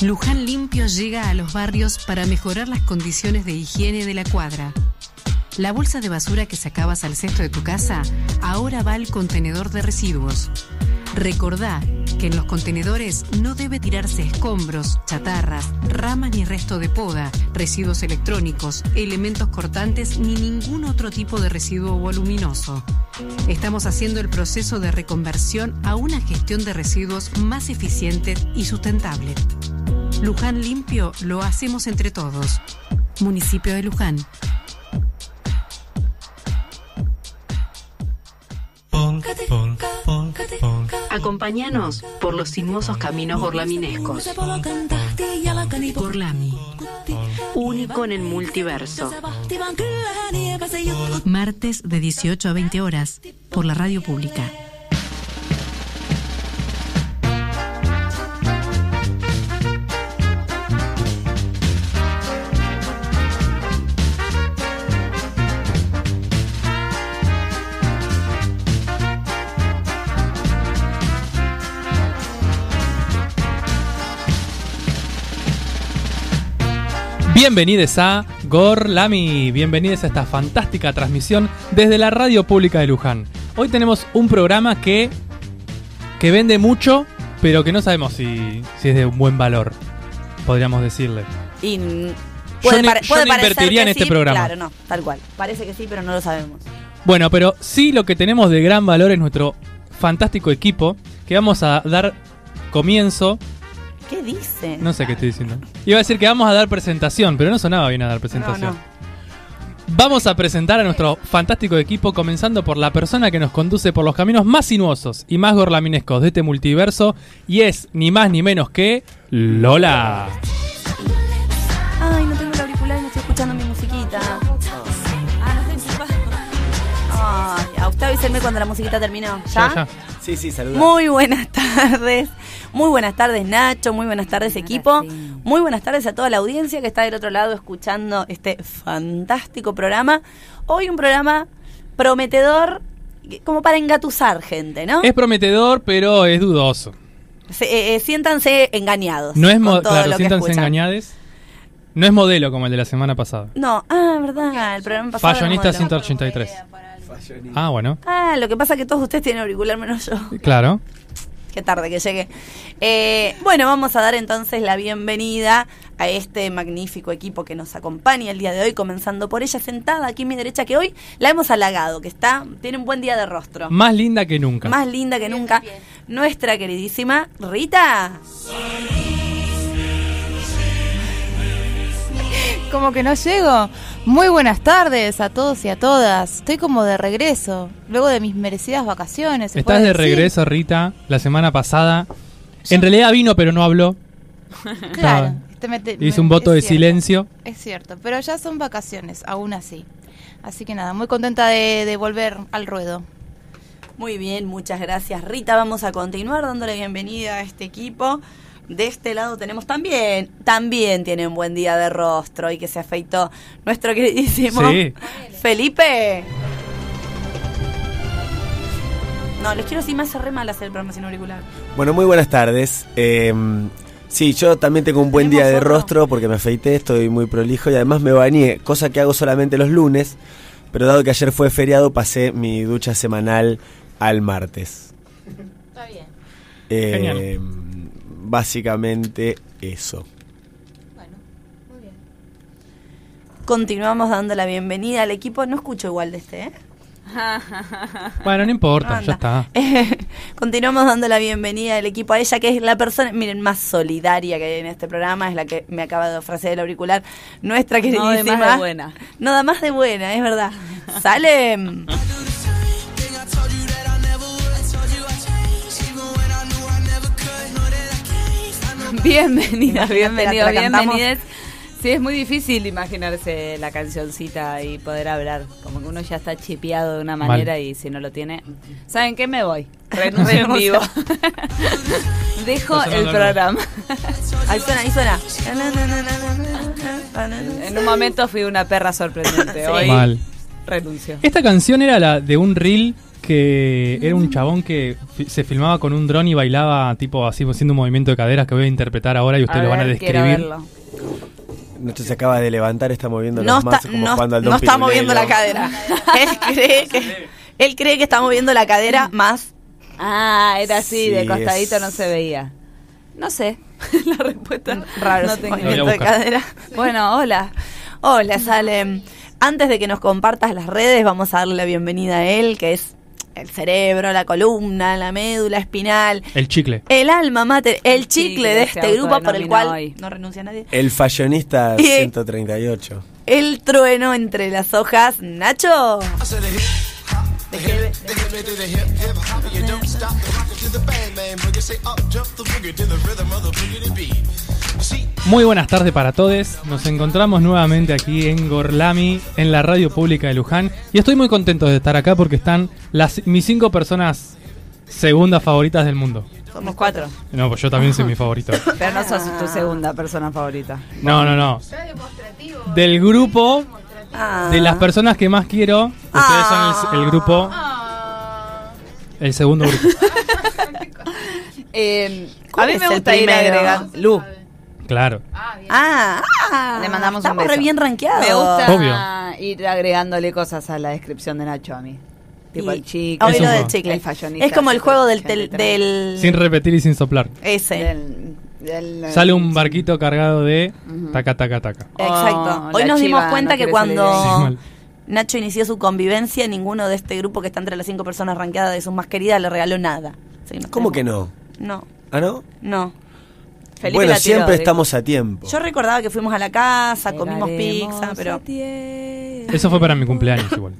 Luján Limpio llega a los barrios para mejorar las condiciones de higiene de la cuadra. La bolsa de basura que sacabas al centro de tu casa ahora va al contenedor de residuos. Recordá que en los contenedores no debe tirarse escombros, chatarras, ramas ni resto de poda, residuos electrónicos, elementos cortantes ni ningún otro tipo de residuo voluminoso. Estamos haciendo el proceso de reconversión a una gestión de residuos más eficiente y sustentable. Luján Limpio lo hacemos entre todos. Municipio de Luján. Acompáñanos por los sinuosos caminos gorlaminescos. Gorlami. Único en el multiverso. Martes de 18 a 20 horas por la radio pública. Bienvenidos a Gorlami, bienvenidos a esta fantástica transmisión desde la radio pública de Luján. Hoy tenemos un programa que, que vende mucho, pero que no sabemos si, si es de un buen valor, podríamos decirle. Y Yo puede, pare- yo puede no invertiría en este sí, programa. Claro, no, tal cual. Parece que sí, pero no lo sabemos. Bueno, pero sí lo que tenemos de gran valor es nuestro fantástico equipo, que vamos a dar comienzo. ¿Qué dice? No sé qué estoy diciendo. Iba a decir que vamos a dar presentación, pero no sonaba bien a dar presentación. No, Vamos a presentar a nuestro fantástico equipo, comenzando por la persona que nos conduce por los caminos más sinuosos y más gorlaminescos de este multiverso, y es ni más ni menos que Lola. Ay, no tengo el auricular y no estoy escuchando mi musiquita. Ay, a usted avísenme cuando la musiquita terminó. ¿Ya? Ya, ya. Sí, sí, saludos. Muy buenas tardes. Muy buenas tardes, Nacho. Muy buenas tardes, equipo. Muy buenas tardes a toda la audiencia que está del otro lado escuchando este fantástico programa. Hoy un programa prometedor como para engatusar gente, ¿no? Es prometedor, pero es dudoso. Se- eh, eh, siéntanse engañados. No es con mo- todo claro, lo siéntanse engañades. No es modelo como el de la semana pasada. No, ah, verdad, el programa pasado. Fashionista modelo. 183. Ah, bueno, Ah, lo que pasa es que todos ustedes tienen auricular menos yo. claro. Qué tarde que llegué. Eh, bueno, vamos a dar entonces la bienvenida a este magnífico equipo que nos acompaña el día de hoy, comenzando por ella sentada aquí a mi derecha, que hoy la hemos halagado, que está, tiene un buen día de rostro. Más linda que nunca. Más linda que nunca. Nuestra queridísima Rita. Como que no llego. Muy buenas tardes a todos y a todas. Estoy como de regreso, luego de mis merecidas vacaciones. ¿se Estás puede de decir? regreso, Rita, la semana pasada. En realidad vino, pero no habló. Claro. Estaba- te mete- Hizo me- un voto es de cierto, silencio. Es cierto, pero ya son vacaciones, aún así. Así que nada, muy contenta de, de volver al ruedo. Muy bien, muchas gracias Rita. Vamos a continuar dándole bienvenida a este equipo. De este lado tenemos también, también tiene un buen día de rostro y que se afeitó nuestro queridísimo Sí. Felipe. No, les quiero decir más re mal hacer el programa sin auricular. Bueno, muy buenas tardes. Eh, sí, yo también tengo un buen día ¿Tenemos de otro? rostro porque me afeité, estoy muy prolijo y además me bañé, cosa que hago solamente los lunes, pero dado que ayer fue feriado pasé mi ducha semanal al martes. Está bien. Eh, Genial. Básicamente eso. Bueno, muy bien. Continuamos dando la bienvenida al equipo. No escucho igual de este, ¿eh? Bueno, no importa, Anda. ya está. Continuamos dando la bienvenida al equipo a ella, que es la persona, miren, más solidaria que hay en este programa, es la que me acaba de ofrecer el auricular, nuestra queridísima. No, de más de buena. No, da más de buena, es verdad. Sale. Bienvenida, bienvenido, bienvenides. Sí, es muy difícil imaginarse la cancioncita y poder hablar. Como que uno ya está chipeado de una Mal. manera y si no lo tiene. ¿Saben qué? Me voy. Renuncio en vivo. Dejo el programa. Ahí suena, ahí suena. En un momento fui una perra sorprendente. Hoy Mal. renuncio. Esta canción era la de un reel que era un chabón que se filmaba con un dron y bailaba tipo así haciendo un movimiento de caderas que voy a interpretar ahora y ustedes lo van a ver, describir. Noche se acaba de levantar, está moviendo No los está, mazos como no, jugando al no está moviendo la cadera. él, cree que, él cree que está moviendo la cadera más. Ah, era así, Sí, de costadito es- no se veía. No sé. la respuesta Raro no tengo. De cadera. Bueno, hola. Hola, Salem. Antes de que nos compartas las redes, vamos a darle la bienvenida a él, que es el cerebro, la columna, la médula espinal, El chicle. el alma mater, el chicle chicle de este grupo por el cual hoy. no renuncia nadie. El fashionista Y- 138. El trueno entre las hojas, Nacho. Muy buenas tardes para todos. Nos encontramos nuevamente aquí en Gorlami, en la radio pública de Luján. Y estoy muy contento de estar acá porque están las, mis cinco personas segundas favoritas del mundo. Somos cuatro. No, pues yo también soy mi favorito. Pero no sos tu segunda persona favorita. No, no, no. Del grupo, Ah. de las personas que más quiero, ustedes son el, el grupo, el segundo grupo. Eh, a ¿Cuál mí es me gusta ir agregando. Lu. Claro. Ah, ah, Le mandamos un beso. re bien rankeados. Me gusta Obvio. ir agregándole cosas a la descripción de Nacho a mí. Tipo Y- el. Hoy del juego. chicle. El fashionista Es como el juego del, tel- 83. del Sin repetir y sin soplar. ese. Del- del- Sale un barquito cargado de taca, taca, taca. Exacto. Oh, Hoy la nos dimos cuenta no que quiere salir cuando mal. Nacho inició su convivencia, ninguno de este grupo que está entre las cinco personas rankeadas de sus más queridas le regaló nada. Sí, nos ¿Cómo que tenemos- no? No, ¿Ah, no? no. Felipe bueno, la tiró, siempre estamos a tiempo. Yo recordaba que fuimos a la casa, comimos pizza, a pero. Eso fue para mi cumpleaños igual.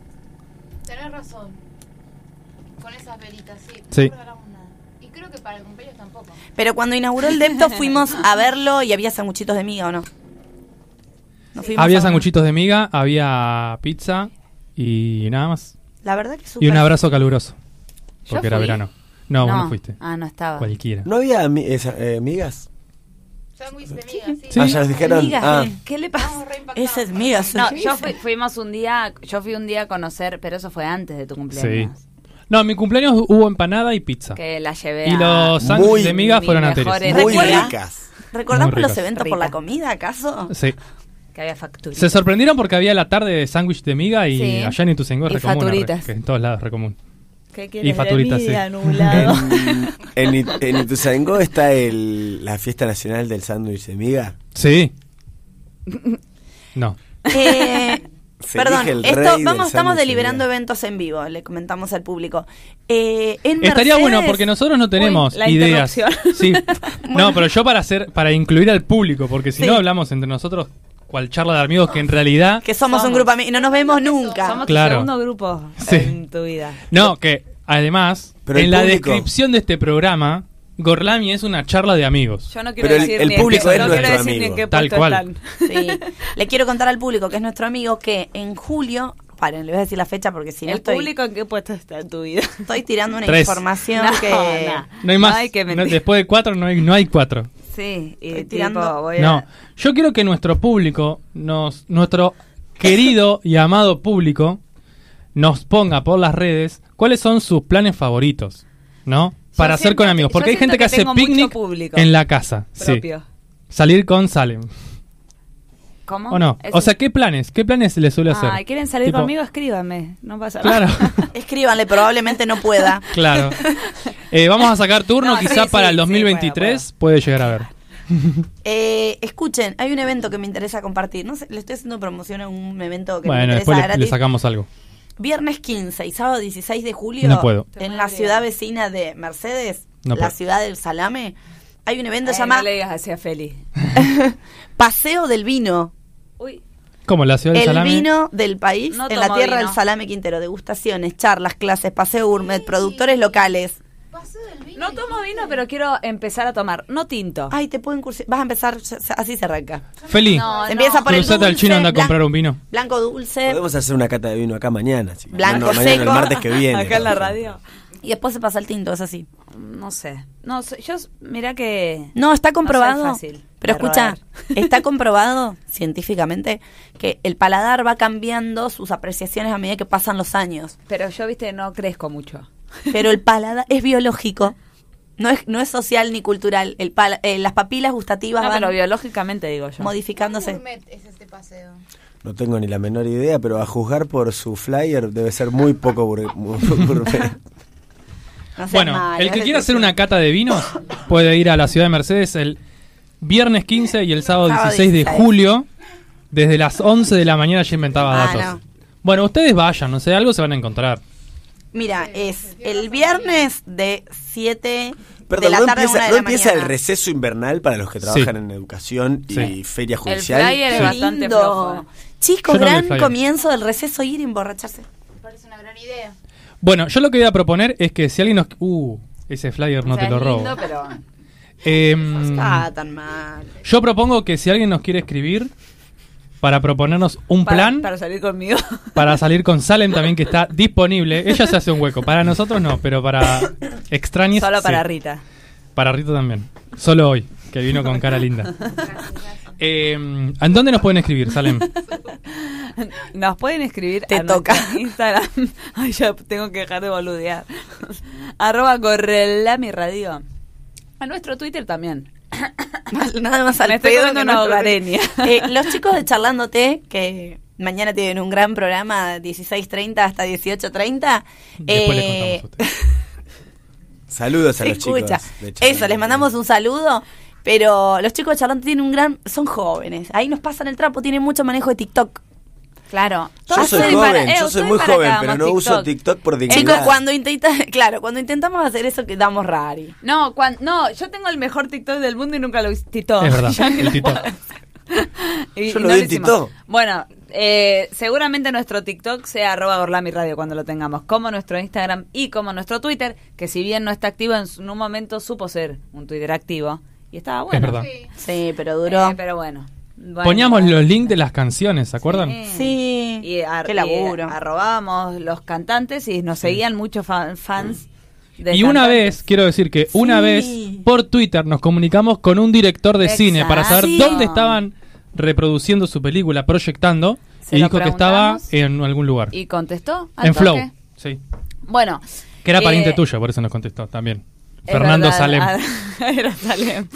Tenés razón. Con esas velitas, sí. Sí. No nada. Y creo que para el cumpleaños tampoco. pero cuando inauguró el Depto fuimos a verlo y había sanguchitos de miga, ¿o no? Había sanguchitos de miga, había pizza y nada más. La verdad que Y súper. un abrazo caluroso. Yo Porque era fui. verano. No, vos no fuiste. Ah, no estaba. Cualquiera. ¿No había eh, migas? Sándwich de miga, sí. Sí. Ah, ya les dijeron. Migas, ah. ¿Qué le pasa? Re. Esa es miga. No, ¿qué yo fui- fuimos un día, yo fui un día a conocer, pero eso fue antes de tu cumpleaños. No, en mi cumpleaños hubo empanada y pizza. Que la llevé Y a- los sándwiches de miga mi fueron anteriores. muy ricas. ¿Recordamos Muy los eventos por la comida, acaso? Sí. que había factura. Se sorprendieron porque había la tarde de sándwich de miga y Sí. allá en Ituzaingó es Y re común, arre, que en todos lados es re común. ¿Qué y faturitas, sí. nublado. En, en, It- en Ituzaingó está el, la fiesta nacional del sándwich de miga. Sí. No. Eh, perdón, esto, vamos, estamos de deliberando eventos en vivo, le comentamos al público. Eh, en Estaría Mercedes- bueno porque nosotros no tenemos la ideas. interrupción. Sí. No, pero yo para hacer para incluir al público, porque si Sí. no hablamos entre nosotros cual charla de amigos que en realidad Que somos, un grupo y no nos vemos nunca. Somos Claro. tu segundo grupo Sí. en tu vida. no, que además Pero en el la público- descripción de este programa Gorlami es una charla de amigos. Yo no quiero Pero el- decir el ni en público qué- es no nuestro quiero decir amigo. qué Tal puesto cual. están. Sí. Le quiero contar al público que es nuestro amigo que en julio, paren, le voy a decir la fecha porque si no ¿El estoy, público en qué puesto está en tu vida? estoy tirando una Tres. información No, que no. No hay más. No hay que No, mentir. después de cuatro no hay, no hay cuatro. Sí, tipo, tirando- voy a- No, yo quiero que nuestro público, nos, nuestro querido y amado público, nos ponga por las redes cuáles son sus planes favoritos, ¿no? Para hacer siento con amigos. Porque hay gente que, que hace picnic público en la casa. Sí. Salir con Salem. ¿Cómo? ¿O no? O sea, ¿qué planes? ¿Qué planes le suele hacer? Ay, ¿quieren salir Tipo- conmigo? Escríbanme. No pasa Claro, nada. escríbanle, probablemente no pueda. claro. Eh, vamos a sacar turno, No, quizá sí, para sí, el sí, 2023 puede llegar a ver. Eh, escuchen, hay un evento que me interesa compartir. No sé, le estoy haciendo promoción a un evento que me Bueno, interesa después le, le sacamos algo. Viernes 15 y sábado 16 de julio, No puedo. en la ciudad vecina de Mercedes, No la puedo. ciudad del Salame, hay un evento Ay, llamado No le digas así a Feli. Paseo del Vino. Como la ciudad de El Salame. vino del país No en la tomo tierra vino. del Salame Quintero. Degustaciones, charlas, clases, paseo gourmet, productores locales. Paseo del vino. no tomo vino, pero quiero empezar a tomar. No tinto. Ay, te pueden cursi- Vas a empezar, así se arranca. Feli, No, Se empieza por el cruzate al dulce, chino anda a blan- comprar un vino. Blanco dulce. Podemos hacer una cata de vino acá mañana. si- Blanco no, no, mañana, seco. el martes que viene. Acá en la radio. Y después se pasa el tinto, es así. No sé. No sé. Yo, mira que. No, está no soy comprobado. fácil. Pero escucha, está comprobado científicamente que el paladar va cambiando sus apreciaciones a medida que pasan los años. Pero yo, viste, no crezco mucho. Pero el paladar es biológico. No es, no es social ni cultural. El pala- eh, las papilas gustativas No, van pero biológicamente digo yo. modificándose. es este paseo? No tengo ni la menor idea, pero a juzgar por su flyer debe ser muy poco bur- muy gourmet. No seas Bueno, el que quiera hacer una cata de vinos puede ir a la ciudad de Mercedes el viernes 15 y el sábado Sábado 16 de 16. julio. Desde las 11 de la mañana ya inventaba Ah, datos. no. Bueno, ustedes vayan, no sé, algo se van a encontrar. Mira, es el viernes de 7 de Perdón, la ¿no empieza, 1 de ¿no la empieza el mañana. receso invernal para los que trabajan en educación y Sí. feria El judicial? flyer es Sí. bastante Lindo. flojo. Chicos, Yo no el gran flyer. comienzo del receso ir y emborracharse. Me parece una gran idea. Bueno, yo lo que voy a proponer es que si alguien nos... Uh, ese flyer no O sea, te lo es robo. lindo, pero Ah, tan mal. yo propongo que si alguien nos quiere escribir para proponernos un para, plan para salir conmigo. para salir con Salem también que está disponible. Ella se hace un hueco. Para nosotros no, pero para extraños. Solo para sí. Rita. Para Rito también. Solo hoy, que vino con cara linda. Eh, ¿En dónde nos pueden escribir, Salem? Nos pueden escribir Te a toca. Instagram. Ay, ya tengo que dejar de boludear. Arroba Correlami Radio. A nuestro Twitter también. Nada más al Me estoy pedo comiendo que una hogareña. Eh, los chicos de Charlándote, que mañana tienen un gran programa, 16.30 hasta 18.30. Después eh. Saludos a los chicos. escucha. de Charlando. Eso, les mandamos un saludo. Pero los chicos de Charlándote tienen un gran... Son jóvenes. Ahí nos pasan el trapo. Tienen mucho manejo de TikTok. Claro. Yo soy joven, eh, yo soy muy joven, pero no uso TikTok por Chicos, dignidad. cuando intenta, claro, cuando intentamos hacer eso quedamos rari. No, cuan- no, yo tengo el mejor TikTok del mundo y nunca lo hice. TikTok. Es verdad, el TikTok. Y- Yo y lo no vi en hicimos. TikTok. Bueno, eh, seguramente nuestro TikTok sea arroba Gorlami Radio cuando lo tengamos, como nuestro Instagram y como nuestro Twitter, que si bien no está activo, en, un momento supo ser un Twitter activo. Y estaba bueno. Es verdad. Sí, pero duró. Eh, pero bueno. Bueno. Poníamos los links de las canciones, ¿se acuerdan? Sí, Y, ar- qué y laburo. arrobábamos los cantantes y nos seguían muchos fan- fans. de Y una vez, quiero decir que una Sí. vez por Twitter nos comunicamos con un director de cine para saber dónde estaban reproduciendo su película, proyectando, Se y dijo que estaba en algún lugar. Y contestó. al en toque. Flow, sí. Bueno. Que era pariente eh, tuyo, por eso nos contestó también. Fernando verdad, Salem. Era Salem.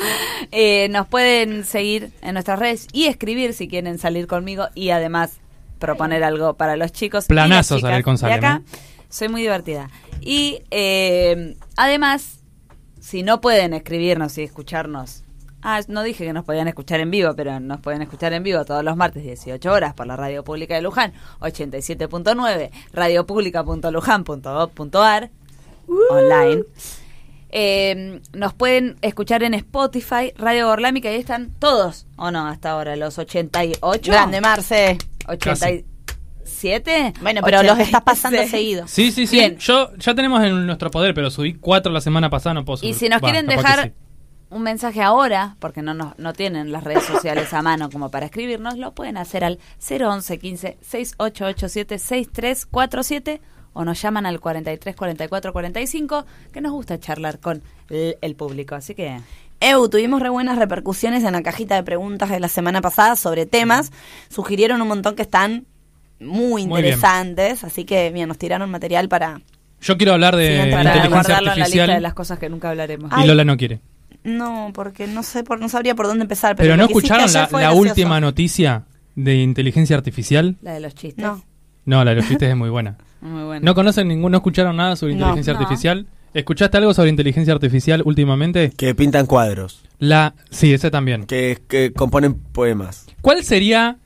Eh, nos pueden seguir en nuestras redes y escribir si quieren salir conmigo y además proponer algo para los chicos. y Planazo las chicas salir con de Salem, acá. ¿eh? Soy muy divertida. Y eh, además, si no pueden escribirnos y escucharnos. Ah, no dije que nos podían escuchar en vivo, pero nos pueden escuchar en vivo todos los martes 18 horas por la Radio Pública de Luján, 87.9, radiopublica.luján.gov.ar online. Eh, nos pueden escuchar en Spotify, Radio Gorlami, que ahí están todos, ¿o no? Hasta ahora, los 88. Grande, Marce. 87. Bueno, pero los estás pasando 86. seguido. Sí, sí, sí. Bien. Yo ya tenemos en nuestro poder, pero subí cuatro la semana pasada, no puedo subir. Y si nos Va, quieren dejar sí. un mensaje ahora, porque no, nos, no tienen las redes sociales a mano como para escribirnos, lo pueden hacer al 011 15 6887 6347 o nos llaman al 43 44 45, que nos gusta charlar con el, el público. Así que Eu, tuvimos re buenas repercusiones en la cajita de preguntas de la semana pasada sobre temas. Sugirieron un montón que están muy interesantes, así que bien, nos tiraron material para... Yo quiero hablar de Sí, inteligencia guardarlo en la lista de artificial las cosas que nunca hablaremos. y. Lola no quiere. No, porque no sé, por, no sabría por dónde empezar. Pero, Pero no escucharon la, fue la última noticia de inteligencia artificial. La de los chistes. No. No, la de los chistes es muy buena. Muy bueno. ¿No conocen ninguno, no escucharon nada sobre inteligencia No. artificial? ¿Escuchaste algo sobre inteligencia artificial últimamente? Que pintan cuadros, La, sí, ese también. que, que componen poemas. ¿Cuál sería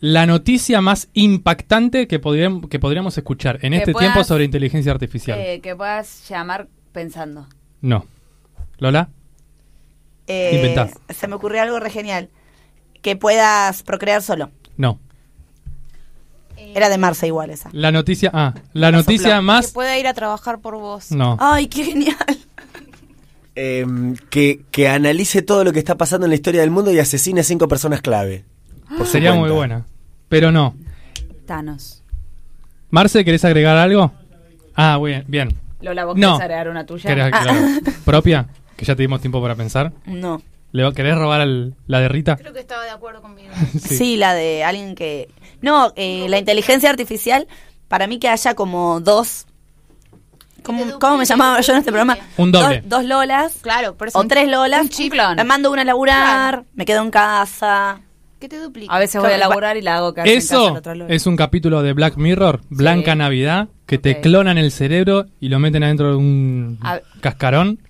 la noticia más impactante que, podríamos que podríamos escuchar en Que este puedas- tiempo sobre inteligencia artificial? Eh, que puedas llamar pensando. No. ¿Lola? Eh, Inventá. Se me ocurrió algo re genial. Que puedas procrear solo. No. Era de Marce igual esa. La noticia... Ah, la noticia sopló. Que más... pueda ir a trabajar por vos. No. Ay, qué genial. Eh, que, que analice todo lo que está pasando en la historia del mundo y asesine a cinco personas clave. por Sería muy buena. Pero no. Thanos. Marce, ¿querés agregar algo? Ah, bien, bien. Lola, ¿vos No. querés agregar una tuya? ¿Querés Ah. propia? Que ya te dimos tiempo para pensar. No. ¿Le va- querés robar al- la de Rita? Creo que estaba de acuerdo conmigo. Sí. la de alguien que... No, eh, la inteligencia artificial, para mí que haya como dos... ¿Cómo, te cómo me llamaba yo en este te programa? Un doble. Dos, dos Lolas. Claro, por eso. O tres Lolas. un chip. clon. Me mando una a laburar, me quedo en casa. Que te duplique. A veces voy a laburar y la hago en casa Eso otro lado. es un capítulo de Black Mirror, Blanca Navidad, que te Ok. clonan el cerebro y lo meten adentro de un A- cascarón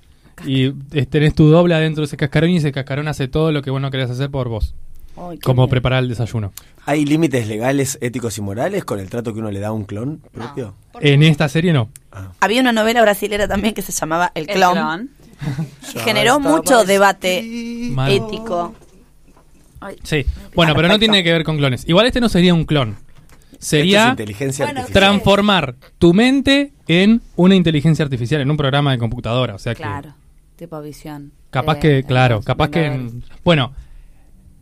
y tenés tu doble adentro de ese cascarón y ese cascarón hace todo lo que vos no querés hacer por vos, Ay, bien. preparar el desayuno. ¿Hay límites legales, éticos y morales con el trato que uno le da a un clon propio? En esta serie no. Había una novela brasilera también que se llamaba El El Clon. y generó mucho debate Mal. ético. Sí. Bueno, pero no tiene que ver con clones. Igual este no sería un clon. Es Sería inteligencia Bueno, artificial. transformar tu mente en una inteligencia artificial, en un programa de computadora. O sea que Claro. Tipo visión. Capaz de- que, de claro, capaz que... En- Bueno,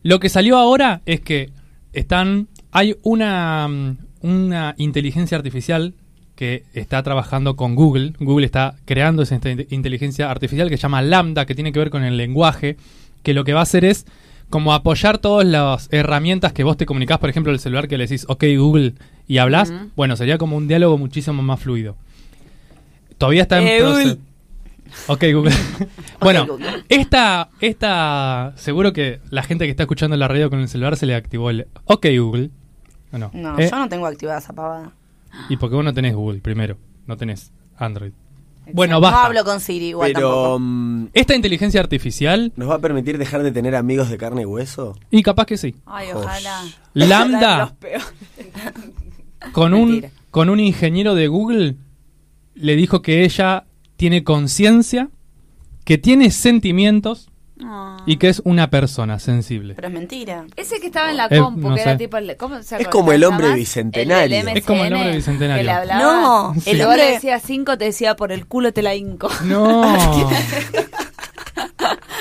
lo que salió ahora es que están... Hay una, mm, una inteligencia artificial que está trabajando con Google. Google está creando esa inte- inteligencia artificial que se llama Lambda, que tiene que ver con el lenguaje, que lo que va a hacer es como apoyar todas las herramientas que vos te comunicás, por ejemplo, el celular que le decís, ok Google, y hablas, bueno, sería como un diálogo muchísimo más fluido. Todavía está en Eh, proceso. Ok, Google. bueno, Google. esta, esta, seguro que la gente que está escuchando la radio con el celular se le activó el OK Google. ¿O no? No, ¿Eh? yo no tengo activada esa pavada. Y porque vos no tenés Google primero, no tenés Android. Bueno, No basta. hablo con Siri igual Pero tampoco. mm, Esta inteligencia artificial, ¿nos va a permitir dejar de tener amigos de carne y hueso? y capaz que sí. Ay, ojalá. Lambda, con un, con un ingeniero de Google, le dijo que ella tiene conciencia, que tiene sentimientos Ah. y que es una persona sensible. Pero es mentira. Ese que estaba en la Eh, compu, no que era tipo el. ¿cómo se Es como el hombre bicentenario. El Es como el hombre bicentenario. Que le hablaba. No, el hombre- le decías cinco, te decía por el culo te la hinco. No,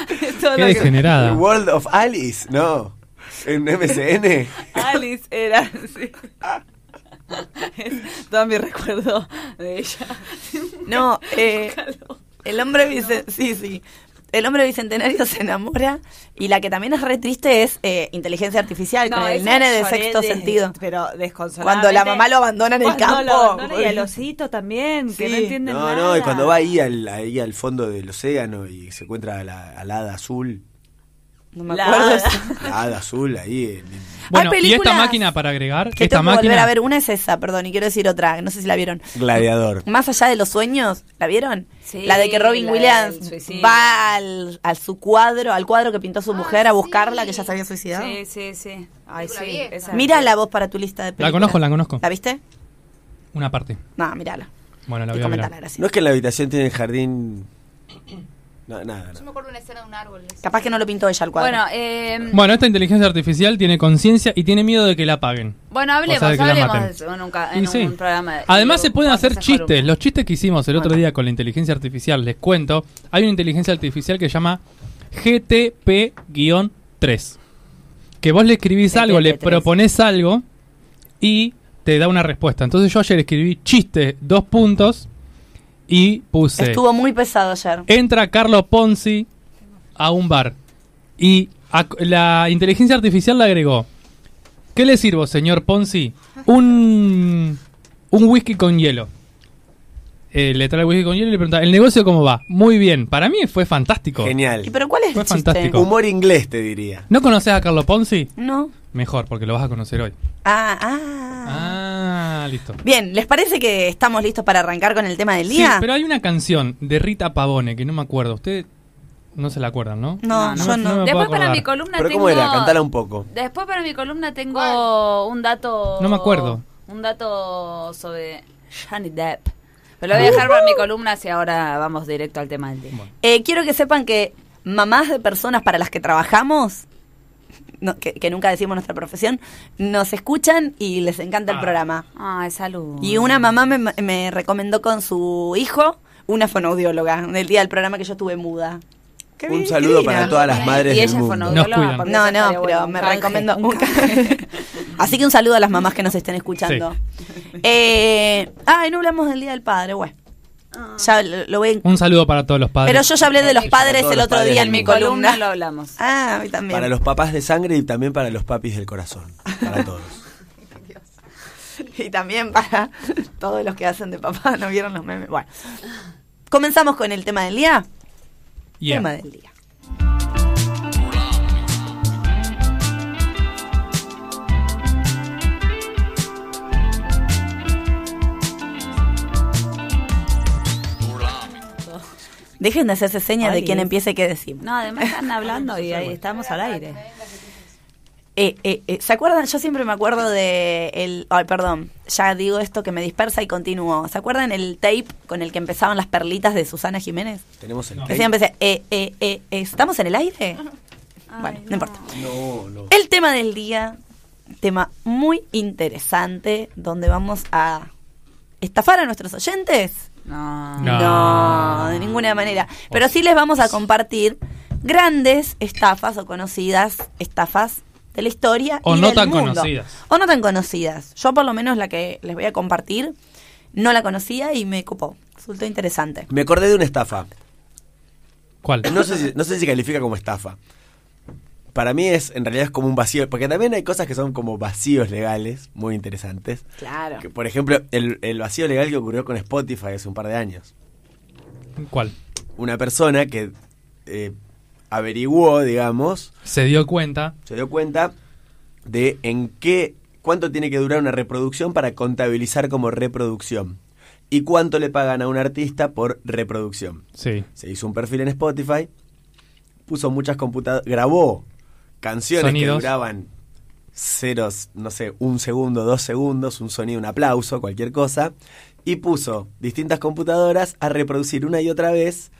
qué degenerada. World of Alice, no. En MSN. Alice era así. Es todo mi recuerdo de ella. No, eh, el hombre bicentenario, sí, sí. El hombre bicentenario se enamora y la que también es re triste es eh, inteligencia artificial con el nene de sexto de- sentido. Pero desconsoladamente. Cuando la mamá lo abandona en el campo. lo abandona y al osito también, que Sí. no entienden No, nada. no, y cuando va ahí al, ahí al fondo del océano y se encuentra a la, a la hada azul. No me La acuerdo. hada. La hada azul ahí. en- en- Bueno, y esta máquina para agregar, Que esta tengo que volver máquina a ver. Una es esa, perdón, y quiero decir otra, no sé si la vieron. Gladiador. Más allá de los sueños, ¿la vieron? Sí, la de que Robin Williams va al, al su cuadro, al cuadro que pintó su mujer a buscarla, que ya se había suicidado. Sí, sí, sí. Ay, sí. esa- Mira la voz para tu lista de películas. La conozco, la conozco. ¿La viste? Una parte. No, mírala. Bueno, la y voy a gracias. No es que la habitación tiene el jardín. No, nada, Yo me acuerdo de una escena de un árbol. Capaz que no lo pintó ella al cuadro. Bueno, eh, Bueno, esta inteligencia artificial tiene conciencia y tiene miedo de que la apaguen. bueno, hablemos, O sea, de que la hablemos maten. de eso en un, ca- en Y sí. un programa. de- Además y se pueden hacer chistes. columna. Los chistes que hicimos el otro Bueno. día con la inteligencia artificial, les cuento. Hay una inteligencia artificial que se llama GTP-3. Que vos le escribís algo, le GTP3. propones algo y te da una respuesta. Entonces yo ayer escribí chiste, dos puntos y puse... Estuvo muy pesado ayer. Entra Carlo Ponzi a un bar y la inteligencia artificial le agregó. ¿Qué le sirvo, señor Ponzi? Un, un whisky con hielo. Eh, le trae el whisky con hielo y le pregunta, ¿el negocio cómo va? Muy bien. Para mí fue fantástico. Genial. ¿Y pero cuál es Fue el chiste? fantástico. Humor inglés, te diría. ¿No conoces a Carlo Ponzi? No. Mejor, porque lo vas a conocer hoy. Ah, ah. Ah, listo. Bien, ¿les parece que estamos listos para arrancar con el tema del Sí, día? pero hay una canción de Rita Pavone que no me acuerdo. Ustedes no se la acuerdan, ¿no? No, yo no. Después para mi columna Pero tengo... ¿cómo era? Cantala un poco. Después para mi columna tengo un dato... No me acuerdo. Un dato sobre Johnny Depp. Pero lo voy a dejar para mi columna si ahora vamos directo al tema del día. Eh, quiero que sepan que mamás de personas para las que trabajamos, no, que, que nunca decimos nuestra profesión, nos escuchan y les encanta el Ah. programa. Ay, salud. Y una mamá me, me recomendó con su hijo una fonoaudióloga del día del programa que yo estuve muda. Qué Un saludo para todas las madres Y del mundo. Nos cuidan. porque No, no, pero me canje, recomendó un. Así que un saludo a las mamás que nos estén escuchando. Eh, ay, no hablamos del Día del Padre, bueno. Ya lo, lo voy Un saludo para todos los padres. Pero yo ya hablé de los padres el los otro padres día en mi columna. lo hablamos. Ah, a mí también. Para los papás de sangre y también para los papis del corazón. Para todos. Y también para todos los que hacen de papá, ¿no vieron los memes? Bueno, comenzamos con el tema del día. Yeah. Tema del día. Dejen de hacerse señas de Ay, quién es- empiece qué decir. No, además están hablando y ahí estamos al aire. Eh, eh, eh, ¿Se acuerdan? Yo siempre me acuerdo de el... Ay, perdón. Ya digo esto que me dispersa y continúo. ¿Se acuerdan el tape con el que empezaban las perlitas de Susana Jiménez? Tenemos el No. Que tape. siempre empecé, eh, eh, eh, eh, ¿estamos en el aire? bueno, no, importa. No, no. El tema del día, tema muy interesante, donde vamos a estafar a nuestros oyentes. No. No. De ninguna manera. Pero sí les vamos a compartir grandes estafas o conocidas estafas de la historia. O y no del tan mundo. conocidas. O no tan conocidas. Yo por lo menos la que les voy a compartir no la conocía y me copó. Resultó interesante. Me acordé de una estafa. ¿Cuál? No sé, si, no sé si califica como estafa. Para mí es, en realidad es como un vacío, porque también hay cosas que son como vacíos legales, muy interesantes. Claro. Que, por ejemplo, el, el vacío legal que ocurrió con Spotify hace un par de años. ¿Cuál? Una persona que eh, averiguó, digamos, Se dio cuenta. se dio cuenta de en qué, cuánto tiene que durar una reproducción para contabilizar como reproducción. Y cuánto le pagan a un artista por reproducción. Sí. Se hizo un perfil en Spotify, puso muchas computadoras, grabó canciones Sonidos. que duraban ceros, no sé, un segundo, dos segundos, un sonido, un aplauso, cualquier cosa, y puso distintas computadoras a reproducir una y otra vez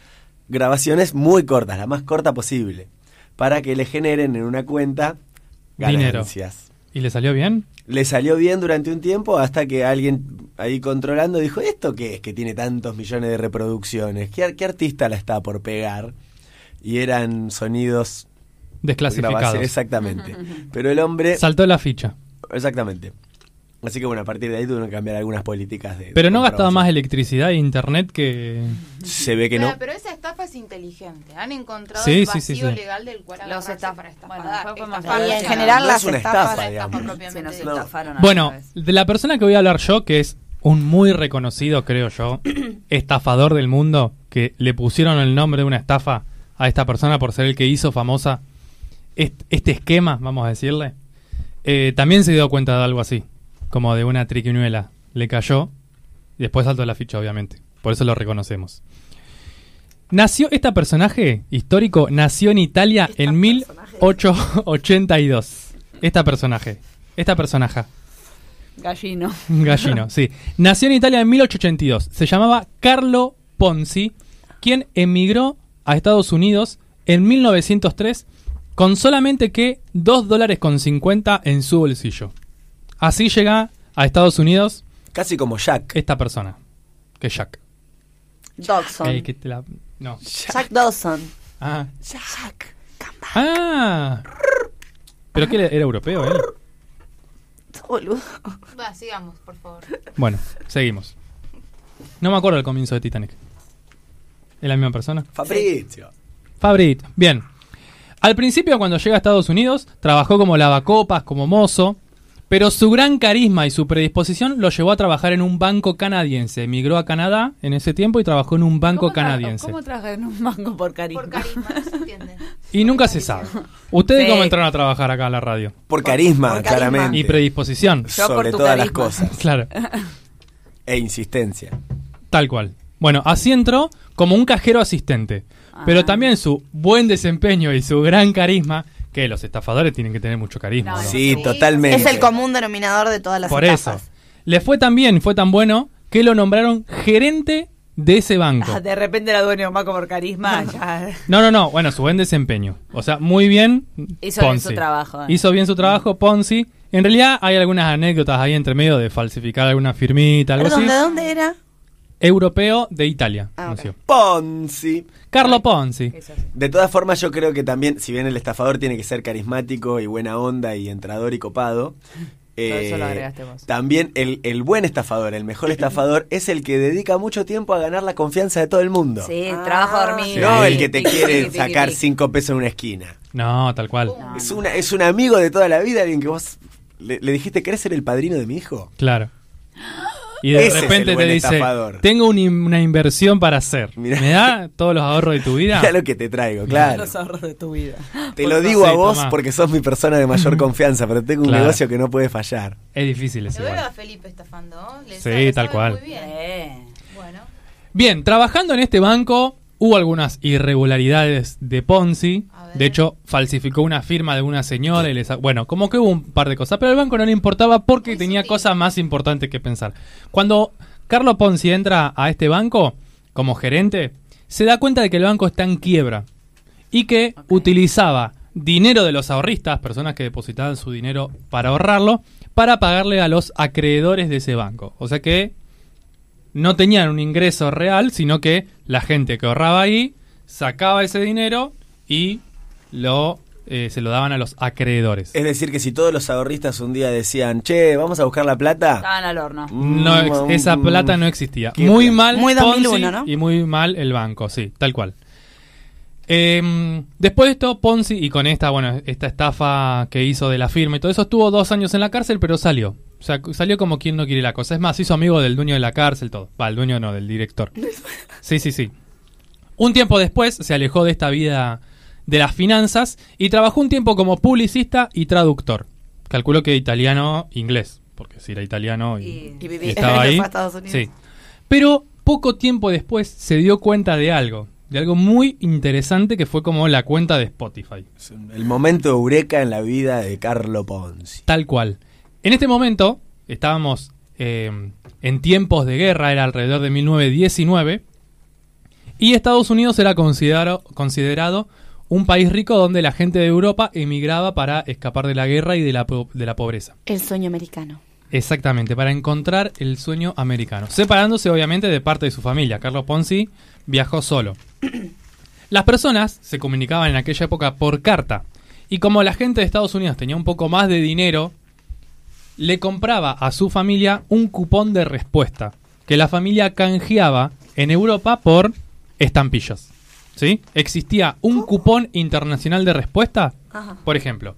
grabaciones muy cortas, la más corta posible, para que le generen en una cuenta Dinero. ganancias. ¿Y le salió bien? Le salió bien durante un tiempo hasta que alguien ahí controlando dijo, ¿esto qué es que tiene tantos millones de reproducciones? ¿Qué, qué artista la está por pegar? Y eran sonidos... Desclasificados. Exactamente. Pero el hombre... Saltó la ficha. Exactamente. Así que bueno, a partir de ahí tuvieron que cambiar algunas políticas de... Pero de no gastaba más electricidad e internet que... Se ve que Pero, no. pero esa estafa es inteligente. Han encontrado Sí, el sí, sí, vacío sí. legal del cual Los agarrarse estaf- para estafar. bueno, Estafar. Y en general No las es estafas... estafa, propiamente nos estafaron Bueno, de la persona que voy a hablar yo, que es un muy reconocido, creo yo, estafador del mundo, que le pusieron el nombre de una estafa a esta persona por ser el que hizo famosa est- este esquema, vamos a decirle, eh, también se dio cuenta de algo así, como de una triquiñuela. Le cayó y después saltó la ficha, obviamente. Por eso lo reconocemos. Nació, este personaje histórico nació en Italia en 1882. Esta personaje, esta personaje. Gallino. Gallino, sí. Nació en Italia en 1882. Se llamaba Carlo Ponzi, quien emigró a Estados Unidos en 1903 con solamente que 2 dólares con 50 en su bolsillo. Así llega a Estados Unidos Casi como Jack. esta persona, que es Jack. Dodson. Que te la- No. Jack Dawson. Ah. Jack. Ah. ¿Pero qué era era europeo él? Boludo. Va, sigamos, por favor. Bueno, seguimos. No me acuerdo del comienzo de Titanic. ¿Es la misma persona? Fabrizio. Fabrit, bien. Al principio, cuando llega a Estados Unidos, trabajó como lavacopas, como mozo, pero su gran carisma y su predisposición lo llevó a trabajar en un banco canadiense. Emigró a Canadá en ese tiempo y trabajó en un banco ¿Cómo tra- canadiense. ¿Cómo trabajar en un banco por carisma? Por carisma, no se entiende. Y nunca se sabe. ¿Ustedes Sí. cómo entraron a trabajar acá a la radio? Por carisma, por carisma. claramente. Y predisposición. Yo Sobre todas las carisma. cosas. Claro, E insistencia. tal cual. Bueno, así entró como un cajero asistente. Pero Ah. también su buen desempeño y su gran carisma, que los estafadores tienen que tener mucho carisma. No, ¿no? Sí, Sí. totalmente. Es el común denominador de todas las Por estafas. eso. Le fue tan bien, fue tan bueno, que lo nombraron gerente de ese banco. Ah, De repente era dueño de un banco por carisma. ya. No, no, no, bueno, su buen desempeño. O sea, muy bien. Hizo bien su trabajo, eh. Hizo bien su trabajo, Ponzi. En realidad hay algunas anécdotas ahí entre medio de falsificar alguna firmita, algo Perdón, así. ¿de dónde era? Europeo de Italia. Ah, anunció. ok. Ponzi. Carlo Ponzi. De todas formas, yo creo que también, si bien el estafador tiene que ser carismático y buena onda y entrador y copado, Eh, eso lo agregaste vos. También el, el buen estafador, el mejor estafador, es el que dedica mucho tiempo a ganar la confianza de todo el mundo. Sí, Ah, trabajo dormido. No Sí. el que te quiere sacar cinco pesos en una esquina. No, tal cual. No, Es, una, es un amigo de toda la vida, alguien que vos le, le dijiste, ¿querés ser el padrino de mi hijo? Claro. Y de Ese repente te dice, estafador. tengo un una inversión para hacer. Mirá. ¿Me da todos los ahorros de tu vida? Mira lo que te traigo, claro. Los ahorros de tu vida. Te lo digo a vos tomá. porque sos mi persona de mayor confianza, pero tengo un Claro. negocio que no puede fallar. Es difícil ese Se vuelve a igual. Felipe estafando, Sí, sabe- tal sabe cual. Muy bien. Eh. Bueno. Bien, trabajando en este banco hubo algunas irregularidades de Ponzi. De hecho, falsificó una firma de una señora y le sa- Bueno, como que hubo un par de cosas, pero al banco no le importaba porque Muy tenía sutil. cosas más importantes que pensar. Cuando Carlos Ponzi entra a este banco como gerente, se da cuenta de que el banco está en quiebra y que utilizaba dinero de los ahorristas, personas que depositaban su dinero para ahorrarlo, para pagarle a los acreedores de ese banco. O sea que no tenían un ingreso real, sino que la gente que ahorraba ahí sacaba ese dinero y lo eh, se lo daban a los acreedores. Es decir, que si todos los ahorristas un día decían, che, vamos a buscar la plata. Estaban al horno. No mm, esa mm, plata no existía. Muy plan. mal Muy Ponzi 2001, ¿no? y muy mal el banco, sí, tal cual. Em, después de esto, Ponzi, y con esta, bueno, esta estafa que hizo de la firma y todo eso, estuvo dos años en la cárcel, pero salió. O sea, salió como quien no quiere la cosa. Es más, hizo amigo del dueño de la cárcel, todo. Va, el dueño no, del director. Sí, sí, sí. Un tiempo después se alejó de esta vida de las finanzas y trabajó un tiempo como publicista y traductor. Calculo que italiano-inglés, porque si era italiano y, Y- Y y estaba ahí. Sí. Pero poco tiempo después se dio cuenta de algo, de algo muy interesante que fue como la cuenta de Spotify. El momento eureka en la vida de Carlo Ponzi. Tal cual. En este momento estábamos eh, en tiempos de guerra, era alrededor de 1919, y Estados Unidos era considerado, considerado un país rico donde la gente de Europa emigraba para escapar de la guerra y de la, po- de la pobreza. El sueño americano. Exactamente, para encontrar el sueño americano. Separándose obviamente de parte de su familia. Carlos Ponzi viajó solo. Las personas se comunicaban en aquella época por carta. Y como la gente de Estados Unidos tenía un poco más de dinero, le compraba a su familia un cupón de respuesta que la familia canjeaba en Europa por estampillas. ¿Sí? Existía un cupón internacional de respuesta, Ajá. por ejemplo.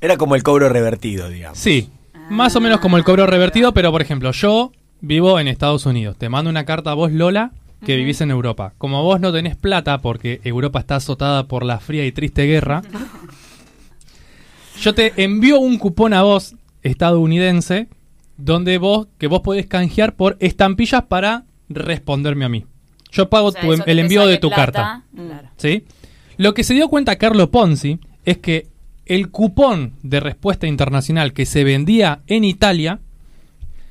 Era como el cobro revertido, digamos. Sí, más o menos como el cobro revertido, pero por ejemplo, yo vivo en Estados Unidos. Te mando una carta a vos, Lola, que vivís en Europa. Como vos no tenés plata porque Europa está azotada por la fría y triste guerra, yo te envío un cupón a vos, estadounidense, donde vos, que vos podés canjear por estampillas para responderme a mí. Yo pago O sea, tu- que el envío de tu plata, carta. Claro. ¿Sí? Lo que se dio cuenta Carlo Ponzi es que el cupón de respuesta internacional que se vendía en Italia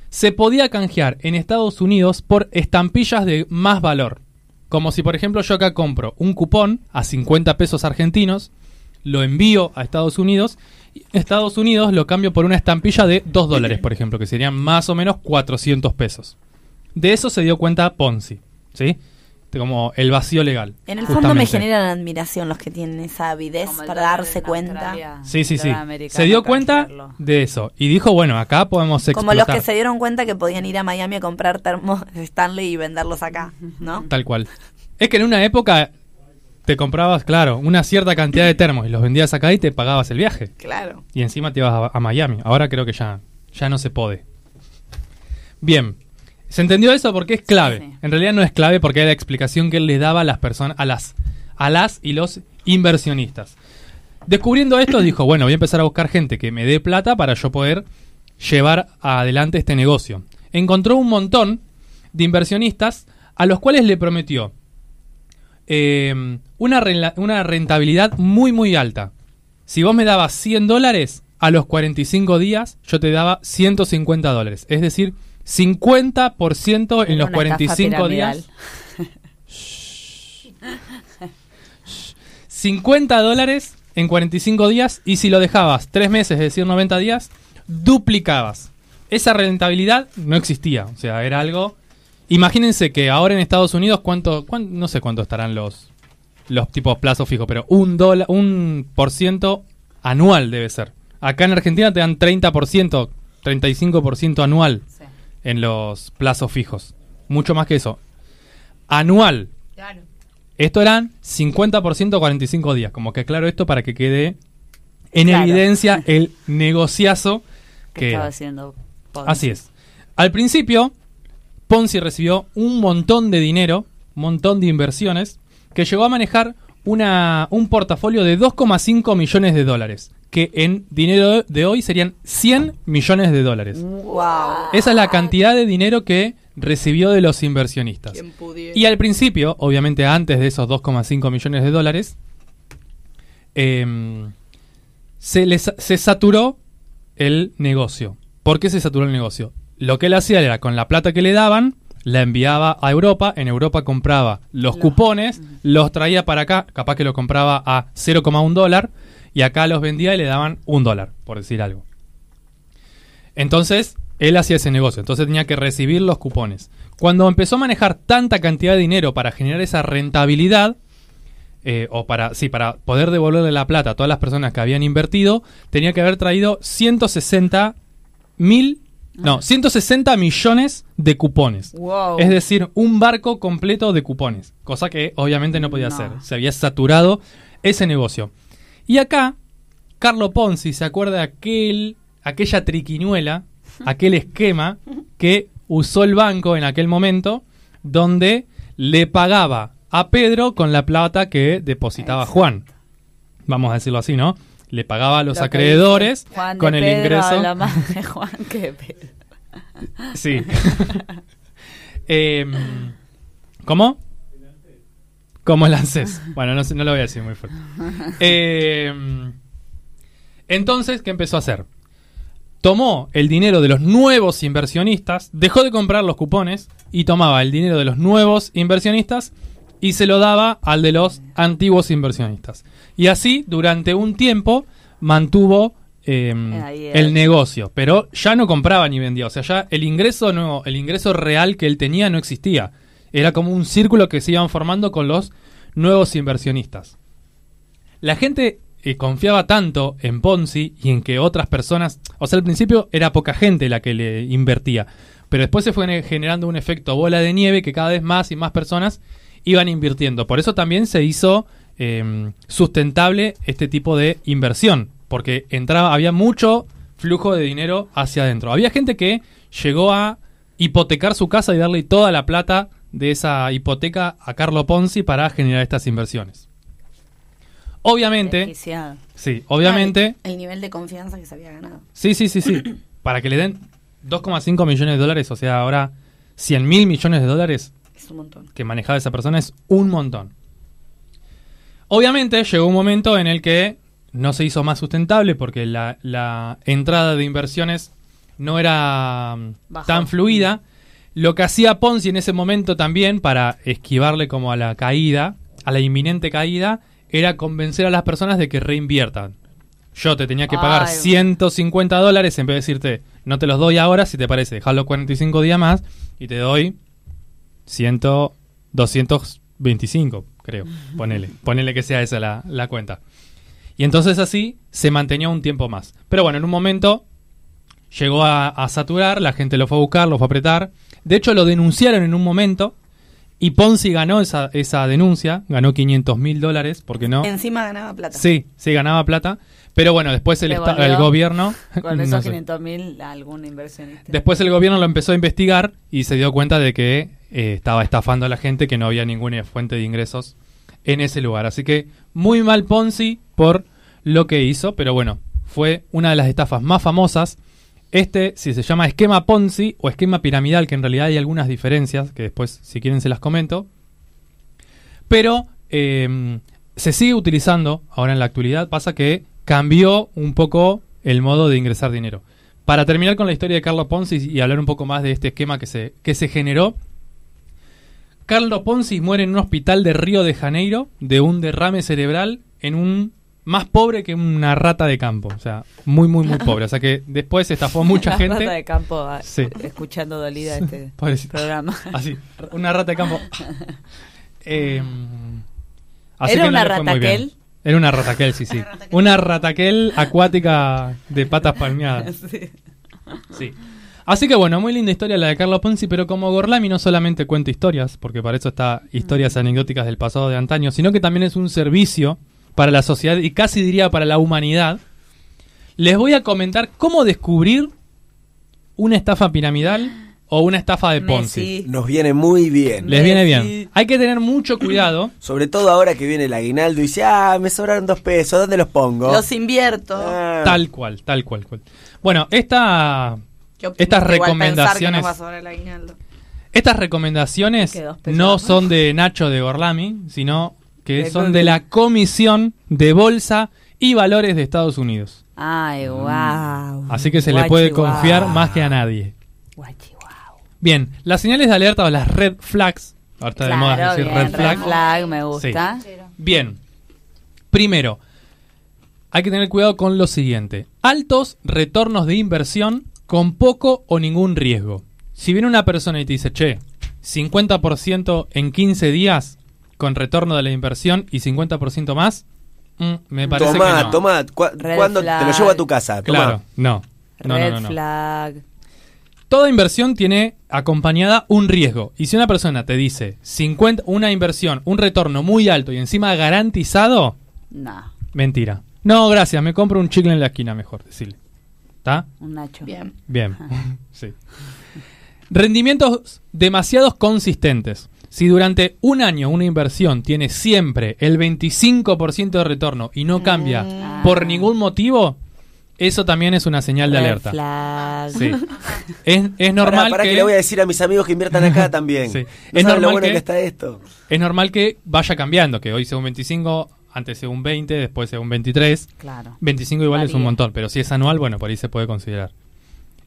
se podía canjear en Estados Unidos por estampillas de más valor. Como si, por ejemplo, yo acá compro un cupón a 50 pesos argentinos, lo envío a Estados Unidos, y Estados Unidos lo cambio por una estampilla de 2 dólares, por ejemplo, que serían más o menos 400 pesos. De eso se dio cuenta Ponzi, ¿sí? Como el vacío legal. En el fondo me generan admiración los que tienen esa avidez Como para darse en cuenta. Sí, sí, sí. Se dio cuenta de eso. Y dijo, bueno, acá podemos Como explotar. los que se dieron cuenta que podían ir a Miami a comprar termos de Stanley y venderlos acá, ¿no? Tal cual. Es que en una época te comprabas, claro, una cierta cantidad de termos y los vendías acá y te pagabas el viaje. Claro. Y encima te ibas a, a Miami. Ahora creo que ya, ya no se puede. Bien. ¿Se entendió eso? Porque es clave. Sí, sí. En realidad no es clave porque era la explicación que él les daba a las personas, a las, a las y los inversionistas. Descubriendo esto, dijo, bueno, voy a empezar a buscar gente que me dé plata para yo poder llevar adelante este negocio. Encontró un montón de inversionistas a los cuales le prometió eh, una, una rentabilidad muy, muy alta. Si vos me dabas 100 dólares, a los 45 días yo te daba 150 dólares. Es decir, 50% en los una estafa 45 piramidal. días. 50 dólares en 45 días y si lo dejabas 3 meses, es decir, 90 días, duplicabas. Esa rentabilidad no existía, o sea, era algo... Imagínense que ahora en Estados Unidos, ¿cuánto, cuán- no sé cuánto estarán los, los tipos plazos fijos, pero un, dólar, un por ciento anual debe ser. Acá en Argentina te dan 30% 35% anual. En los plazos fijos. Mucho más que eso. Anual. Claro. Esto eran 50% 45 días. Como que aclaro esto para que quede en Claro. evidencia el negociazo que que estaba haciendo Ponzi. Así es. Al principio, Ponzi recibió un montón de dinero, un montón de inversiones, que llegó a manejar una, un portafolio de 2,5 millones de dólares, que en dinero de hoy serían 100 millones de dólares. Wow. Esa es la cantidad de dinero que recibió de los inversionistas. Y al principio, obviamente antes de esos 2,5 millones de dólares, em, se, les, se saturó el negocio. ¿Por qué se saturó el negocio? Lo que él hacía era con la plata que le daban, la enviaba a Europa, en Europa compraba los cupones, los traía para acá, capaz que lo compraba a 0,1 dólar, y acá los vendía y le daban un dólar, por decir algo. Entonces, él hacía ese negocio, entonces tenía que recibir los cupones. Cuando empezó a manejar tanta cantidad de dinero para generar esa rentabilidad, eh, o para, sí, para poder devolverle la plata a todas las personas que habían invertido, tenía que haber traído 160 mil, no, 160 millones de cupones. Wow. Es decir, un barco completo de cupones, cosa que obviamente no podía No. hacer. Se había saturado ese negocio. Y acá, Carlo Ponzi se acuerda de aquel, aquella triquiñuela, aquel esquema que usó el banco en aquel momento, donde le pagaba a Pedro con la plata que depositaba Juan. Vamos a decirlo así, ¿no? Le pagaba a los Lo acreedores Juan de con el Pedro ingreso. habla más de Juan que de Pedro. Sí. Em, ¿Cómo? Como el ANSES. Bueno, no, no lo voy a decir muy fuerte. Em, entonces, ¿qué empezó a hacer? Tomó el dinero de los nuevos inversionistas, dejó de comprar los cupones y tomaba el dinero de los nuevos inversionistas y se lo daba al de los antiguos inversionistas. Y así, durante un tiempo, mantuvo em, el negocio, pero ya no compraba ni vendía. O sea, ya el ingreso, no, el ingreso real que él tenía no existía. Era como un círculo que se iban formando con los nuevos inversionistas. La gente eh, confiaba tanto en Ponzi y en que otras personas, o sea, al principio era poca gente la que le invertía, pero después se fue ne- generando un efecto bola de nieve que cada vez más y más personas iban invirtiendo. Por eso también se hizo eh, sustentable este tipo de inversión, porque entraba, había mucho flujo de dinero hacia adentro. Había gente que llegó a hipotecar su casa y darle toda la plata de esa hipoteca a Carlo Ponzi para generar estas inversiones. Obviamente, sí, obviamente, El nivel de confianza que se había ganado. sí, sí, sí, sí, para que le den 2,5 millones de dólares, o sea, ahora 100 mil millones de dólares Es un montón. que manejaba esa persona es un montón. Obviamente llegó un momento en el que no se hizo más sustentable porque la, la entrada de inversiones no era mm, tan fluida. Lo que hacía Ponzi en ese momento también para esquivarle como a la caída, a la inminente caída, era convencer a las personas de que reinviertan. Yo te tenía que pagar Ay, 150 dólares en vez de decirte, no te los doy ahora, si te parece, dejarlo 45 días más y te doy 100, 225, creo. Ponele, ponele que sea esa la, la cuenta. Y entonces así se mantenía un tiempo más. Pero bueno, en un momento llegó a, a saturar, la gente lo fue a buscar, lo fue a apretar. De hecho, lo denunciaron en un momento y Ponzi ganó esa, esa denuncia, ganó 500 mil dólares, porque no. Encima ganaba plata. Sí, sí, ganaba plata. Pero bueno, después el, el gobierno. Con no esos sé. 500 mil, algún inversionista. Después el gobierno lo empezó a investigar y se dio cuenta de que eh, estaba estafando a la gente, que no había ninguna fuente de ingresos en ese lugar. Así que muy mal Ponzi por lo que hizo, pero bueno, fue una de las estafas más famosas. Este, si se llama esquema Ponzi o esquema piramidal, que en realidad hay algunas diferencias, que después si quieren se las comento. Pero eh, se sigue utilizando ahora en la actualidad. Pasa que cambió un poco el modo de ingresar dinero. Para terminar con la historia de Carlo Ponzi y hablar un poco más de este esquema que se, que se generó. Carlo Ponzi muere en un hospital de Río de Janeiro de un derrame cerebral en un más pobre que una rata de campo. O sea, muy, muy, muy pobre. O sea que después estafó mucha gente. rata de campo ah, Sí. escuchando dolida este Pobrecita. programa. Así, una rata de campo. Eh, así ¿Era que no una bien. rataquel? Era una rataquel, sí, sí. Una rataquel acuática de patas palmeadas. Sí. Sí. Así que bueno, muy linda historia la de Carlos Ponzi, pero como Gorlami no solamente cuenta historias, porque para eso está historias anecdóticas del pasado de antaño, sino que también es un servicio para la sociedad y casi diría para la humanidad, les voy a comentar cómo descubrir una estafa piramidal o una estafa de Ponzi. Messi. Nos viene muy bien. Les viene bien. Hay que tener mucho cuidado. Sobre todo ahora que viene el aguinaldo y dice, ah, me sobraron dos pesos, ¿dónde los pongo? Los invierto. Ah. Tal cual, tal cual. cual. Bueno, esta, estas que recomendaciones, nos va a estas recomendaciones no son de Nacho de Gorlami, sino que De son de la Comisión de Bolsa y Valores de Estados Unidos. Ay, wow. Mm. Así que se le puede confiar más que a nadie. Guachi, wow. Bien, las señales de alerta o las red flags. Ahora está de moda Claro, decir bien, red flag. red flag, me gusta. Bien. Primero, hay que tener cuidado con lo siguiente. Altos retornos de inversión con poco o ningún riesgo. Si viene una persona y te dice, che, 50% en 15 días con retorno de la inversión y 50% más, mm, me parece Tomá, que no. tomá, ¿cu- Red ¿cuándo te lo llevo a tu casa? Tomá. Claro, no. No, red no, no, no. flag. Toda inversión tiene acompañada un riesgo. Y si una persona te dice 50, una inversión, un retorno muy alto y encima garantizado, No, mentira. No, gracias, me compro un chicle en la esquina mejor, decirle. ¿Está? un Nacho. Bien. Bien. sí. Rendimientos demasiados consistentes. Si durante un año una inversión tiene siempre el 25% de retorno y no cambia Ah. por ningún motivo, eso también es una señal de Red alerta. flag. Sí. Es, es Pará, normal pará que... que, le voy a decir a mis amigos que inviertan acá también. Sí. ¿No Es saben lo normal bueno que- que... está esto? es normal que vaya cambiando, que hoy sea un 25, antes sea un 20, después sea un 23. Claro. 25 igual es un montón, pero si es anual, bueno, por ahí se puede considerar.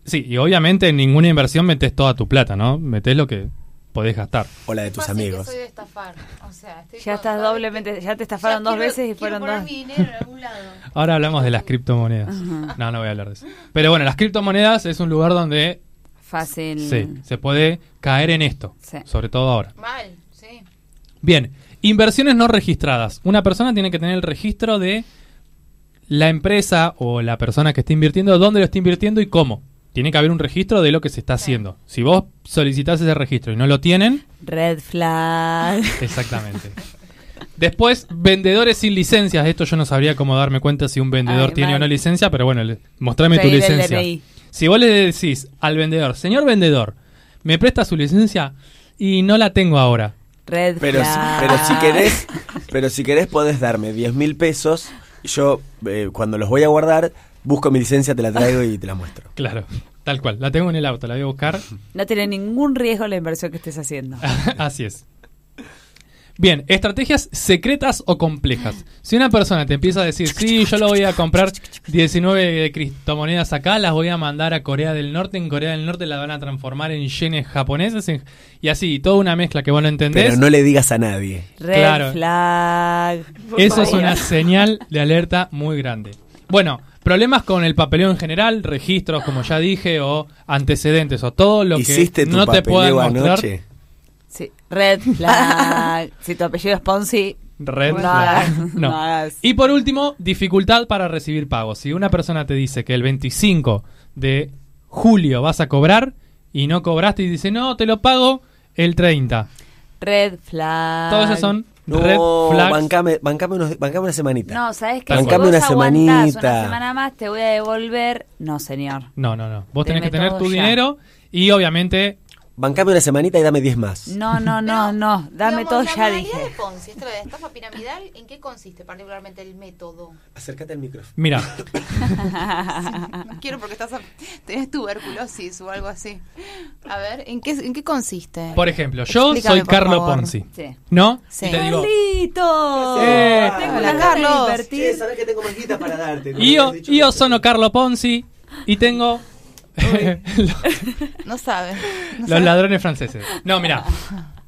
Sí, y obviamente en ninguna inversión metes toda tu plata, ¿no? Metes lo que podés gastar. O la de tus amigos. soy de estafar. O sea, estoy Ya estás doblemente, que- ya te estafaron dos quiero- veces y fueron poner dos. mi dinero en algún lado. Ahora hablamos de las criptomonedas. No, no voy a hablar de eso. Pero bueno, las criptomonedas es un lugar donde Fácil. sí, se puede caer en esto, Sí. sobre todo ahora. Mal, sí. Bien, inversiones no registradas. Una persona tiene que tener el registro de la empresa o la persona que está invirtiendo, dónde lo está invirtiendo y cómo. Tiene que haber un registro de lo que se está haciendo. Si vos solicitas ese registro y no lo tienen, Red flag. exactamente. Después, vendedores sin licencias. Esto yo no sabría cómo darme cuenta si un vendedor Ay, tiene o no licencia, pero bueno, le- mostrame tu Pedir licencia. Si vos le decís al vendedor, señor vendedor, ¿me presta su licencia? Y no la tengo ahora. Red Pero si, flag. pero si querés, pero si querés podés darme 10 mil pesos. Yo, eh, cuando los voy a guardar, busco mi licencia, te la traigo y te la muestro. Claro, tal cual. La tengo en el auto, la voy a buscar. No tiene ningún riesgo la inversión que estés haciendo. Así es. Bien, estrategias secretas o complejas. Si una persona te empieza a decir, sí, yo lo voy a comprar 19 criptomonedas acá, las voy a mandar a Corea del Norte, en Corea del Norte las van a transformar en yenes japoneses, en- y así, toda una mezcla que vos no entendés. Pero no le digas a nadie. Red Claro. flag. Eso es una señal de alerta muy grande. Bueno, problemas con el papeleo en general, registros, como ya dije, o antecedentes, o todo lo que ¿Hiciste tu no te puedan mostrar. anoche? Sí. Red flag. si tu apellido es Ponzi, Red no flag. hagas. No. No hagas. Y por último, dificultad para recibir pagos. Si una persona te dice que el 25 de julio vas a cobrar y no cobraste y dice, no, te lo pago el 30. Red flag. Todos esos son No, red flags. bancame, bancame, unos- bancame una semanita. No, ¿sabes qué? Si vos Bancame una aguantás semanita. una semana más, te voy a devolver. No, señor. No, no, no. Vos tenés que tener tu ya. dinero y obviamente Bancame una semanita y dame 10 más. No, no, no, no. Dame Digamos, todo la ya, dije. de Ponzi, esto de estafa piramidal, ¿en qué consiste particularmente el método? Acércate al micrófono. Mira, No quiero porque estás a- tenés tuberculosis o algo así. A ver, ¿en qué, en qué consiste? por ejemplo, yo Explícame, soy Carlo favor. Ponzi. Sí. ¿No? Sí. Y te digo, ¡Carlitos! Eh. Tengo Hola, Carlos. Sabés que tengo más guita para darte. io, io sono Carlo Ponzi y tengo No sabe. No los sabe. ladrones franceses. No, mira,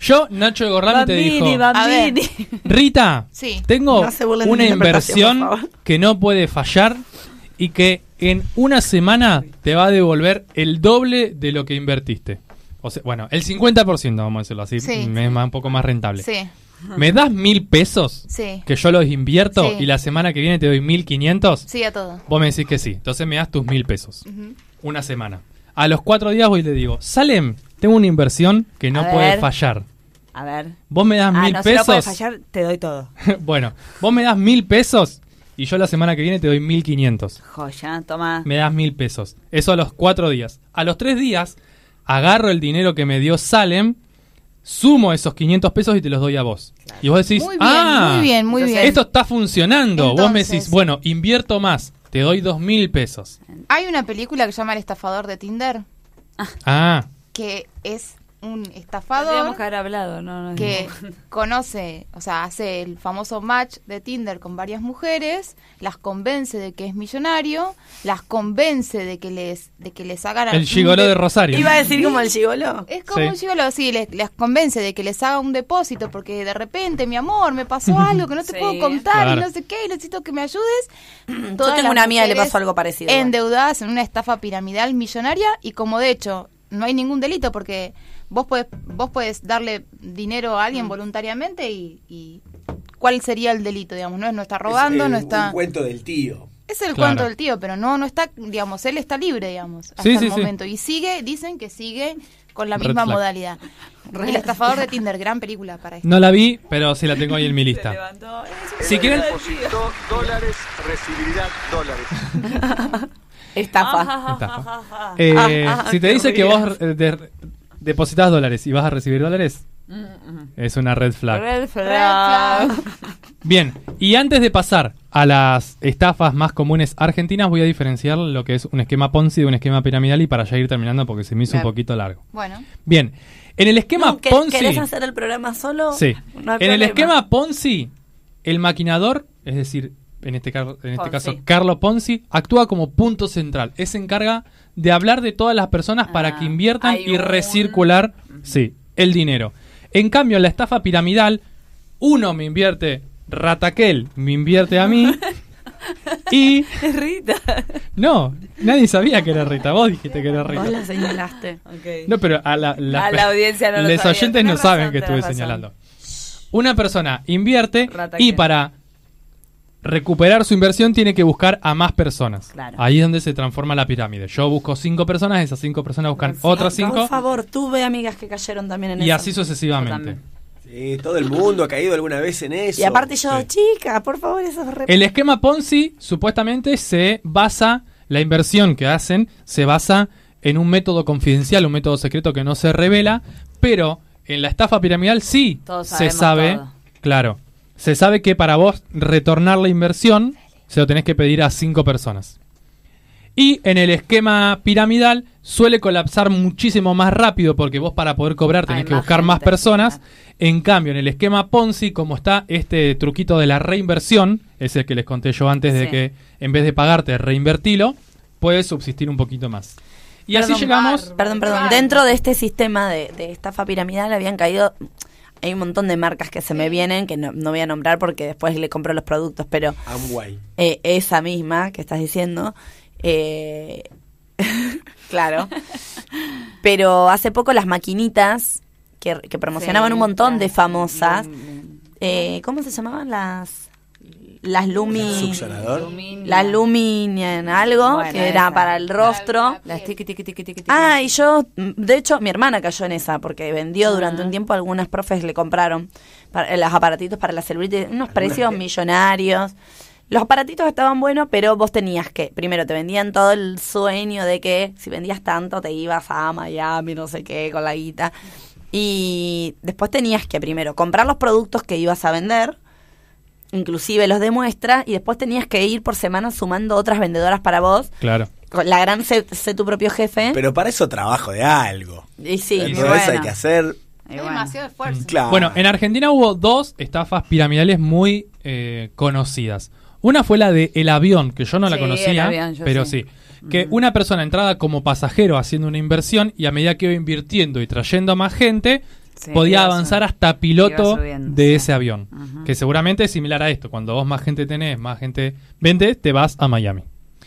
yo, Nacho de te dijo, bambini. Rita, Sí. tengo No una inversión que no puede fallar y que en una semana te va a devolver el doble de lo que invertiste. O sea, bueno, el 50%, vamos a decirlo así, Sí. es más- un poco más rentable. Sí. ¿Me das mil pesos? Sí. Que yo los invierto Sí. y la semana que viene te doy mil quinientos. Sí, a todo. Vos me decís que sí. Entonces me das tus mil pesos. Una semana. A los cuatro días voy y le digo, Salem, tengo una inversión que no A puede ver. fallar. A ver. Vos me das Ah, mil no, si no puede pesos. fallar, te doy todo. bueno, vos me das mil pesos y yo la semana que viene te doy mil quinientos. Joya, toma. Me das mil pesos. Eso a los cuatro días. A los tres días, agarro el dinero que me dio Salem, sumo esos 500 pesos y te los doy a vos. Y vos decís, Muy bien, ah, muy bien, muy bien. esto está funcionando. vos me decís, bueno, invierto más, te doy dos mil pesos. Hay una película que se llama El estafador de Tinder, Ah, que es un Tendríamos estafador que haber hablado, no, no. que conoce, o sea, hace el famoso match de Tinder con varias mujeres, las convence de que es millonario, las convence de que les de que les hagan el gigolo de- Rosario. Iba a decir como el gigolo. Es como Sí. un gigolo, sí, les, les convence de que les haga un depósito porque de repente, mi amor, me pasó algo que no te Sí. puedo contar Claro. y no sé qué, y necesito que me ayudes. Yo tengo una amiga que le pasó algo parecido. Endeudadas en una estafa piramidal millonaria y como de hecho no hay ningún delito porque vos puedes, vos puedes darle dinero a alguien voluntariamente y, y ¿cuál sería el delito? Digamos, no, es- no está robando, no está... cuento del tío. Es el Claro. cuento del tío, pero no, no está, digamos, él está libre, digamos, hasta Sí, el sí, sí. momento. Y sigue, dicen que sigue con la Red misma flag. modalidad. El estafador de Tinder, gran película para esto. No la vi, pero sí la tengo ahí en mi lista. Si quieren, dólares, recibirá dólares. Estafa. Estafa. Eh, Ah, ah, si te dice que vos eh, de- depositas dólares y vas a recibir dólares, es una red flag. Red flag. Bien, y antes de pasar a las estafas más comunes argentinas, voy a diferenciar lo que es un esquema Ponzi de un esquema piramidal y para ya ir terminando porque se me hizo Bien. un poquito largo. Bueno, Bien, en el esquema No, ¿que- Ponzi... ¿Querés hacer el programa solo? Sí. No en el esquema Ponzi, el maquinador, es decir, en este, car- en este Ponzi. caso Carlos Ponzi, actúa como punto central. Él se encarga de hablar de todas las personas para Ah, que inviertan y un- recircular, sí, el dinero. En cambio, en la estafa piramidal, uno me invierte, Rataquel me invierte a mí y... Rita. No, nadie sabía que era Rita, vos dijiste que era Vos Rita. la señalaste. No, pero a la, la- A la audiencia no sabía. oyentes no saben que estuve razón. señalando. Una persona invierte y para recuperar su inversión tiene que buscar a más personas. Claro. Ahí es donde se transforma la pirámide. Yo busco cinco personas, esas cinco personas buscan otras Por cinco favor, tuve amigas que cayeron también en y eso. así sucesivamente. Sí, todo el mundo ha caído alguna vez en eso. Y aparte yo, Sí. chica, por favor, eso es re... El esquema Ponzi supuestamente se basa, la inversión que hacen se basa en un método confidencial, un método secreto que no se revela, pero en la estafa piramidal sí Todos se sabe, todo. claro, se sabe que para vos retornar la inversión se lo tenés que pedir a cinco personas. Y en el esquema piramidal suele colapsar muchísimo más rápido porque vos para poder cobrar tenés Hay que más buscar más personas. En cambio, en el esquema Ponzi, como está este truquito de la reinversión, es el que les conté yo antes de que en vez de pagarte, reinvertilo, puedes subsistir un poquito más. Y así llegamos... Perdón, perdón. Dentro de este sistema de, de estafa piramidal habían caído... Hay un montón de marcas que se me vienen, que no, no voy a nombrar porque después le compro los productos, pero Amway. eh, esa misma que estás diciendo, eh, claro. Pero hace poco las maquinitas que, que promocionaban Sí, un montón de famosas, eh, ¿cómo se llamaban las? Las Lumi... Las Luminian algo, Bueno, que era esa. para el rostro. Las tiqui, tiqui, tiqui, tiqui. Ah, y yo, mm, de hecho, mi hermana cayó en esa, porque vendió durante Ah. un tiempo, algunas profes le compraron para, los aparatitos para la celulitis, unos precios millonarios. Los aparatitos estaban buenos, pero vos tenías que, primero te vendían todo el sueño de que si vendías tanto te ibas a Miami, no sé qué, con la guita. Y después tenías que primero comprar los productos que ibas a vender, inclusive los de muestra, y después tenías que ir por semana sumando otras vendedoras para vos. Claro. La gran sé, sé tu propio jefe. Pero para eso trabajo de algo. y sí, Y hay que hacer. Y es bueno. demasiado esfuerzo. Claro. Bueno, en Argentina hubo dos estafas piramidales muy eh, conocidas. Una fue la de El Avión, que yo no la Sí, conocía, El Avión, yo pero sí. sí. Que una persona entrada como pasajero haciendo una inversión y a medida que iba invirtiendo y trayendo a más gente, Sí, podía avanzar hasta piloto subiendo, de sí. ese avión. Que seguramente es similar a esto. Cuando vos más gente tenés, más gente vende, te vas a Miami.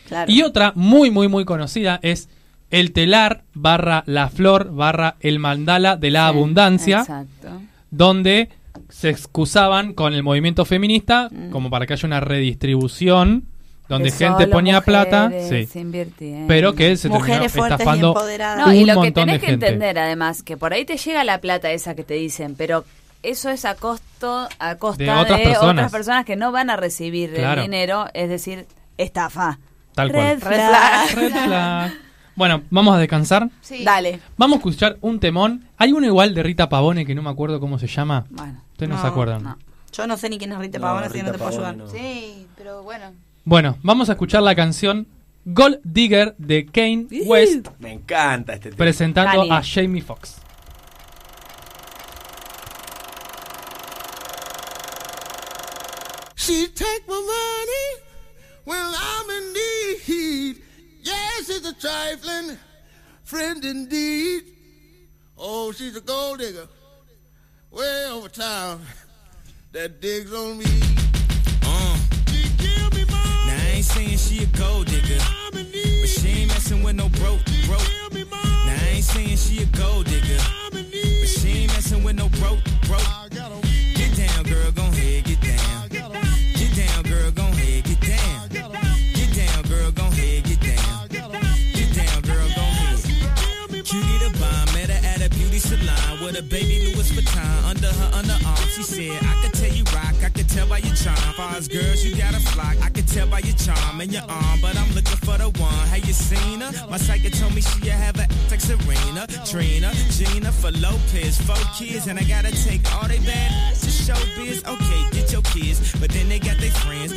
claro. Y otra muy, muy, muy conocida es el telar barra la flor barra el mandala de la Sí, abundancia Exacto. donde se excusaban con el movimiento feminista Mm. como para que haya una redistribución donde Que gente solo ponía plata, mujeres sí, pero que se terminó Mujeres fuertes y estafando empoderadas. No, y un lo que tenés que gente. entender además, que por ahí te llega la plata esa que te dicen, pero eso es a costo a costa De de, otras personas. otras personas que no van a recibir Claro. el dinero, es decir, estafa. Tal cual. Red flag. Red flag. Bueno, vamos a descansar. Sí. Dale. Vamos a escuchar un temón. Hay uno igual de Rita Pavone que no me acuerdo cómo se llama. Bueno, Ustedes no, No, se acuerdan. no. Yo no sé ni quién es Rita No, Pavone, así que no te puedo ayudar. no. Sí, pero bueno. Bueno, vamos a escuchar la canción Gold Digger de Kane West Me encanta este tema. presentando Kanye. a Jamie Foxx. She take my money when I'm in need. Yes, it's a trifling friend indeed. Oh, she's a gold digger way over town that digs on me. Uh. She give ain't saying she a gold digger, but she ain't messing with no broke, broke. Now I ain't saying she a gold digger, but she ain't messing with no broke, broke. Get down, girl, gon' head, get down. Get down, girl, gon' head, get down. Get down, girl, gon' head, get down. Get down, girl, gon' head. Cutie the bomb, met her at a beauty salon with a baby Louis Vuitton under her underarm. She said, I tell by your charm. Far as girls, you got a flock, I could tell by your charm and your arm. But I'm looking for the one. Have you seen her? My psychic told me she have a like Serena, Trina, Gina for Lopez, four kids, and I gotta take all they bad to show biz. Okay, get your kids, but then they got their friends.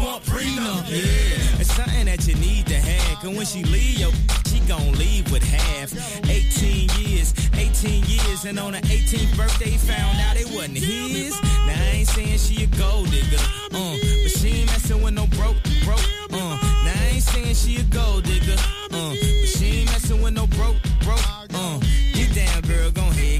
Want prenup. Yeah. It's something that you need to have. Cause when she leave, yo, she gon' leave with half. 18 years, 18 years, and on her 18th birthday, found out it wasn't his. Now I ain't saying she a gold digger, uh, but she ain't messing with no broke, broke, uh. Now I ain't saying she a gold digger, uh, but she ain't messing with no broke, broke, uh. Get down, girl, gon' head,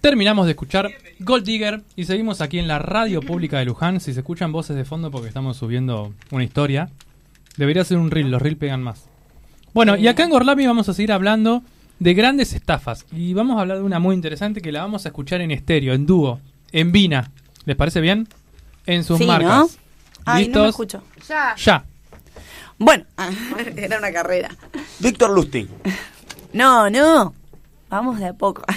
Terminamos de escuchar Gold Digger y seguimos aquí en la radio pública de Luján. Si se escuchan voces de fondo porque estamos subiendo una historia, debería ser un reel, los reels pegan más. Bueno, y acá en Gorlami vamos a seguir hablando de grandes estafas y vamos a hablar de una muy interesante que la vamos a escuchar en estéreo, en dúo, en Vina. ¿Les parece bien? En sus Sí, ¿no? marcas. Ay, no me ¿Listos? escucho. Ya. Ya. Bueno, era una carrera. Víctor Lustig. No, no. Vamos de a poco.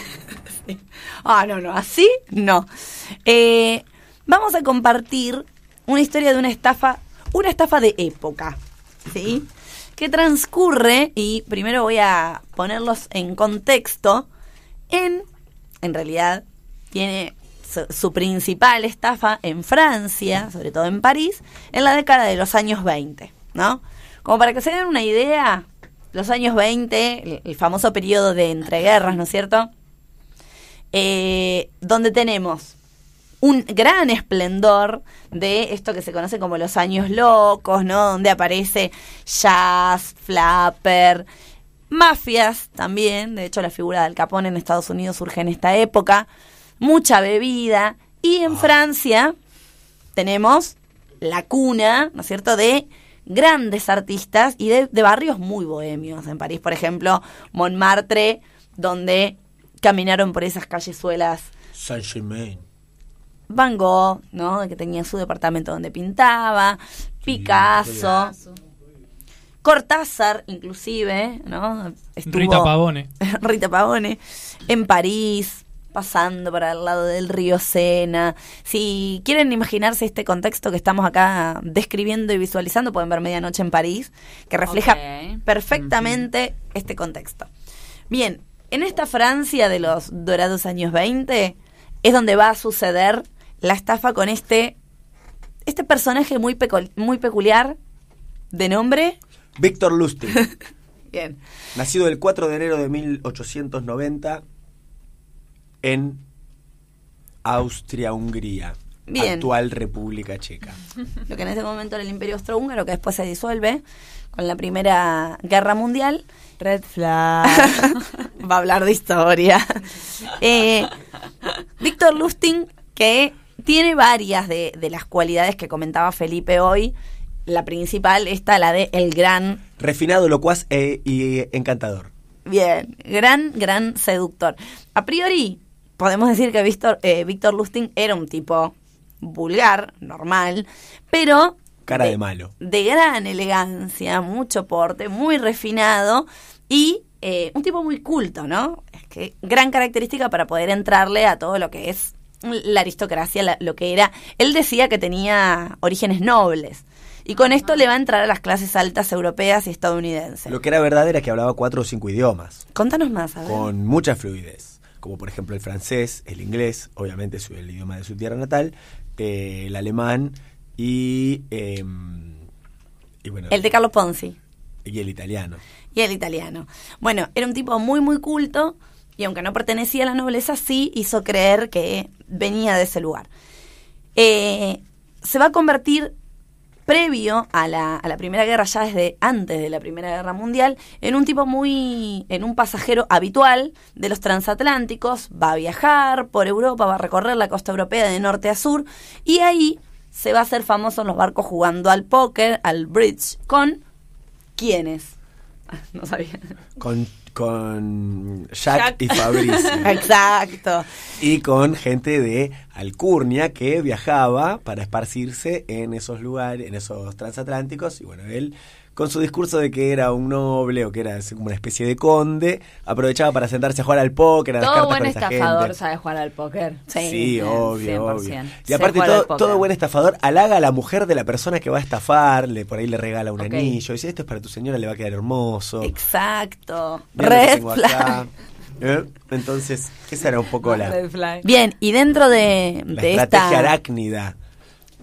Sí. Ah, no, no. Así no. Eh, vamos a compartir una historia de una estafa, una estafa de época. ¿Sí? Que transcurre, y primero voy a ponerlos en contexto. en, en realidad, tiene su, principal estafa en Francia, sobre todo en París, en la década de los años 20, ¿no? Como para que se den una idea, los años 20, el, el famoso periodo de entreguerras, ¿no es cierto? Eh, donde tenemos un gran esplendor de esto que se conoce como los años locos, ¿no? Donde aparece jazz, flapper, mafias también. De hecho, la figura del Capone en Estados Unidos surge en esta época. Mucha bebida. Y en Francia tenemos la cuna, ¿no es cierto?, de grandes artistas y de, de barrios muy bohemios. En París, por ejemplo, Montmartre, donde caminaron por esas callezuelas Saint-Germain. Van Gogh, ¿no? Que tenía su departamento donde pintaba, Picasso, Cortázar, inclusive, ¿no? Estuvo- Rita Pavone. Rita Pavone, en París, pasando por al lado del río Sena. Si quieren imaginarse este contexto que estamos acá describiendo y visualizando, pueden ver Medianoche en París, que refleja perfectamente este contexto. Bien, en esta Francia de los dorados años 20 es donde va a suceder la estafa con este este personaje muy muy peculiar de nombre. Víctor Lustig, Bien. nacido el 4 de enero de 1890 en Austria-Hungría, Bien. actual República Checa. lo que en ese momento era el Imperio Austrohúngaro, que después se disuelve con la Primera Guerra Mundial. Red flag. Va a hablar de historia. Eh, Víctor Lustig, que tiene varias de, de las cualidades que comentaba Felipe hoy. La principal, esta, la de el gran Refinado, locuaz e- y encantador. Bien, gran, gran seductor. A priori, podemos decir que Víctor, eh, Víctor Lustig era un tipo vulgar, normal, pero Cara de malo. de gran elegancia, mucho porte, muy refinado y eh, un tipo muy culto, ¿no? Es que gran característica para poder entrarle a todo lo que es la aristocracia, la- lo que era. Él decía que tenía orígenes nobles y con esto le va a entrar a las clases altas europeas y estadounidenses. Lo que era verdad era que hablaba cuatro o cinco idiomas, Contanos más, a ver. con mucha fluidez, como por ejemplo el francés, el inglés, obviamente su- el idioma de su tierra natal, eh, el alemán y, eh, y bueno, El de Carlos Ponzi. y el italiano. y el italiano. Bueno, era un tipo muy, muy culto y aunque no pertenecía a la nobleza, sí hizo creer que venía de ese lugar. Eh, se va a convertir previo a la, a la Primera Guerra, ya desde antes de la Primera Guerra Mundial, en un tipo muy, en un pasajero habitual de los transatlánticos, va a viajar por Europa, va a recorrer la costa europea de norte a sur, y ahí se va a hacer famoso en los barcos jugando al póker, al bridge, con ¿quiénes? No sabía. Con, con Jack, Jack. y Fabricio. Exacto. y con gente de Alcurnia que viajaba para esparcirse en esos lugares, en esos transatlánticos. Y bueno, él, con su discurso de que era un noble o que era así como una especie de conde, aprovechaba para sentarse a jugar al póker, a las Todo cartas buen con esta estafador gente. sabe jugar al póker. Sí. Sí, obvio, 100%. obvio. Y aparte todo, todo buen estafador halaga a la mujer de la persona que va a estafar, le, por ahí le regala un anillo, dice esto es para tu señora, le va a quedar hermoso. Exacto. Red flag. ¿Eh? Entonces, esa era un poco la, Red flag. Bien, y dentro de, la de estrategia esta arácnida.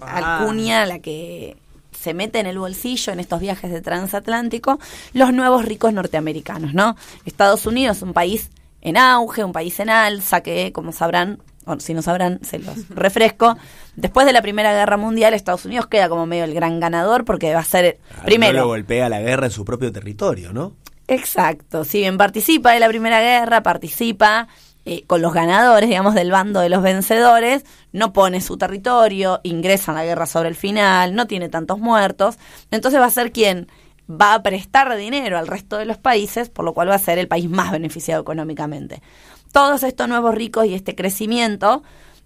alcunia, la que se mete en el bolsillo en estos viajes de transatlántico, los nuevos ricos norteamericanos, ¿no? Estados Unidos, un país en auge, un país en alza, que como sabrán, o si no sabrán, se los refresco. Después de la Primera Guerra Mundial, Estados Unidos queda como medio el gran ganador porque va a ser Ah, No primero. lo golpea la guerra en su propio territorio, ¿no? Exacto, si bien participa de la Primera Guerra, participa eh, con los ganadores, digamos, del bando de los vencedores, no pone su territorio, ingresa en la guerra sobre el final, no tiene tantos muertos, entonces va a ser quien va a prestar dinero al resto de los países, por lo cual va a ser el país más beneficiado económicamente. Todos estos nuevos ricos y este crecimiento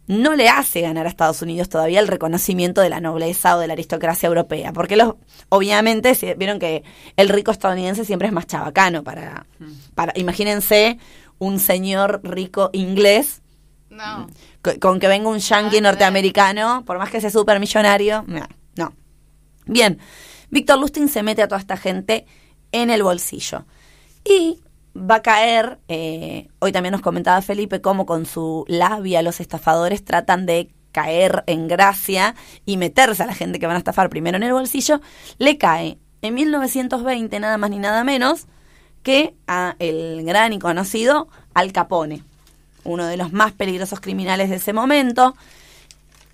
no le hace ganar a Estados Unidos todavía el reconocimiento de la nobleza o de la aristocracia europea, porque los, obviamente vieron que el rico estadounidense siempre es más chabacano para, para imagínense un señor rico inglés. No. co- con, que venga un yankee norteamericano, por más que sea súper millonario, no, no. Bien, Víctor Lustig se mete a toda esta gente en el bolsillo. Y va a caer, eh, hoy también nos comentaba Felipe cómo con su labia los estafadores tratan de caer en gracia y meterse a la gente que van a estafar primero en el bolsillo, le cae. En 1920 nada más ni nada menos que a el gran y conocido Al Capone, uno de los más peligrosos criminales de ese momento.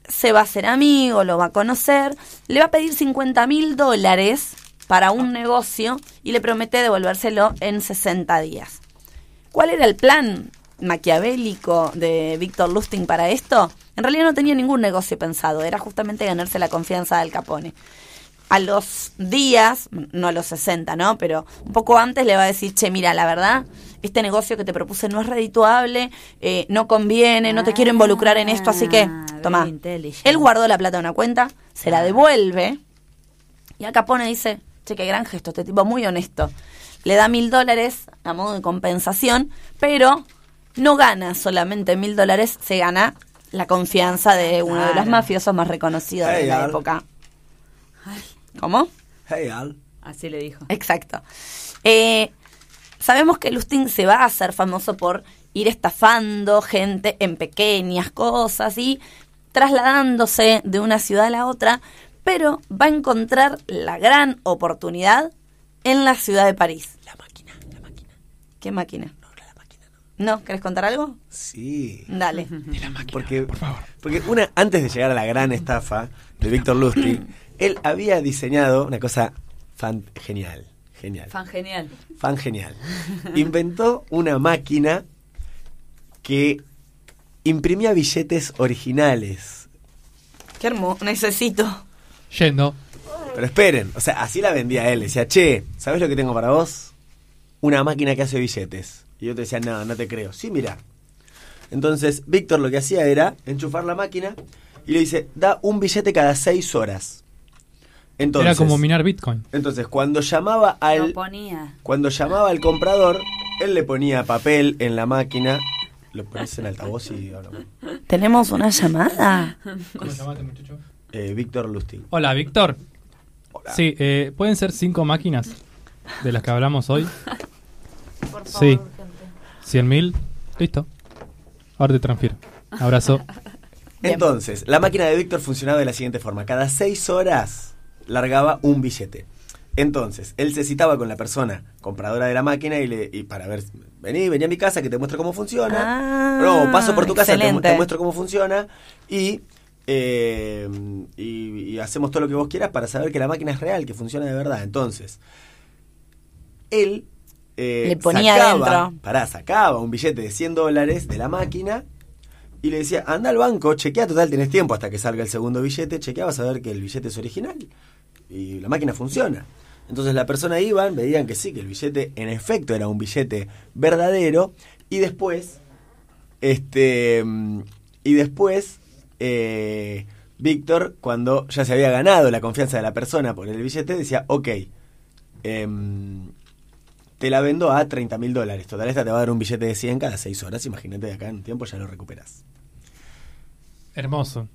Se va a hacer amigo, lo va a conocer, le va a pedir 50 mil dólares para un negocio y le promete devolvérselo en 60 días. ¿Cuál era el plan maquiavélico de Víctor Lustig para esto? En realidad no tenía ningún negocio pensado, era justamente ganarse la confianza del Capone. A los días, no a los 60, ¿no? Pero un poco antes le va a decir, che, mira, la verdad, este negocio que te propuse no es redituable, eh, no conviene, no te quiero involucrar en esto, así que, Ah, toma. Él guardó la plata en una cuenta, se la devuelve, y Al Capone dice, che, qué gran gesto, este tipo muy honesto. Le da mil dólares a modo de compensación, pero no gana solamente mil dólares, se gana la confianza de uno de los mafiosos más reconocidos de la Al. época. ¿Cómo? Hey, Al. Así le dijo. Exacto. Eh, sabemos que Lustig se va a hacer famoso por ir estafando gente en pequeñas cosas y trasladándose de una ciudad a la otra, pero va a encontrar la gran oportunidad en la ciudad de París. La máquina, la máquina. ¿Qué máquina? No, la máquina no. ¿No? ¿Querés contar algo? Sí. Dale. Porque, porque una, antes de llegar a la gran estafa de Víctor Lustig, él había diseñado una cosa fan genial. Genial. Fan genial. Fan genial. Inventó una máquina que imprimía billetes originales. Qué hermoso. Necesito. Yendo. Pero esperen, o sea, así la vendía él. Decía, che, ¿sabes lo que tengo para vos? Una máquina que hace billetes. Y yo te decía, no, no te creo. Sí, mira. Entonces, Víctor lo que hacía era enchufar la máquina y le dice, da un billete cada seis horas. Entonces, Era como minar Bitcoin. entonces cuando llamaba al Lo ponía. cuando llamaba al comprador, él le ponía papel en la máquina. Lo pones en altavoz y hablamos. ¿Tenemos una llamada? ¿Cómo llamaste, muchacho? Eh, Víctor Lustig. Hola, Víctor. Hola. Sí, eh, ¿pueden ser cinco máquinas de las que hablamos hoy? Por favor, Sí. urgente. ¿Cien mil? Listo. Ahora te transfiero. Abrazo. Entonces, la máquina de Víctor funcionaba de la siguiente forma. Cada seis horas largaba un billete. Entonces, él se citaba con la persona compradora de la máquina y, le, y para ver, vení, vení a mi casa que te muestro cómo funciona. Ah, no, paso por tu casa, te, te muestro cómo funciona. Y, eh, y, y hacemos todo lo que vos quieras para saber que la máquina es real, que funciona de verdad. Entonces, él eh, Le ponía sacaba, pará, sacaba un billete de 100 dólares de la máquina y le decía, anda al banco, chequea, total, tenés tiempo hasta que salga el segundo billete, chequea, vas a ver que el billete es original y la máquina funciona. Entonces la persona iban, veían que sí, que el billete en efecto era un billete verdadero y después, este, y después, eh, Víctor, cuando ya se había ganado la confianza de la persona por el billete, decía, ok, em, te la vendo a 30 mil dólares. Total, esta te va a dar un billete de 100 cada 6 horas. Imagínate, de acá en un tiempo ya lo recuperas. Hermoso.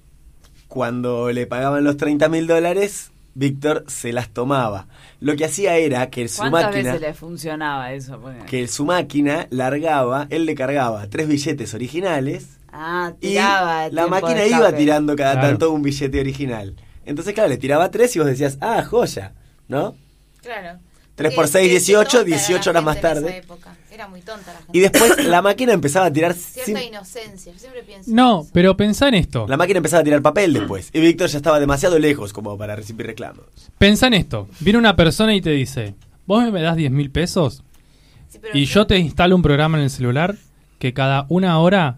Cuando le pagaban los 30 mil dólares, Víctor se las tomaba. Lo que hacía era que su ¿Cuántas máquina, veces le funcionaba eso? Porque- que su máquina largaba, él le cargaba tres billetes originales Ah, y tiraba. la tiempo máquina iba tirando cada Claro. tanto un billete original. Entonces, claro, le tiraba tres y vos decías, ah, joya, ¿no? Claro. Tres Qué- por seis, qué- qué 18, tonta era la 18 horas más gente en esa tarde. época. Era muy tonta la gente. Y después la máquina empezaba a tirar... Cierta sin- inocencia. Yo siempre pienso. No, eso. pero pensá en esto. La máquina empezaba a tirar papel después. Y Víctor ya estaba demasiado lejos como para recibir reclamos. Pensá en esto. Viene una persona y te dice, vos me das 10 mil pesos Sí, pero y yo te instalo un programa en el celular que cada una hora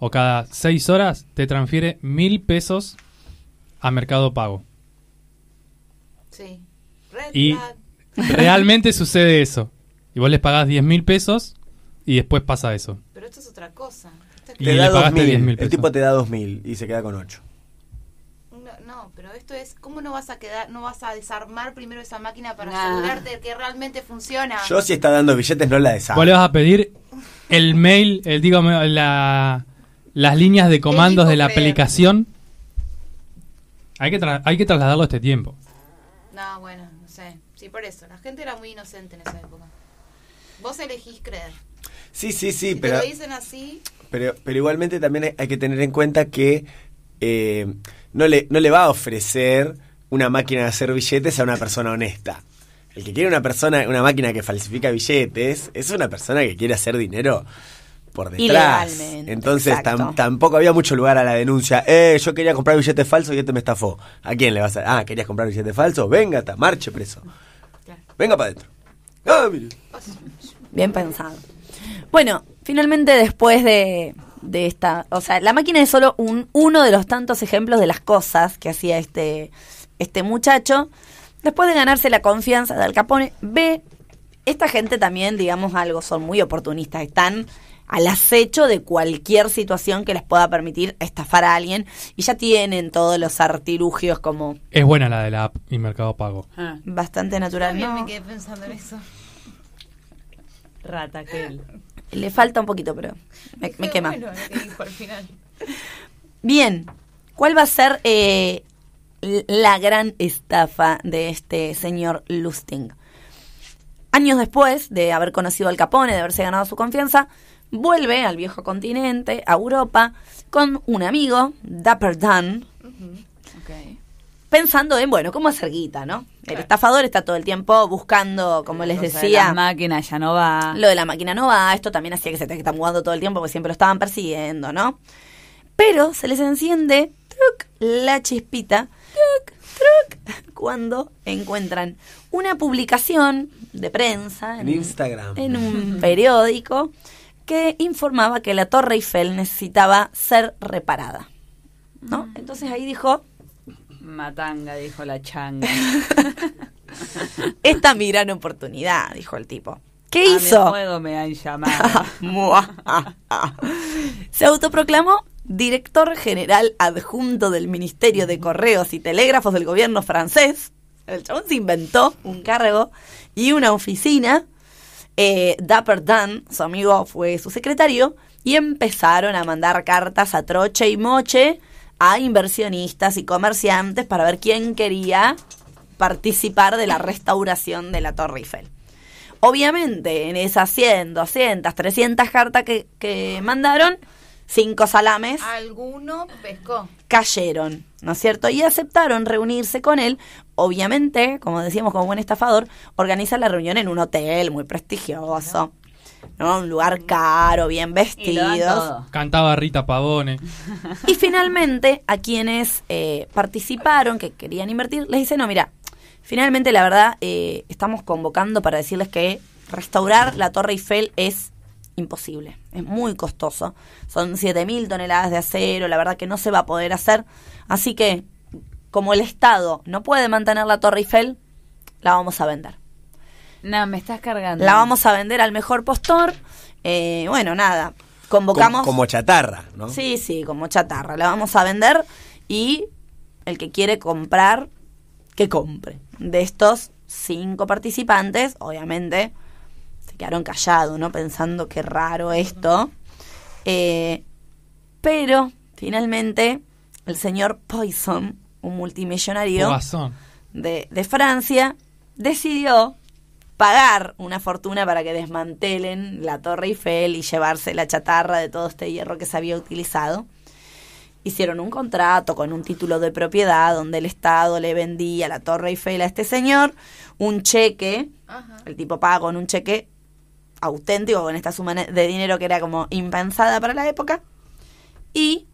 o cada seis horas te transfiere mil pesos a Mercado Pago. Sí. Red Y flag. Realmente sucede eso. Y vos les pagás 10 mil pesos y después pasa eso. Pero esto es otra cosa. Esto es Y Te le da pagaste 2.000. 10.000 El pesos. tipo te da 2.000 y se queda con 8. No, no, pero esto es, ¿cómo no vas a quedar, no vas a desarmar primero esa máquina para Nah. asegurarte de que realmente funciona? Yo si está dando billetes no la deshago. Vos le vas a pedir el mail, el digo, la, las líneas de comandos de la creer. aplicación. Hay que, tra- hay que trasladarlo a este tiempo. No, bueno. Sí, por eso. La gente era muy inocente en esa época. Vos elegís creer. Sí, sí, sí, Si pero, te lo dicen así, pero, pero igualmente también hay- hay que tener en cuenta que eh, no, le, no le va a ofrecer una máquina de hacer billetes a una persona honesta. El que quiere una persona, una máquina que falsifica billetes, es una persona que quiere hacer dinero por detrás. Ilegalmente, Entonces tam- tampoco había mucho lugar a la denuncia. Eh, yo quería comprar billetes falsos y este me estafó. ¿A quién le vas a.? Ah, ¿querías comprar billetes falsos? Venga, marche preso. Venga para adentro. Ah. Bien pensado. Bueno, finalmente después de, de esta, o sea, la máquina es solo un, uno de los tantos ejemplos de las cosas que hacía este, este muchacho. Después de ganarse la confianza de Al Capone, ve, esta gente también, digamos algo, son muy oportunistas, están al acecho de cualquier situación que les pueda permitir estafar a alguien y ya tienen todos los artilugios como Es buena la de la app y Mercado Pago. Ah, bastante natural. también ¿no? me quedé pensando en eso. rata aquel. Le falta un poquito, pero me, quema. bueno que dijo al final. Bien, ¿cuál va a ser eh, la gran estafa de este señor Lustig? Años después de haber conocido al Capone, de haberse ganado su confianza, vuelve al viejo continente, a Europa, con un amigo, Dapper Dan, Ok. pensando en, bueno, cómo hacer guita, ¿no? El estafador está todo el tiempo buscando, como les Cosa de decía, las máquinas ya no va. lo de la máquina no va, esto también hacía que se te esté mudando todo el tiempo porque siempre lo estaban persiguiendo, ¿no? Pero se les enciende truc, la chispita truc, truc, cuando encuentran una publicación de prensa En Instagram. en un periódico que informaba que la Torre Eiffel necesitaba ser reparada. ¿No? Entonces ahí dijo, Matanga, dijo la changa. esta es mi gran oportunidad, dijo el tipo. ¿Qué A mi hizo? juego me han llamado. Se autoproclamó director general adjunto del Ministerio de Correos y Telégrafos del gobierno francés. El chabón se inventó un cargo y una oficina. Eh, Dapper Dan, su amigo, fue su secretario y empezaron a mandar cartas a troche y moche a inversionistas y comerciantes para ver quién quería participar de la restauración de la Torre Eiffel. Obviamente, en esas 100, 200, 300 cartas que, que mandaron, cinco salames Alguno pescó. cayeron, ¿no es cierto? Y aceptaron reunirse con él. Obviamente, como decíamos, como buen estafador, organiza la reunión en un hotel muy prestigioso, ¿no? Un lugar caro, bien vestidos. Cantaba Rita Pavone. Y finalmente, a quienes eh, participaron, que querían invertir, les dice, no, mira, finalmente la verdad, eh, estamos convocando para decirles que restaurar la Torre Eiffel es imposible, es muy costoso. Son 7.000 toneladas de acero, la verdad que no se va a poder hacer. Así que, como el Estado no puede mantener la Torre Eiffel, la vamos a vender. No, me estás cargando. La vamos a vender al mejor postor. Eh, bueno, nada, Como, convocamos... como chatarra, ¿no? Sí, sí, como chatarra. La vamos a vender y el que quiere comprar, que compre. De estos cinco participantes, obviamente, quedaron callados, ¿no? Pensando qué raro esto. Eh, pero, finalmente, el señor Poison, un multimillonario de, de Francia, decidió pagar una fortuna para que desmantelen la Torre Eiffel y llevarse la chatarra de todo este hierro que se había utilizado. Hicieron un contrato con un título de propiedad donde el Estado le vendía la Torre Eiffel a este señor, un cheque, Ajá. el tipo paga con un cheque auténtico, con esta suma de dinero que era como impensada para la época, y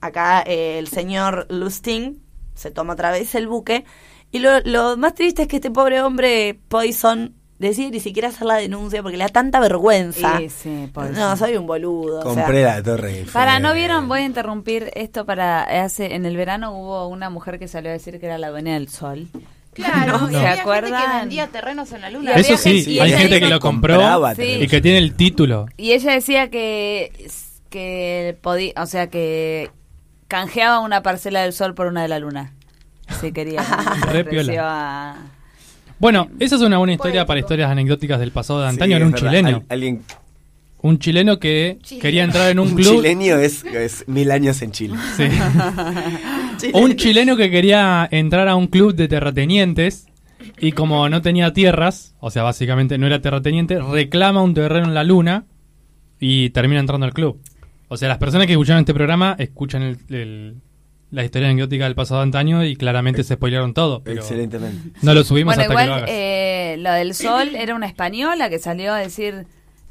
acá eh, el señor Lustig se toma otra vez el buque. Y lo, lo más triste es que este pobre hombre, Poison, decide ni siquiera hacer la denuncia porque le da tanta vergüenza. Sí, sí, Poison. No, soy un boludo. o sea. Compré la torre. Eiffel. Para, ¿no vieron? Voy a interrumpir esto para... Hace, en el verano hubo una mujer que salió a decir que era la dueña del sol. Claro, No. ¿Se había gente que acuerdan? vendía terrenos en la luna. Eso sí, gente- hay gente que lo compró Sí. y que tiene el título. Y ella decía que que podía, o sea, que canjeaba una parcela del sol por una de la luna. Si quería. A- Bueno, esa es una buena historia Poético. para historias anecdóticas del pasado de Sí, antaño. es Era un verdad. chileno. Al- alguien, Un chileno que Chileno. quería entrar en un un club. chilenio es, es mil años en Chile. Sí. Un chileno que quería entrar a un club de terratenientes y como no tenía tierras, o sea, básicamente no era terrateniente, reclama un terreno en la luna y termina entrando al club. O sea, las personas que escucharon este programa escuchan el- el- la historia anecdótica del pasado antaño y claramente se spoilearon todo. Pero Excelentemente. No lo subimos Bueno, hasta que lo igual hagas. eh, lo del sol era una española que salió a decir,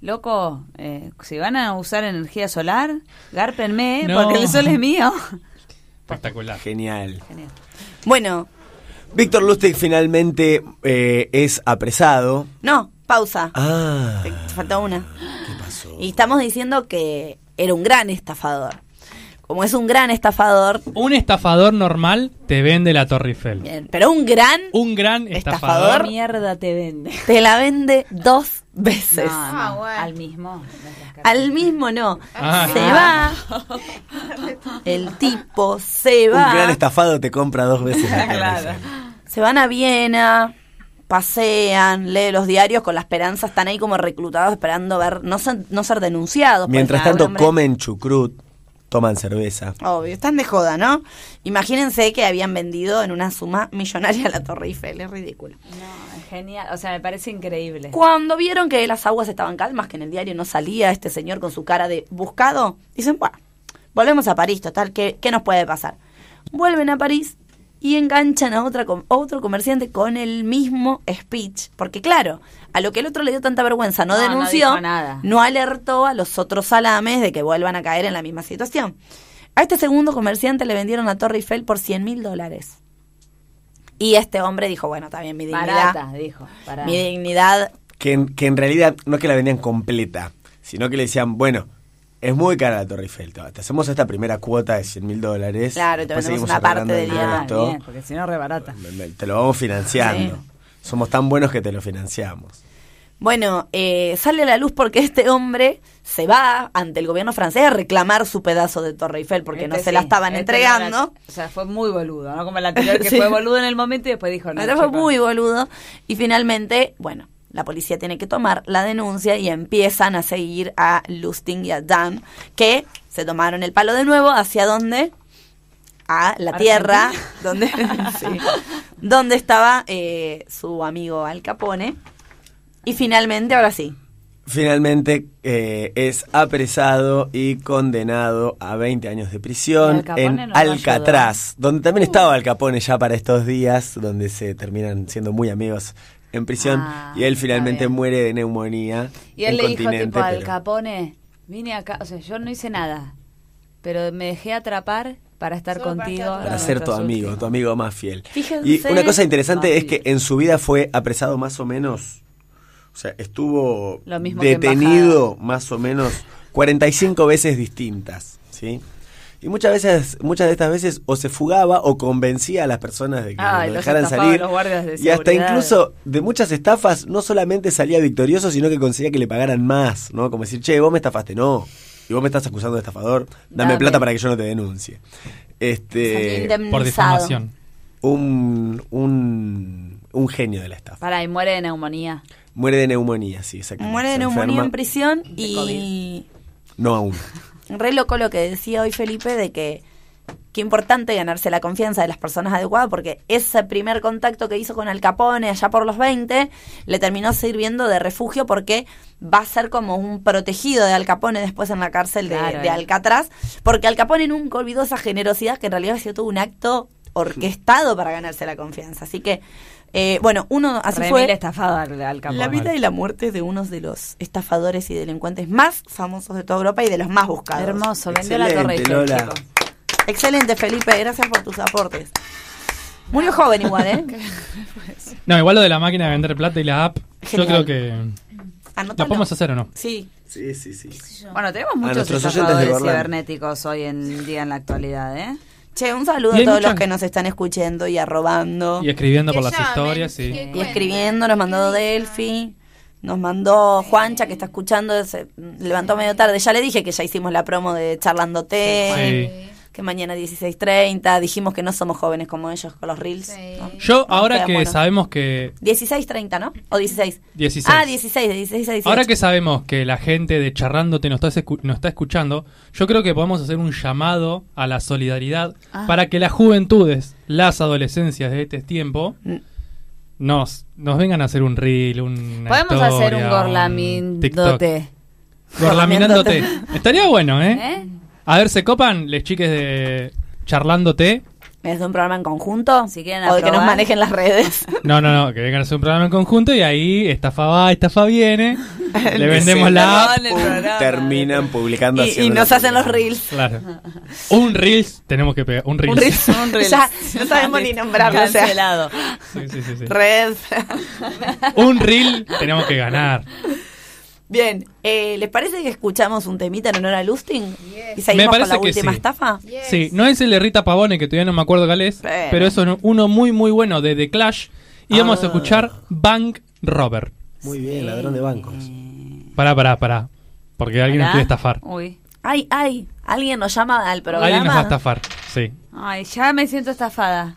loco, eh, si van a usar energía solar, gárpenme, No. porque el sol es mío. Espectacular. Genial. Genial. Bueno, Víctor Lustig finalmente eh, es apresado. no, pausa. Ah, Te falta una. ¿qué pasó? Y estamos diciendo que era un gran estafador. Como es un gran estafador, Un estafador normal te vende la Torre Eiffel. bien, pero un gran Un gran Estafador. estafador. ¿Qué mierda te vende? te la vende dos veces. No, no, Ah, bueno. al mismo. Al mismo no. Ah. Se va. El tipo se Un va. gran estafado te compra dos veces la Torre Claro. Eiffel. Se van a Viena, pasean, lee los diarios con la esperanza, están ahí como reclutados esperando ver, no ser, no ser denunciados. Mientras pues, tanto hombre- comen chucrut, toman cerveza. Obvio, están de joda, ¿no? Imagínense que habían vendido en una suma millonaria la Torre Eiffel, es ridículo. No, es genial. O sea, me parece increíble. Cuando vieron que las aguas estaban calmas, que en el diario no salía este señor con su cara de buscado, dicen, bueno, volvemos a París, total, ¿qué, qué nos puede pasar? Vuelven a París y enganchan a otra, com- otro comerciante con el mismo speech. Porque claro, a lo que el otro le dio tanta vergüenza, no, No, no denunció, dijo nada. no alertó a los otros salames de que vuelvan a caer en la misma situación. A este segundo comerciante le vendieron la Torre Eiffel por 100 mil dólares. Y este hombre dijo, bueno, está bien, mi dignidad, Barata, dijo. barata. mi dignidad Que en, que en realidad no es que la vendían completa, sino que le decían, bueno, es muy cara la Torre Eiffel, te hacemos esta primera cuota de 100 mil dólares. Claro, y te vendemos una parte del Ah, porque si no, re barata. Me- me- Te lo vamos financiando. Somos tan buenos que te lo financiamos. Bueno, eh, sale a la luz porque este hombre se va ante el gobierno francés a reclamar su pedazo de Torre Eiffel porque no Este se la estaban este entregando. no la- o sea, fue muy boludo, ¿no? Como el anterior que Sí. fue boludo en el momento y después dijo no. Ahora fue muy boludo. Y finalmente, bueno, la policía tiene que tomar la denuncia y empiezan a seguir a Lustig y a Dan, que se tomaron el palo de nuevo. ¿Hacia dónde? A la Argentina. tierra, donde, sí, donde estaba eh, su amigo Al Capone. Y finalmente, ahora sí, Finalmente eh, es apresado y condenado a 20 años de prisión Al Capone en no Alcatraz, donde también estaba Al Capone ya para estos días, donde se terminan siendo muy amigos en prisión Ah, y él finalmente muere de neumonía. Y él le dijo tipo al pero- Capone, vine acá, o sea, yo no hice nada, pero me dejé atrapar para estar Solo contigo. para ser tu amigo, últimos. tu amigo más fiel. Fíjense. Y una cosa interesante es que en su vida fue apresado más o menos, o sea, estuvo Lo mismo que detenido más o menos 45 veces distintas, ¿sí? Y muchas veces, muchas de estas veces o se fugaba o convencía a las personas de que lo dejaran salir. los guardias de y hasta incluso de muchas estafas no solamente salía victorioso, sino que conseguía que le pagaran más, ¿no? Como decir, che, vos me estafaste, no. Y vos me estás acusando de estafador, dame, Dame. plata para que yo no te denuncie. Este, indemnizado. Por difamación. un, un, un genio de la estafa. Pará, y muere de neumonía. Muere de neumonía, sí, exactamente. Muere de neumonía en prisión y No aún. Re loco lo que decía hoy Felipe de que qué importante ganarse la confianza de las personas adecuadas porque ese primer contacto que hizo con Al Capone allá por los 20 le terminó sirviendo de refugio porque va a ser como un protegido de Al Capone después en la cárcel de, Claro, de eh. Alcatraz porque Al Capone nunca olvidó esa generosidad que en realidad ha sido todo un acto orquestado para ganarse la confianza así que eh, bueno uno así Remil fue estafado al, al Capone. la vida y la muerte de uno de los estafadores y delincuentes más famosos de toda Europa y de los más buscados. Hermoso, vendió la torre Excelente, Lola. Felipe. Gracias por tus aportes. Murió joven igual, ¿eh? No, igual lo de la máquina de vender plata y la app, Genial. yo creo que Anótalo. la podemos hacer o no. Sí. Sí, sí, sí. Bueno, tenemos muchos estafadores cibernéticos hoy en día en la actualidad, ¿eh? Che, un saludo a todos mucha- los que nos están escuchando y arrobando. Y escribiendo Que por las historias, sí. Y escribiendo, nos mandó Delphi. Nos mandó Juancha, que está escuchando, se levantó medio tarde. Ya le dije que ya hicimos la promo de Charlando Té, Sí. Que mañana 16.30. Dijimos que no somos jóvenes como ellos con los Reels. Sí. ¿no? Yo, No, ahora que buenos. sabemos que 16.30, ¿no? ¿O 16? 16. Ah, 16, de 16 a 18. Ahora que sabemos que la gente de Charrándote nos está, escu- nos está escuchando, yo creo que podemos hacer un llamado a la solidaridad Ah. para que las juventudes, las adolescencias de este tiempo, Mm. nos, nos vengan a hacer un reel, un. Podemos hacer un gorlamindote. Gorlaminándote. Estaría bueno, ¿eh? ¿Eh? A ver, ¿se copan les chiques de Charlándote? ¿Es un programa en conjunto? Si quieren o de que nos manejen las redes. No, no, no, que vengan a hacer un programa en conjunto y ahí estafa va, estafa viene. le vendemos la app. Programa. Terminan publicando y, y nos hacen los reels. Claro. Un Reels tenemos que pegar. Un Reels. Un reels. Un reels. Ya, no sabemos ni nombrarlo. O sea, Cancelado. Sí, sí, sí, sí. red. Un Reel tenemos que ganar. Bien, eh, ¿les parece que escuchamos un temita en honor a Lusting? Y seguimos Me con parece la que última sí. estafa. Sí, no es el de Rita Pavone, que todavía no me acuerdo cuál es, Pero. pero es uno- muy, muy bueno de The Clash. Y vamos a escuchar Bank Robber. Muy bien, ladrón de bancos. Pará, pará, pará. Porque alguien nos ¿Hola? quiere estafar. Uy. Ay, ay, alguien nos llama al programa. Alguien nos va a estafar, sí. Ay, ya me siento estafada.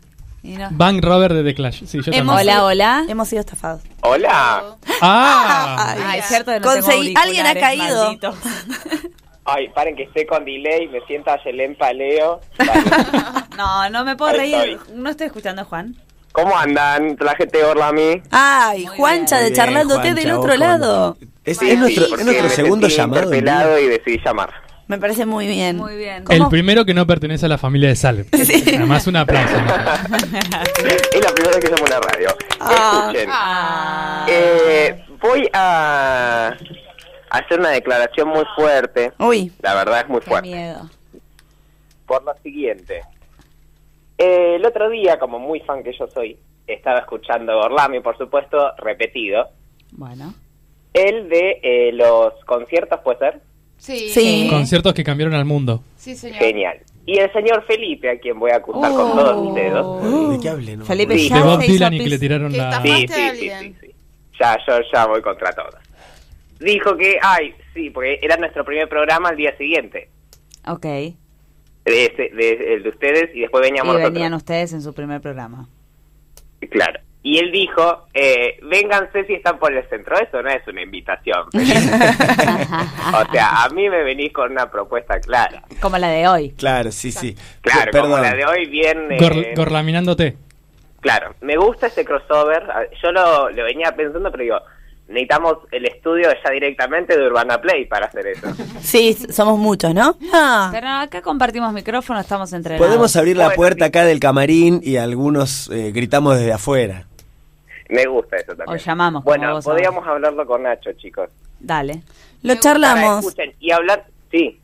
Y no. Bank Robber de The Clash. Sí, yo también. Hola, hola. Hemos sido estafados. Hola. ¡Ah! Ay, es cierto que no tengo Conseguí- alguien ha caído. Ay, paren que esté con delay, me sienta Yelén Paleo. No, no me puedo Ahí reír. estoy. No estoy escuchando Juan. ¿Cómo andan? La gente Orlami. Ay, Muy Juancha de bien, Charlándote Juancha, del vos otro con- lado. Es, nuestro, es nuestro segundo llamado. del día. interpelado y decidí llamar. Me parece muy bien. Muy bien. El primero que no pertenece a la familia de Salem. Además, un aplauso. ¿no? es la primera vez que llamo a la radio. Ah. Escuchen. Ah. Eh, voy a hacer una declaración muy fuerte. Uy, La verdad es muy Qué fuerte. miedo. Por lo siguiente. Eh, el otro día, como muy fan que yo soy, estaba escuchando Orlami, por supuesto, repetido. Bueno. El de eh, los conciertos, ¿puede ser? Sí. Sí. Conciertos que cambiaron al mundo. Sí, señor. Genial. Y el señor Felipe, a quien voy a acusar con todos mis dedos. ¿De qué hable? No, Felipe Sí. De ya Bob Dylan y que le tiraron Que la... Sí, sí, de sí, alguien. sí, sí. Ya, yo ya voy contra todos. Dijo que, ay, sí, porque era nuestro primer programa al día siguiente. Ok. De, ese- de- el de ustedes y después Y veníamos nosotros. venían ustedes en su primer programa. Claro. Y él dijo, eh, vénganse si están por el centro. Eso no es una invitación. o sea, a mí me venís con una propuesta clara. Como la de hoy. Claro, sí, sí. Claro, Perdón. como la de hoy, bien... eh, Gor- gorlaminándote. Claro, me gusta ese crossover. Yo lo, lo venía pensando, pero digo, necesitamos el estudio ya directamente de Urbana Play para hacer eso. sí, somos muchos, ¿no? Ah, Pero acá compartimos micrófono, estamos entrenados. Podemos abrir la Bueno, puerta acá del camarín y algunos eh, gritamos desde afuera. Me gusta eso también. O llamamos, como Bueno, vos podríamos hablarlo con Nacho, chicos. Dale, lo charlamos. escuchen, y hablar... Sí.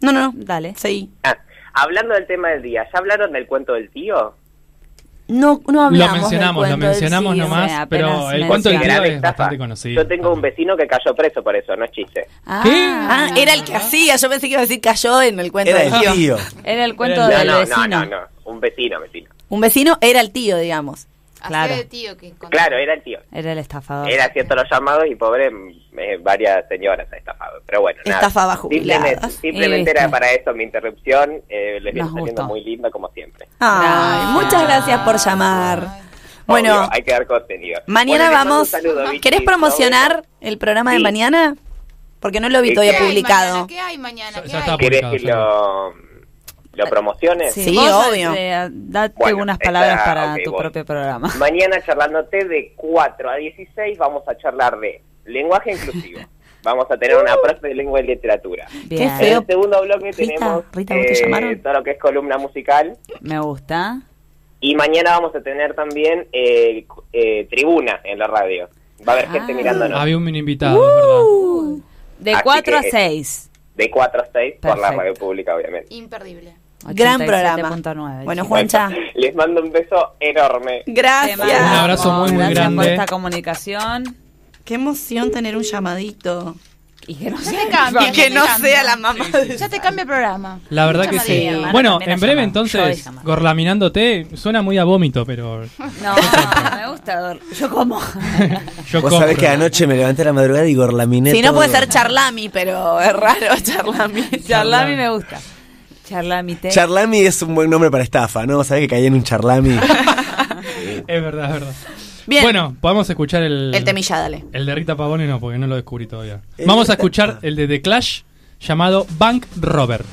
No, no, no. dale. Sí. Ah, hablando del tema del día, ¿ya hablaron del cuento del tío? No, no Lo hablamos. del mencionamos, lo cuento del mencionamos tío. nomás, Sí, apenas pero el cuento del tío es bastante conocido. Yo tengo un vecino que cayó preso por eso, no es chiste. Ah, ¿Qué? Ah, era el que hacía. Yo pensé que iba a decir cayó en el cuento Era del el tío. tío. Era el cuento Era el- del no, no, vecino. no, no, un vecino, vecino. Un vecino era el tío, digamos. Claro. De tío que Claro, era el tío. Era el estafador. Era cierto los llamados y pobre, eh, varias señoras ha estafado. Pero bueno, nada. Estafaba jubiladas. Simplemente, simplemente Y era para eso mi interrupción. Eh, les viene saliendo muy linda como siempre. Ay, Gracias. muchas gracias por llamar. Bueno, Obvio, hay que dar contenido. mañana Bueno, vamos. saludo, Vicky. ¿Querés promocionar el programa de Sí. mañana? Porque no lo vi ¿Qué todavía ¿Qué hay publicado. mañana? ¿Qué hay mañana? ¿Qué ya hay? está ¿Querés publicado, que lo, lo promociones? Sí, Vos, obvio. eh, date Bueno, unas palabras está- para ok, tu voy. propio programa. Mañana charlándote de 4 a 16 vamos a charlar de lenguaje inclusivo. Vamos a tener una profe de lengua y literatura. Bien. Qué En feo. el segundo bloque Rita, tenemos Rita, ¿vos te eh, llamaron? todo lo que es columna musical. Me gusta. Y mañana vamos a tener también eh, eh, tribuna en la radio. Va a haber gente Ah. mirándonos. Había un mini invitado, es verdad. Uh. De Así 4 a que- 6. De 4 a 6 por la radio pública, obviamente. Imperdible. Gran programa. 87.9, Bueno. Juancha. Les mando un beso enorme. Gracias. Un abrazo muy, muy Gracias grande. por esta comunicación. Qué emoción tener un llamadito. Y que no Ya sea te cambia. Y que no sea la mamá de- Ya te cambia el programa. La verdad que sí. Bueno, en breve entonces, gorlaminándote suena muy a vómito, pero No, me gusta. Yo como. yo Vos sabés que anoche me levanté a la madrugada y gorlaminé Si no puede ser charlami, pero es raro charlami. Charlami me gusta. Charlami te. Charlami es un buen nombre para estafa, ¿no? Sabés que caí en un charlami. Es verdad, es verdad. Bien. Bueno, podemos escuchar el... El temilla, dale. El de Rita Pavone no, porque no lo descubrí todavía. El Vamos a Rita- escuchar el de The Clash llamado Bank Robber.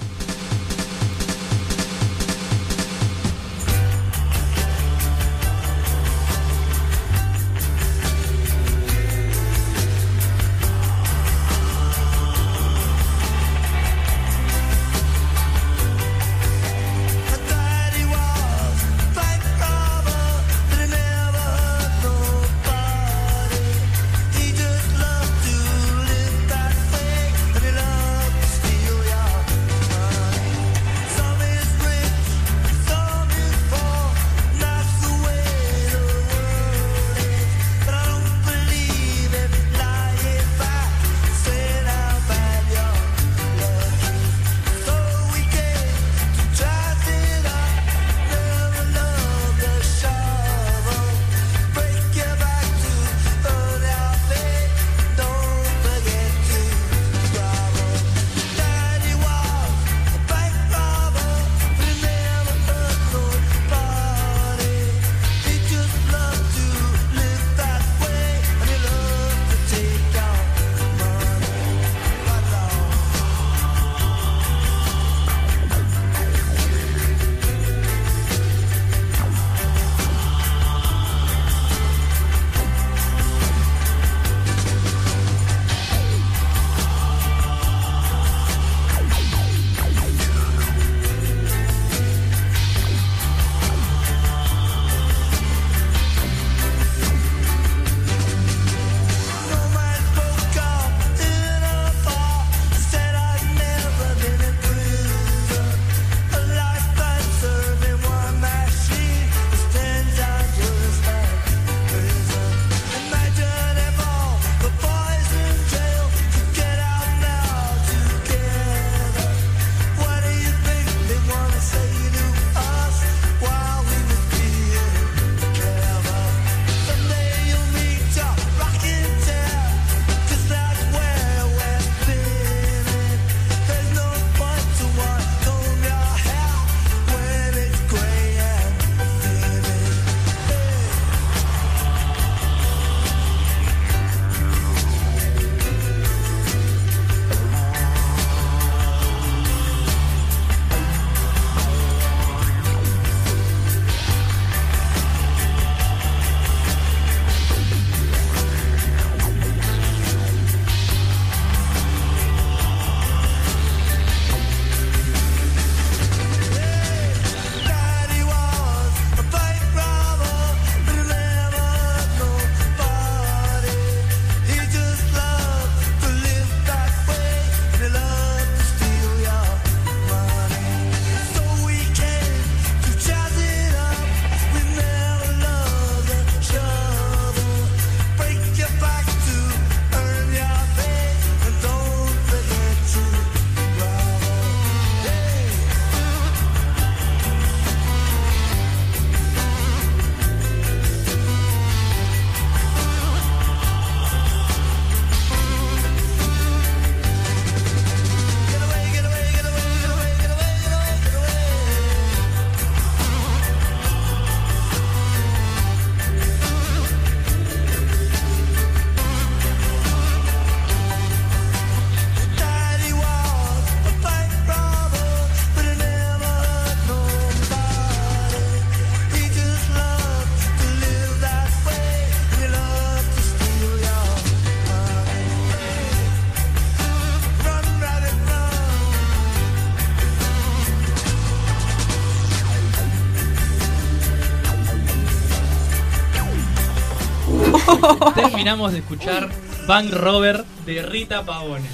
Terminamos de escuchar Bank Rover de Rita Pavone.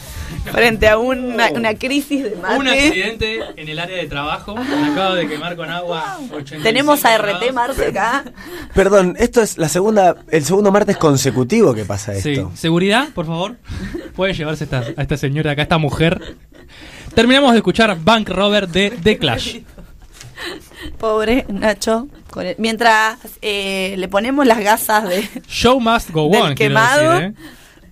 Frente a una, una crisis de mate. Un accidente en el área de trabajo. Me acabo de quemar con agua. 85 Tenemos a RT grados. Marce acá. Perdón, esto es la segunda, el segundo martes consecutivo que pasa Sí, esto. seguridad, por favor. Puede llevarse esta- a esta señora acá, esta mujer. Terminamos de escuchar Bank Rover de The Clash. Pobre Nacho. con el- mientras eh, le ponemos las gasas de, Show must go Del on, quemado. decir,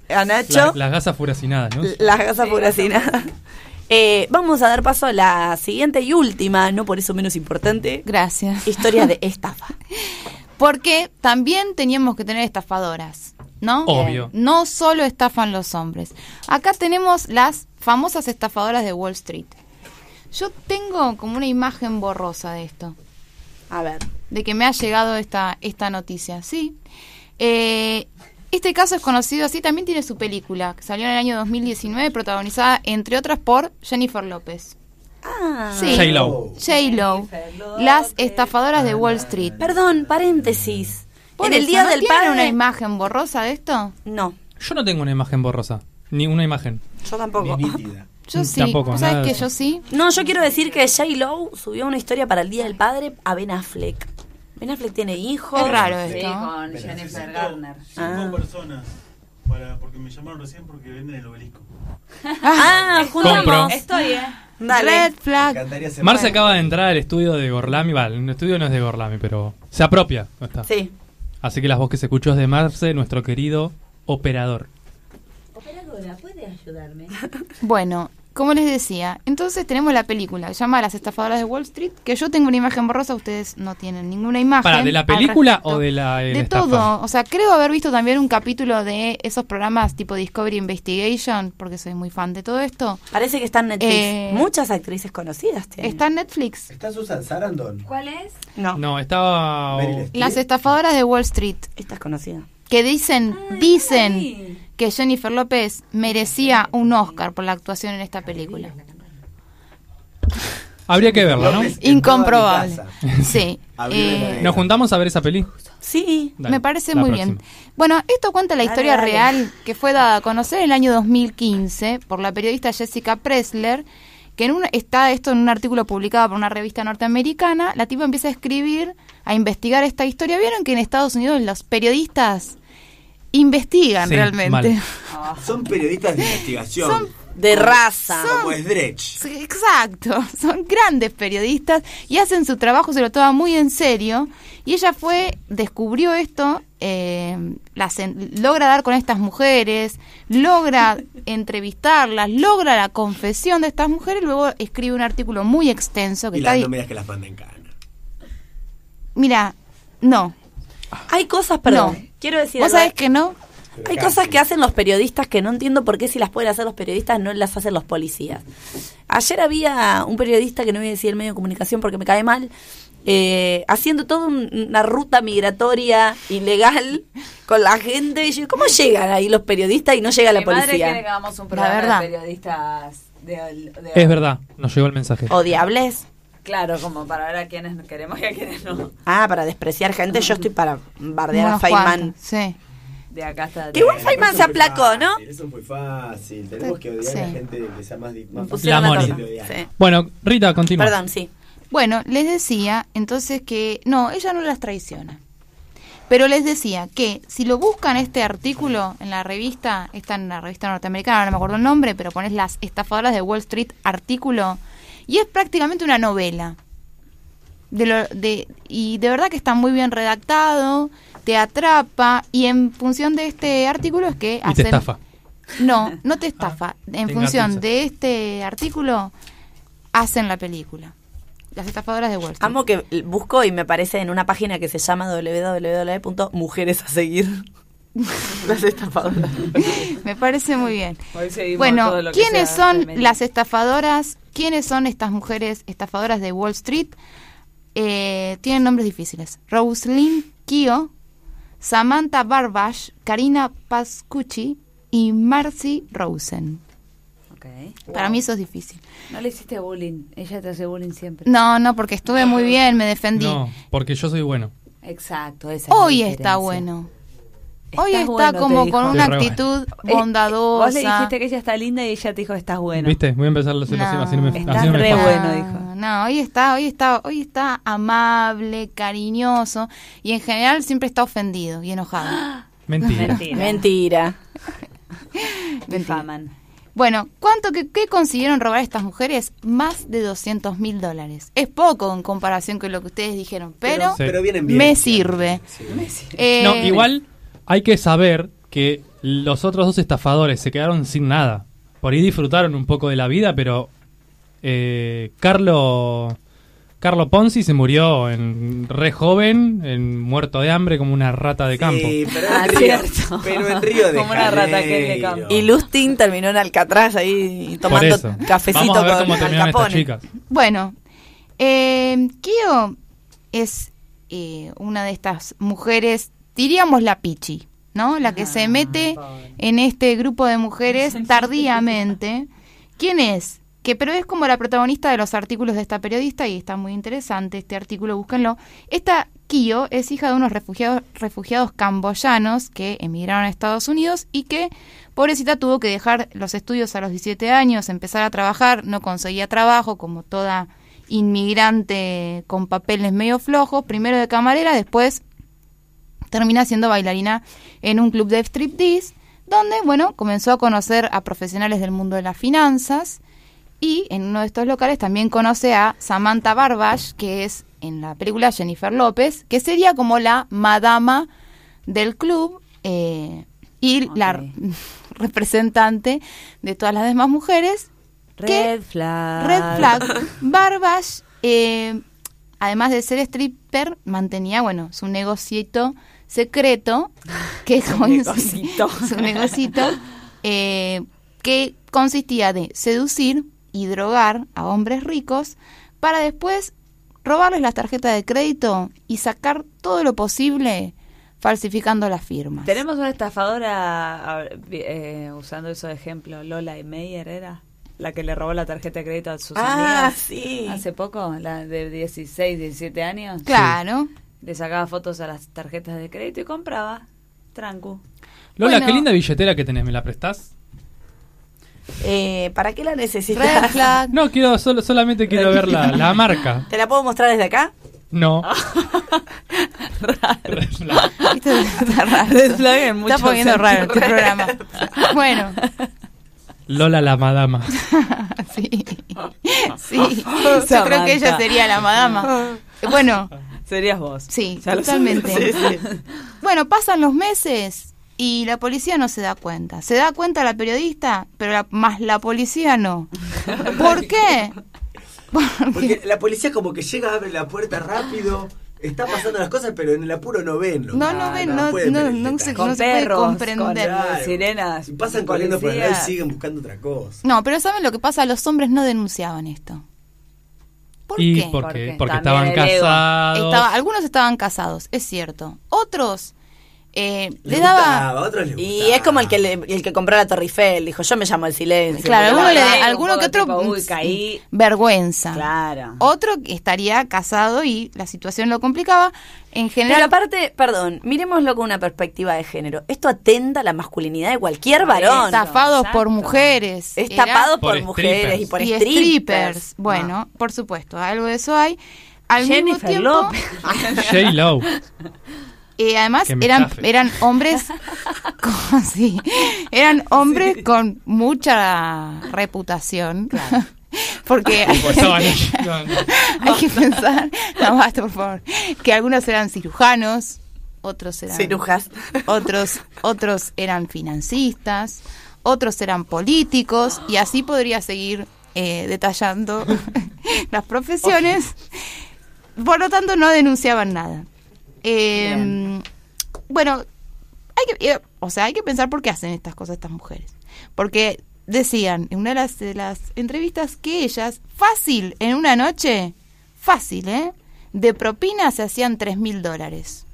¿eh? a Nacho. La- las gasas furacinadas, ¿no? Las gasas furacinadas. Eh, vamos a dar paso a la siguiente y última, no por eso menos importante, Gracias. historia de estafa. Porque también teníamos que tener estafadoras, ¿no? Obvio. No solo estafan los hombres. Acá tenemos las famosas estafadoras de Wall Street. Yo tengo como una imagen borrosa de esto, A ver. de que me ha llegado esta, esta noticia, ¿sí? Eh, este caso es conocido así, también tiene su película, que salió en el año 2019, protagonizada, entre otras, por Jennifer López. Ah, Sí. J-Lo. J-Lo. Las estafadoras de Wall Street. Perdón, paréntesis. Por en el día ¿no del padre. una imagen borrosa de esto? No, Yo no tengo una imagen borrosa. Ni una imagen. yo tampoco. Ni nítida. Yo Mm, sí. tampoco, ¿Vos nada ¿Sabes de que yo sí? No, yo quiero decir que J. Lo subió una historia para el Día del Padre a Ben Affleck. Ben Affleck tiene hijos. Es raro Sí, esto. con Jennifer Garner. Cinco Ah. personas. Para, porque me llamaron recién porque venden el obelisco. Ah, juntamos. Estoy, ¿eh? Dale. Red Me flag. Marce acaba de entrar al estudio de Gorlami. Vale, el estudio no es de Gorlami, pero se apropia. ¿no está? Sí. Así que las voz que se escuchó es de Marce, nuestro querido operador. Operadora, ¿puede ayudarme? Bueno, como les decía, entonces tenemos la película que se llama Las estafadoras de Wall Street, que yo tengo una imagen borrosa, ustedes no tienen ninguna imagen. Para, ¿de la película o de la, de la De estafa? todo, o sea, creo haber visto también un capítulo de esos programas tipo Discovery Investigation, porque soy muy fan de todo esto. Parece que está en Netflix. Eh, Muchas actrices conocidas tienen. Está en Netflix. ¿Está Susan Sarandon? ¿Cuál es? No, No, estaba... Las estafadoras de Wall Street, esta es conocida. Que dicen, dicen que Jennifer López merecía un Oscar por la actuación en esta película. Habría que verla, ¿no? Incomprobable. Sí. Eh. Nos juntamos a ver esa peli. Sí. Dale, me parece muy próxima. bien. Bueno, esto cuenta la Dale, historia dale. real que fue dada a conocer en el año 2015 por la periodista Jessica Pressler, que en un, está esto en un artículo publicado por una revista norteamericana. La tipa empieza a escribir, a investigar esta historia. ¿Vieron que en Estados Unidos los periodistas investigan Sí, realmente? mal. Son periodistas de investigación. De raza. Como Sdrech. Sí, Exacto, son grandes periodistas y hacen su trabajo, se lo toma muy en serio. Y ella fue, descubrió esto, eh, las en- logra dar con estas mujeres, logra entrevistarlas, logra la confesión de estas mujeres, luego escribe un artículo muy extenso que Y está... las no me digas que las mandan en cana. Mira, no, Hay cosas, perdón. No. Quiero decir vos algo. sabés que no. Hay cosas que hacen los periodistas que no entiendo por qué si las pueden hacer los periodistas no las hacen los policías. Ayer había un periodista que no voy a decir el medio de comunicación porque me cae mal, eh, haciendo toda un- una ruta migratoria ilegal con la gente. Y yo, ¿cómo llegan ahí los periodistas y no llega la Mi madre quiere que policía? hagamos un programa verdad. de periodistas de, de- Es verdad, nos llegó el mensaje. O diables. Claro, como para ver a quienes queremos y a quienes no. Ah, para despreciar gente, yo estoy para bardear a Feynman. Sí. De acá está. Que igual Feynman se aplacó, ¿no? Eso fue fácil. Tenemos que odiar a la gente que sea más, más fácil. La odiar. Sí. Bueno, Rita, continúa. Perdón, sí. Bueno, les decía entonces que no, ella no las traiciona. Pero les decía que si lo buscan este artículo en la revista, está en la revista norteamericana, no me acuerdo el nombre, pero pones las estafadoras de Wall Street artículo, y es prácticamente una novela. De lo, de, y de verdad que está muy bien redactado, te atrapa, y en función de este artículo es que Y te hacen... estafa. No, no te estafa. en te función de este artículo, hacen la película. Las estafadoras de Wall Street. Amo que busco y me aparece en una página que se llama www.mujeres a seguir. Las estafadoras. Me parece muy bien. Hoy Bueno, todo lo que ¿quiénes sea son las estafadoras? ¿Quiénes son estas mujeres estafadoras de Wall Street? Eh, tienen nombres difíciles. Roslyn Kio, Samantha Barbash, Karina Pascucci y Marcy Rosen. Ok. Para mí eso es difícil. No le hiciste bullying. Ella te hace bullying siempre. No, no, porque estuve muy bien, me defendí. No, porque yo soy bueno. Exacto. Esa es la Hoy está bueno. Hoy Estás está bueno, como con una Sí, actitud Eh, bondadosa. Vos le dijiste que ella está linda y ella te dijo estás bueno. ¿Viste? Voy a empezar a hacerlo así, así no me, Estás así no re bueno, No, dijo. No, hoy está, hoy está, hoy está amable, cariñoso y en general siempre está ofendido y enojado. Mentira. Mentira. Mentira. Difaman. Bueno, ¿cuánto que consiguieron robar estas mujeres? Más de 200 mil dólares. Es poco en comparación con lo que ustedes dijeron, pero, Sí. Pero vienen bien. me sirve. Eh, No, igual hay que saber que los otros dos estafadores se quedaron sin nada. Por ahí disfrutaron un poco de la vida, pero eh, Carlo, Carlo Ponzi se murió en re joven, en muerto de hambre como una rata de campo. Sí, pero Ah, Río, cierto. pero en Río de Como una rata que es de campo. Y Lustin terminó en Alcatraz ahí tomando cafecito Vamos a ver con cómo terminan estas chicas. Bueno, eh, Kio es eh, una de estas mujeres, diríamos la Pichi, ¿no? La que se mete en este grupo de mujeres tardíamente. ¿Quién es? Que pero es como la protagonista de los artículos de esta periodista y está muy interesante este artículo, búsquenlo. Esta Kio es hija de unos refugiados, refugiados camboyanos que emigraron a Estados Unidos y que, pobrecita, tuvo que dejar los estudios a los 17 años, empezar a trabajar, no conseguía trabajo como toda inmigrante con papeles medio flojos, primero de camarera, después termina siendo bailarina en un club de striptease, donde, bueno, comenzó a conocer a profesionales del mundo de las finanzas y en uno de estos locales también conoce a Samantha Barbash, que es en la película Jennifer López, que sería como la madama del club eh, y la representante de todas las demás mujeres. Red flag. Red flag. Barbash, eh, además de ser stripper, mantenía, bueno, su negocito secreto, que su negocito. su negocito, eh, que consistía de seducir y drogar a hombres ricos para después robarles las tarjetas de crédito y sacar todo lo posible falsificando las firmas. Tenemos una estafadora eh, usando esos ejemplos. Lola y Meyer era la que le robó la tarjeta de crédito a sus Ah, amigas. sí. Hace poco, la de 16, 17 años. Claro. Le sacaba fotos a las tarjetas de crédito y compraba. Trancu. Lola, Bueno. qué linda billetera que tenés, ¿me la prestás? Eh, ¿Para qué la necesitas? flag. No, quiero solo, solamente quiero ver la, la marca. ¿Te la puedo mostrar desde acá? No. Esto está raro. Red flag en Está poniendo raro este programa. Bueno, Lola la madama. sí. Sí. Yo creo que ella sería la madama. Bueno, Serías vos. sí, Ya totalmente. Bueno, pasan los meses y la policía no se da cuenta. Se da cuenta la periodista, pero la- más la policía no. ¿Por qué? Porque la policía como que llega, abre la puerta rápido, está pasando las cosas, pero en el apuro no ven. lo No, no ven, no, pueden se, Con no se puede comprender. con- Claro. sirenas, Y pasan corriendo por el lado policías. y siguen buscando otra cosa. No, pero ¿saben lo que pasa? Los hombres no denunciaban esto. Porque También estaban casados. Estaba- algunos estaban casados, es cierto. Otros eh, Les le daba... gustaba, otros les Y es como el que, le- el que compró la Torre Eiffel, dijo, yo me llamo el silencio. Claro, alguno, le, verdad, alguno un que otro tipo, uy, mm, caí. vergüenza. Claro. Otro que estaría casado y la situación lo complicaba. En Pero general, aparte, perdón, miremoslo con una perspectiva de género. Esto atenta a la masculinidad de cualquier varón. estafados exacto. por mujeres. Es Era- tapado por, Por mujeres y por y strippers. strippers. Bueno, por supuesto, algo de eso hay. Al mismo Jennifer tiempo, López. J. Lo. eh, además eran eran hombres con, sí, eran hombres con mucha reputación. Porque Pues estaban ellos. No, no. hay que pensar, no basta por favor, que algunos eran cirujanos, otros eran Cirujas. otros otros eran financistas, otros eran políticos y así podría seguir eh, detallando las profesiones. Por lo tanto, no denunciaban nada. Eh, bueno, hay que, eh, o sea, hay que pensar por qué hacen estas cosas estas mujeres. Porque decían en una de las, de las entrevistas que ellas, fácil, en una noche, fácil, ¿eh? De propina se hacían tres mil dólares.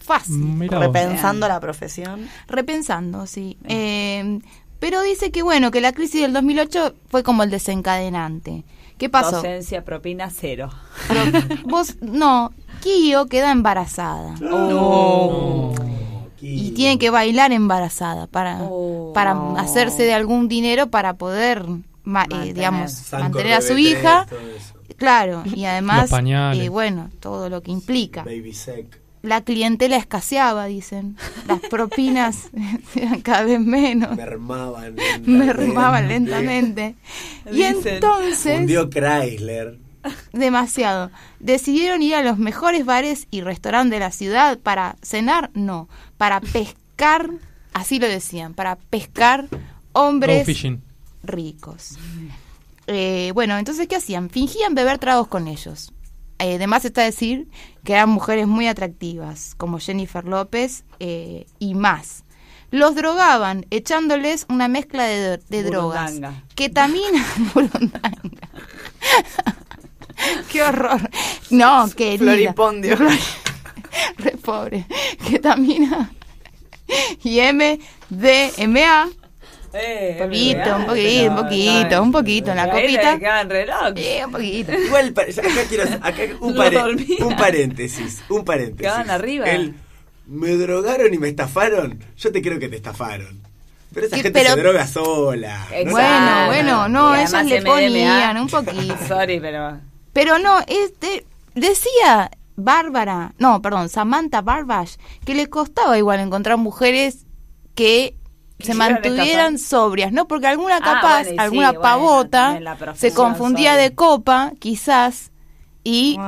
Fácil. Vos. Repensando la profesión. Repensando, sí. Eh, pero dice que bueno, que la crisis del 2008 fue como el desencadenante. ¿Qué pasó? Docencia, propina, cero. Pero vos, no, Kio queda embarazada. No. y tiene que bailar embarazada para, Oh. para hacerse de algún dinero para poder, ma- eh, Mantener. digamos, San mantener a su hija. Claro, y además, eh, bueno, todo lo que implica. Baby sec. La clientela escaseaba, dicen. Las propinas eran cada vez menos. Mermaban. Mermaban lentamente. Y entonces, Hundió Chrysler. demasiado. Decidieron ir a los mejores bares y restaurantes de la ciudad para cenar, no, para pescar, así lo decían, para pescar hombres ricos. Eh, bueno, entonces, ¿qué hacían? Fingían beber tragos con ellos. Eh, además está decir que eran mujeres muy atractivas, como Jennifer López eh, y más. Los drogaban echándoles una mezcla de, de drogas. Ketamina. burundanga. Qué horror. No, querida. Floripondio. Re pobre. Ketamina y MDMA. Eh, Un poquito, un poquito, un poquito, un poquito en la copita. Eh, un poquito. Igual, acá quiero acá un, pare- paréntesis, un paréntesis. Quedaban arriba. El, me drogaron y me estafaron. Yo te creo que te estafaron. Pero esa Sí, gente pero- se droga sola. Exacto. Bueno, bueno, no, ellas le MDMA. ponían un poquito. Sorry, pero. Pero no, este decía Bárbara, no, perdón, Samantha Barbash, que le costaba igual encontrar mujeres que se mantuvieran escapar. sobrias, ¿no? Porque alguna Ah, capaz, alguna pavota se confundía de copa, quizás, y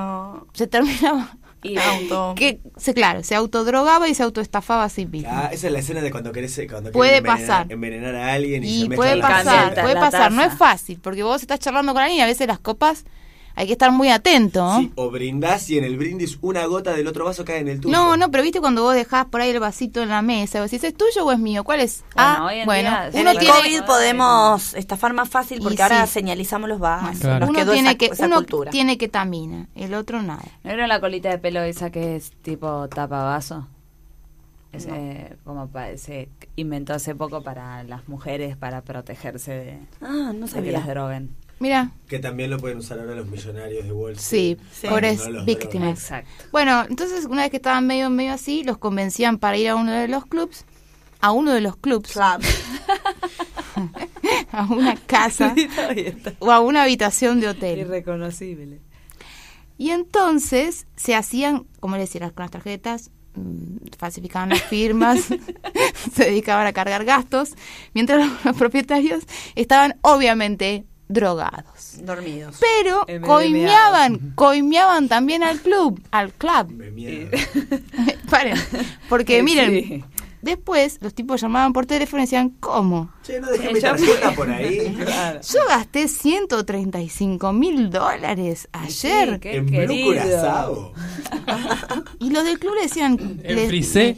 se terminaba Y Auto. que se claro, se autodrogaba y se autoestafaba a sí mismo. Ah, esa es la escena de cuando querés cuando Puede envenenar, pasar. envenenar a alguien y, Y se puede pasar, puede pasar, no es fácil, porque vos estás charlando con alguien y a veces las copas hay que estar muy atento. Sí, o brindás y en el brindis una gota del otro vaso cae en el tuyo. No, no, pero viste cuando vos dejás por ahí el vasito en la mesa, vos decís, ¿es tuyo o es mío? ¿Cuál es? Bueno, ah, hoy en bueno, día- En uno tiene, COVID podemos estafar más fácil Y porque ahora sí. señalizamos los vasos. Claro. Nos uno quedó tiene esa, que, esa uno cultura. tiene ketamina, el otro nada. ¿No era la colita de pelo esa que es tipo tapavaso? Ese, como pa- se inventó hace poco para las mujeres para protegerse de, Ah, no de que sabía. las droguen. Mira, Que también lo pueden usar ahora los millonarios de Wall sí, Street. Sí. pobres No víctimas. Exacto. Bueno, entonces una vez que estaban medio medio así, los convencían para ir a uno de los clubs, a uno de los clubs, Club. a una casa o a una habitación de hotel. Irreconocible. Y entonces se hacían, como les decía, con las tarjetas, mm, falsificaban las firmas, se dedicaban a cargar gastos, mientras los, los propietarios estaban obviamente drogados. Dormidos. Pero MDMA. coimeaban, coimeaban también al club, al club. Me miedo. Paren, porque Sí. miren, después los tipos llamaban por teléfono y decían, ¿cómo? Che, no dejé mi tarjeta por ahí. Claro. Yo gasté 135 mil dólares ayer. Sí, qué en Blue querido. Curazao. Y los del club le decían, En le- frisé.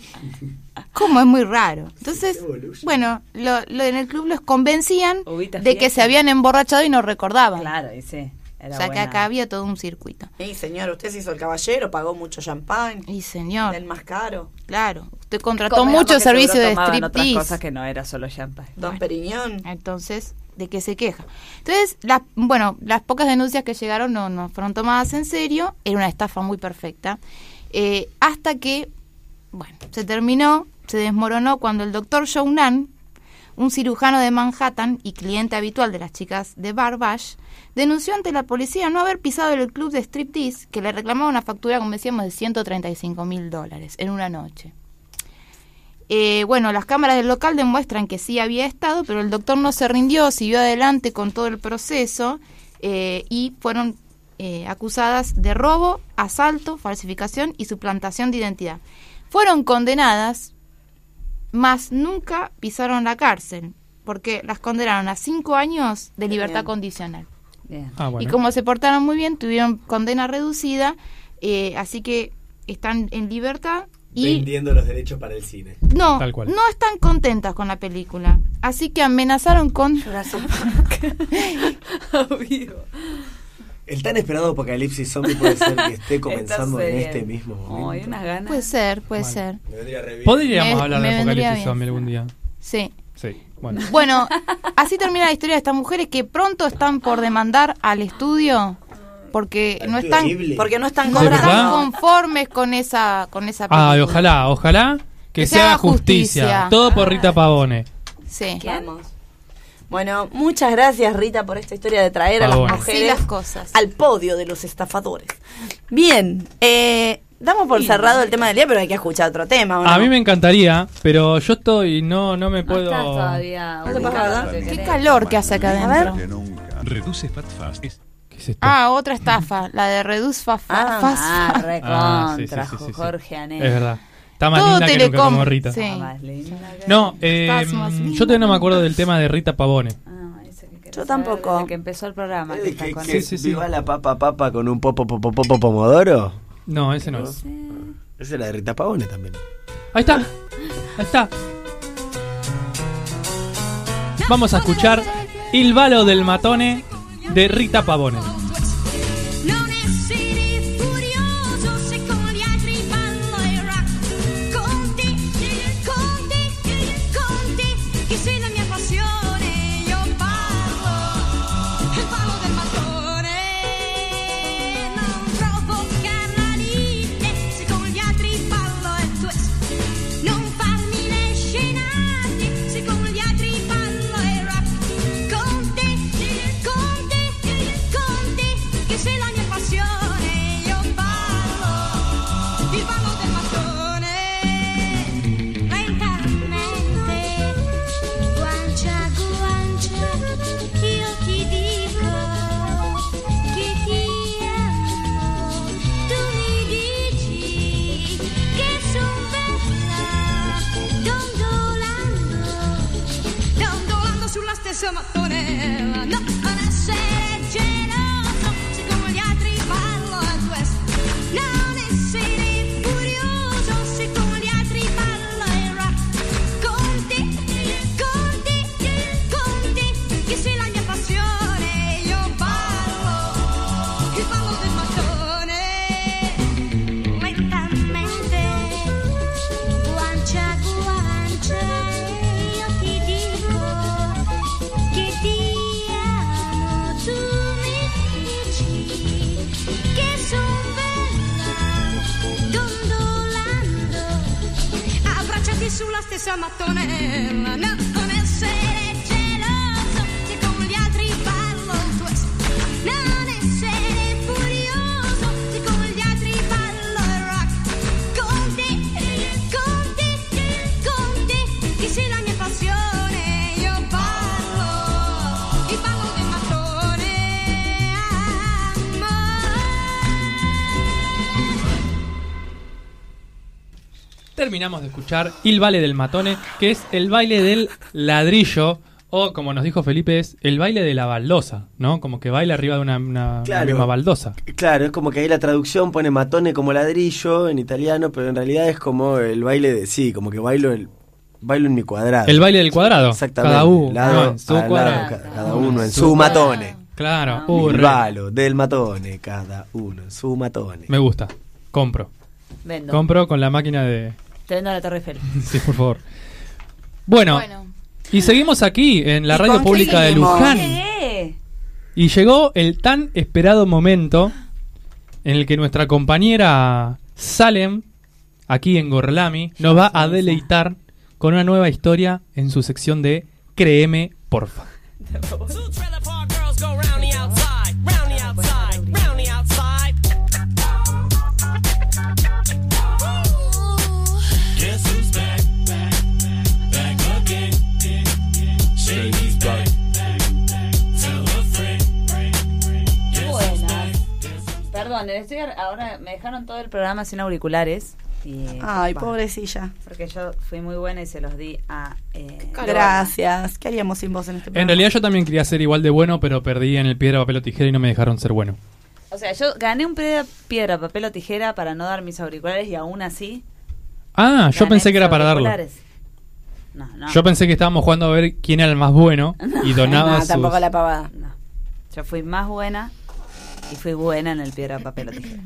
¿Cómo? Es muy raro. Entonces, bueno, lo, lo en el club los convencían Ubita de que se habían emborrachado y no recordaban. Claro, y sí. Era o sea que acá había todo un circuito. Y señor, usted se hizo el caballero, pagó mucho champán. Y señor, El más caro. claro, usted contrató mucho servicio de striptease. cosas que no era solo champagne. Don Periñón. Entonces, ¿de qué se queja? Entonces, las, bueno, las pocas denuncias que llegaron no, no fueron tomadas en serio. Era una estafa muy perfecta. Eh, hasta que, bueno, se terminó, se desmoronó cuando el doctor Nan, un cirujano de Manhattan y cliente habitual de las chicas de Barbash, denunció ante la policía no haber pisado el club de striptease que le reclamaba una factura, como decíamos, de 135 mil dólares en una noche. Eh, bueno, las cámaras del local demuestran que sí había estado, pero el doctor no se rindió, siguió adelante con todo el proceso eh, y fueron eh, acusadas de robo, asalto, falsificación y suplantación de identidad. Fueron condenadas, mas nunca pisaron la cárcel, porque las condenaron a cinco años de libertad bien. condicional. Bien. Ah, bueno. Y como se portaron muy bien, tuvieron condena reducida, eh, así que están en libertad y Vendiendo los derechos para el cine. no, Tal cual. no están contentas con la película. Así que amenazaron con... El tan esperado apocalipsis zombie puede ser que esté comenzando en este mismo momento. Ay, unas ganas. Puede ser, puede ser. Me. Podríamos Me- hablar me de Apocalipsis. Zombie algún día. Sí. Sí, bueno. Bueno, así termina la historia de estas mujeres que pronto están por demandar al estudio porque no están. Porque no están conformes con esa con esa película. Ah, ojalá, ojalá Que, se haga justicia. Todo por Rita Pavone. Sí. Vamos. Bueno, muchas gracias Rita por esta historia de traer a las mujeres las cosas. al podio de los estafadores. Bien, eh, damos por cerrado el tema del día, pero hay que escuchar otro tema. ¿o no? A mí me encantaría, pero yo estoy, no, no me No puedo. estás todavía. No te pasa que Qué calor que hace acá A adentro. Reduce Fat Fast. Es ¿Qué es esto? Ah, otra estafa, la de Reduce Fa- Fa- Ah, Fast Ah, Fa- Ah, sí, sí, recontra, sí, sí, sí. Jorge Anel. Es verdad. Está más Todo linda que nunca Telecom. como Rita. Sí. No, eh, yo todavía no me acuerdo del tema de Rita Pavone. Ah, ese que querés Yo tampoco. desde que empezó el programa. que Eh, está que, con que él. sí, sí. viva la papa papa con un popo popo popo pomodoro. No, ese no. Esa es la de Rita Pavone también. Ahí está. Ahí está. Vamos a escuchar Il Valo del Matone de Rita Pavone. so much. si ammattone Terminamos de escuchar Il Baile del Matone, que es el baile del ladrillo, o como nos dijo Felipe, es el baile de la baldosa, ¿no? Como que baila arriba de una, una- una Claro. misma baldosa. Claro, es como que ahí la traducción pone matone como ladrillo en italiano, pero en realidad es como el baile de sí, como que bailo el bailo en mi cuadrado. El baile del cuadrado. Exactamente. Cada uno Lado en su a lado, cuadrado. ca- cada uno en su matone. Claro. Uh, El balo del matone, cada uno en su matone. Me gusta. Compro. Vendo. Compro con la máquina de... Te vendo la Torre Eiffel. Sí, por favor. Bueno, Bueno. y seguimos aquí en la ¿Y radio pública de? Luján. Llegué. Y llegó el tan esperado momento en el que nuestra compañera Salem, aquí en Gorlami, nos va a deleitar con una nueva historia en su sección de Créeme, porfa. Perdón, estoy ahora me dejaron todo el programa sin auriculares. Y, Ay, pobrecilla. Porque yo fui muy buena y se los di a. Eh, Gracias. ¿Qué haríamos sin vos en este programa? En realidad yo también quería ser igual de bueno, pero perdí en el piedra, papel o tijera y no me dejaron ser bueno. O sea, yo gané un piedra, piedra, papel o tijera para no dar mis auriculares y aún así. Ah, yo pensé que era para darlo. No, no. Yo pensé que estábamos jugando a ver quién era el más bueno y donaba No, sus... tampoco la pavada. No. Yo fui más buena y fui buena en el piedra, papel o tijera.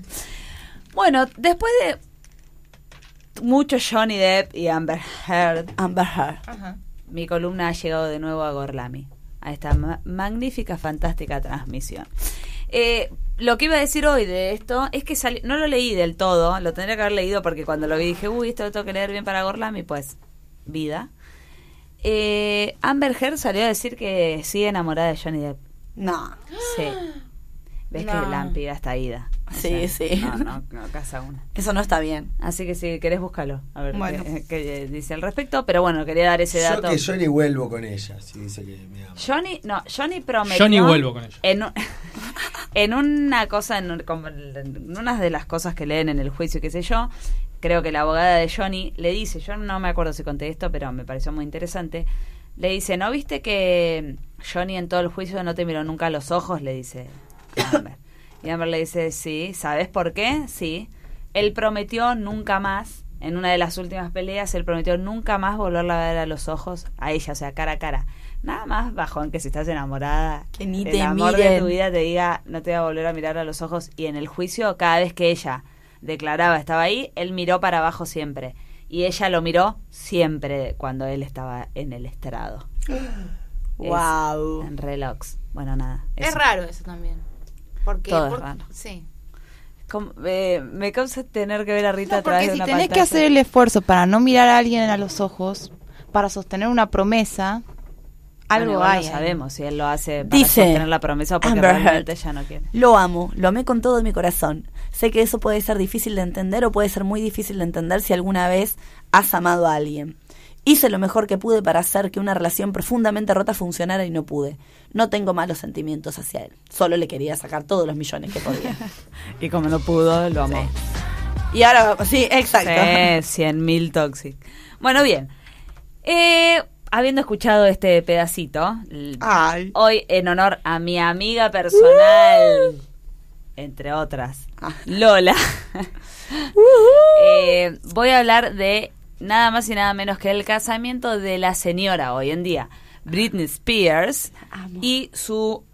Bueno, después de mucho Johnny Depp y Amber Heard, Amber Heard. mi columna ha llegado de nuevo a Gorlami, a esta ma- magnífica, fantástica transmisión. Eh, lo que iba a decir hoy de esto es que sali- no lo leí del todo, lo tendría que haber leído porque cuando lo vi dije, uy, esto lo tengo que leer bien para Gorlami, pues, vida. Eh, Amber Heard salió a decir que sigue enamorada de Johnny Depp. No. Sí. Ves No. que la piba está ida. O Sí, sí. No, no, no casa una. Eso no está bien. Así que si querés, búscalo. A ver Bueno. qué, qué dice al respecto. Pero bueno, quería dar ese Yo dato. que yo ni vuelvo con ella, si dice que me ama. Johnny, no, Johnny prometió. Ni vuelvo con ella. En, un- en una cosa, en, en una de las cosas que leen en el juicio, qué sé yo, creo que la abogada de Johnny le dice, yo no me acuerdo si conté esto, pero me pareció muy interesante. Le dice, ¿no viste que Johnny en todo el juicio no te miró nunca a los ojos? Le dice Amber. Y Amber le dice, sí, ¿sabes por qué? Sí. Él prometió nunca más, en una de las últimas peleas, él prometió nunca más volverla a ver a los ojos a ella, o sea, cara a cara. Nada más bajón que si estás enamorada, Que ni el te amor de tu vida te diga, no te va a volver a mirar a los ojos. Y en el juicio, cada vez que ella declaraba estaba ahí, él miró para abajo siempre. Y ella lo miró siempre cuando él estaba en el estrado. Es Wow. En relax. Bueno, nada. Es raro eso también. Porque, Todo es raro. Sí. Como- eh, me causa tener que ver a Rita No, a través de si una tenés que hacer el esfuerzo para no mirar a alguien a los ojos, para sostener una promesa, algo Bueno, hay. No sabemos si él lo hace para Dice sostener la promesa o porque Amber realmente Heard. ella no quiere. Lo amo, lo amé con todo mi corazón. Sé que eso puede ser difícil de entender o puede ser muy difícil de entender si alguna vez has amado a alguien. Hice lo mejor que pude para hacer que una relación profundamente rota funcionara y no pude. No tengo malos sentimientos hacia él. Solo le quería sacar todos los millones que podía. Y como no pudo, lo amó. y ahora, sí, exacto. Sí, 100.000 toxic. Bueno, bien. Eh, habiendo escuchado este pedacito, Ay. hoy en honor a mi amiga personal, entre otras, Lola, eh, voy a hablar de nada más y nada menos que el casamiento de la señora hoy en día, Britney Spears, y su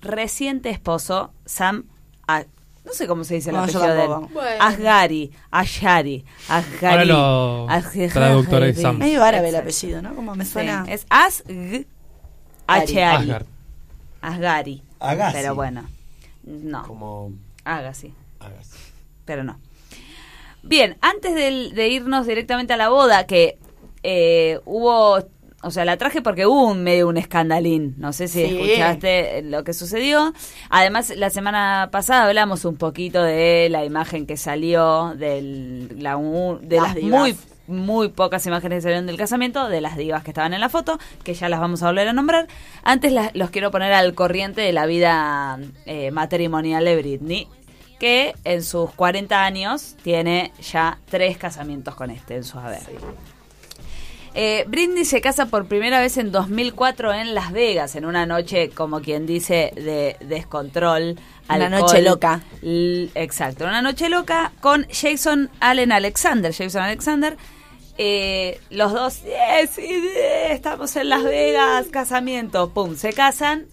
reciente esposo, Sam... A- no sé cómo se dice el No, apellido de él. Bueno. Asghari, Ashari, Asghari. Ahora lo traductora de Sam. Medio árabe el apellido, ¿no? Como me Sí, suena. es Asg H-Ari. Asgari. Agassi. Pero bueno, no. Como Agassi, Agassi. pero no. Bien, antes del- de, irnos directamente a la boda, que eh, hubo, o sea, la traje porque hubo un medio un escandalín. No sé si Sí. escuchaste lo que sucedió. Además, la semana pasada hablamos un poquito de la imagen que salió del, la, de Las muy muy pocas imágenes que salieron del casamiento, de las divas que estaban en la foto, que ya las vamos a volver a nombrar. Antes las- los quiero poner al corriente de la vida eh, matrimonial de Britney, que en sus 40 años tiene ya tres casamientos con este en su haber. Eh, Britney se casa por primera vez en 2004 en Las Vegas, en una noche, como quien dice, de descontrol. Una noche loca. L- exacto, una noche loca con Jason Allen Alexander. Jason Alexander, eh, los dos, "Yes, sí, estamos en Las Vegas, casamiento, pum, se casan.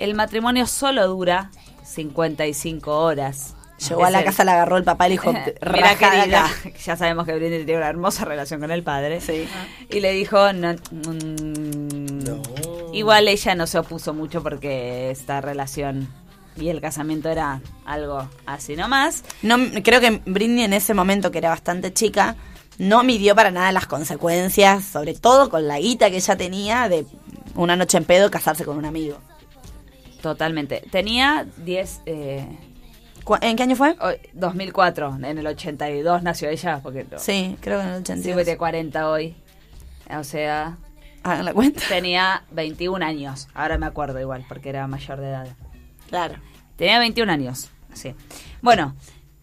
El matrimonio solo dura 55 horas. Llegó a la el- casa, la agarró el papá y le dijo, Mira, "Rajada querida, acá". ya sabemos que Britney tiene una hermosa relación con el padre. Sí. Y le dijo, no, mm, igual ella no se opuso mucho porque esta relación y el casamiento era algo así nomás. No, creo que Britney en ese momento, que era bastante chica, no midió para nada las consecuencias, sobre todo con la guita que ella tenía de una noche en pedo casarse con un amigo. Totalmente. Tenía 10... Eh, ¿Cu- ¿En qué año fue? o- 2004, en el 82 nació ella, porque Sí, creo que en el sí, 82. porque tiene 40 hoy. O sea, Hagan la cuenta. tenía 21 años. Ahora me acuerdo igual, porque era mayor de edad. Claro. Tenía 21 años, sí. Bueno,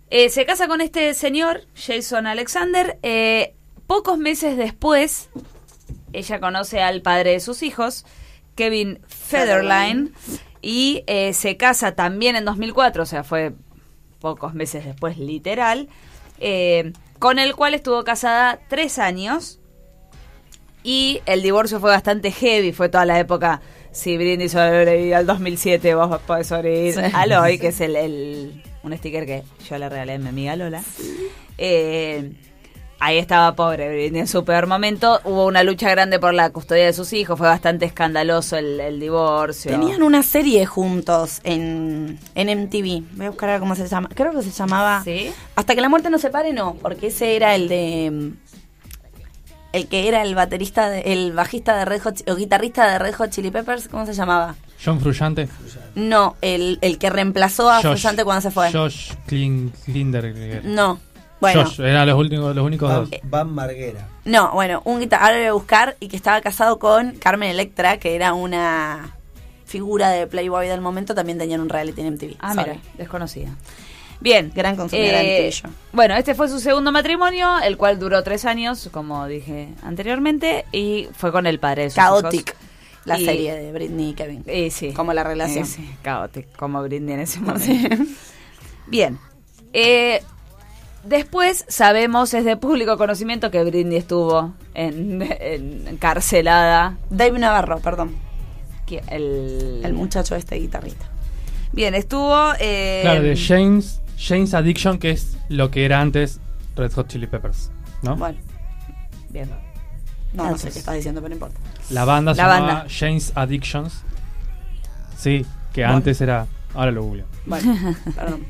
eh, se casa con este señor, Jason Alexander. eh, pocos meses después, ella conoce al padre de sus hijos, Kevin Federline, y eh, se casa también en 2004, o sea, fue pocos meses después, literal, eh, con el cual estuvo casada tres años. Y el divorcio fue bastante heavy, fue toda la época. Si Britney sobrevivió al 2007, vos podés sobrevivir Sí. al hoy, que es el, el- un sticker que yo le regalé a mi amiga Lola. Eh, ahí estaba pobre Britney en su peor momento. Hubo una lucha grande por la custodia de sus hijos, fue bastante escandaloso el, el divorcio. Tenían una serie juntos en, en MTV. Voy a buscar ahora cómo se llama. Creo que se llamaba. ¿Sí? Hasta que la muerte no se pare, no. Porque ese era el de. El que era el baterista, de- el bajista de Red Hot, o guitarrista de Red Hot Chili Peppers, ¿cómo se llamaba? John Frusciante. No, el, el que reemplazó a Josh. Frusciante cuando se fue. Josh Klin- Klinder. No. Bueno, Josh, eran los, últimos, los únicos Van, dos. Van Marguera. no, bueno, un guitar ahora voy a buscar y que estaba casado con Carmen Electra, que era una figura de Playboy del momento, también tenían un reality en MTV. Ah, Sorry. mira, desconocida. Bien. Gran consumidora de eh. Bueno, este fue su segundo matrimonio, el cual duró tres años, como dije anteriormente, y fue con el padre de sus Chaotic, hijos. la Y- serie de Britney y Kevin. Y sí. Como la relación. Eh, sí, Chaotic, como Britney en ese momento. Bien. Eh, después sabemos, es de público conocimiento, que Britney estuvo en, en- encarcelada. Dave Navarro, perdón. Que El, El muchacho este guitarrista. Bien, estuvo... eh, Claro, de James, James Addiction, que es lo que era antes Red Hot Chili Peppers. ¿no? Bueno, Bien. no, no sé Entonces. qué estás diciendo, pero no importa. La banda se La llamaba banda. James Addictions. Sí, que Bueno. antes era. Ahora lo googleo. Bueno, perdón.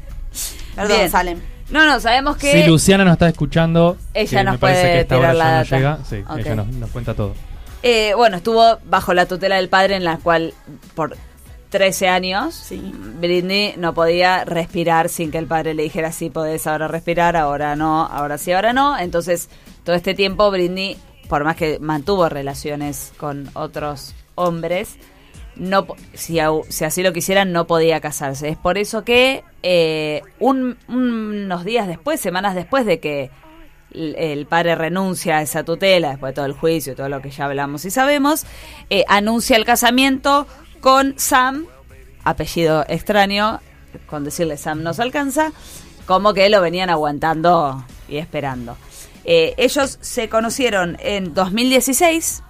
Perdón, Bien. Salem. No, no, sabemos que... Si Luciana nos está escuchando, Ella que nos me parece puede que esta tirar hora la ya no llega, sí, Ok. ella nos, nos cuenta todo. Eh, bueno, estuvo bajo la tutela del padre en la cual por 13 años Sí. Britney no podía respirar sin que el padre le dijera sí podés ahora respirar, ahora no, ahora sí, ahora no. Entonces, todo este tiempo Britney, por más que mantuvo relaciones con otros hombres, no si, si así lo quisieran no podía casarse. Es por eso que eh, un- unos días después, semanas después de que el el padre renuncia a esa tutela, después de todo el juicio, todo lo que ya hablamos y sabemos, eh, anuncia el casamiento con Sam, apellido extraño, con decirle Sam nos alcanza, como que lo venían aguantando y esperando. Eh, ellos se conocieron en 2016,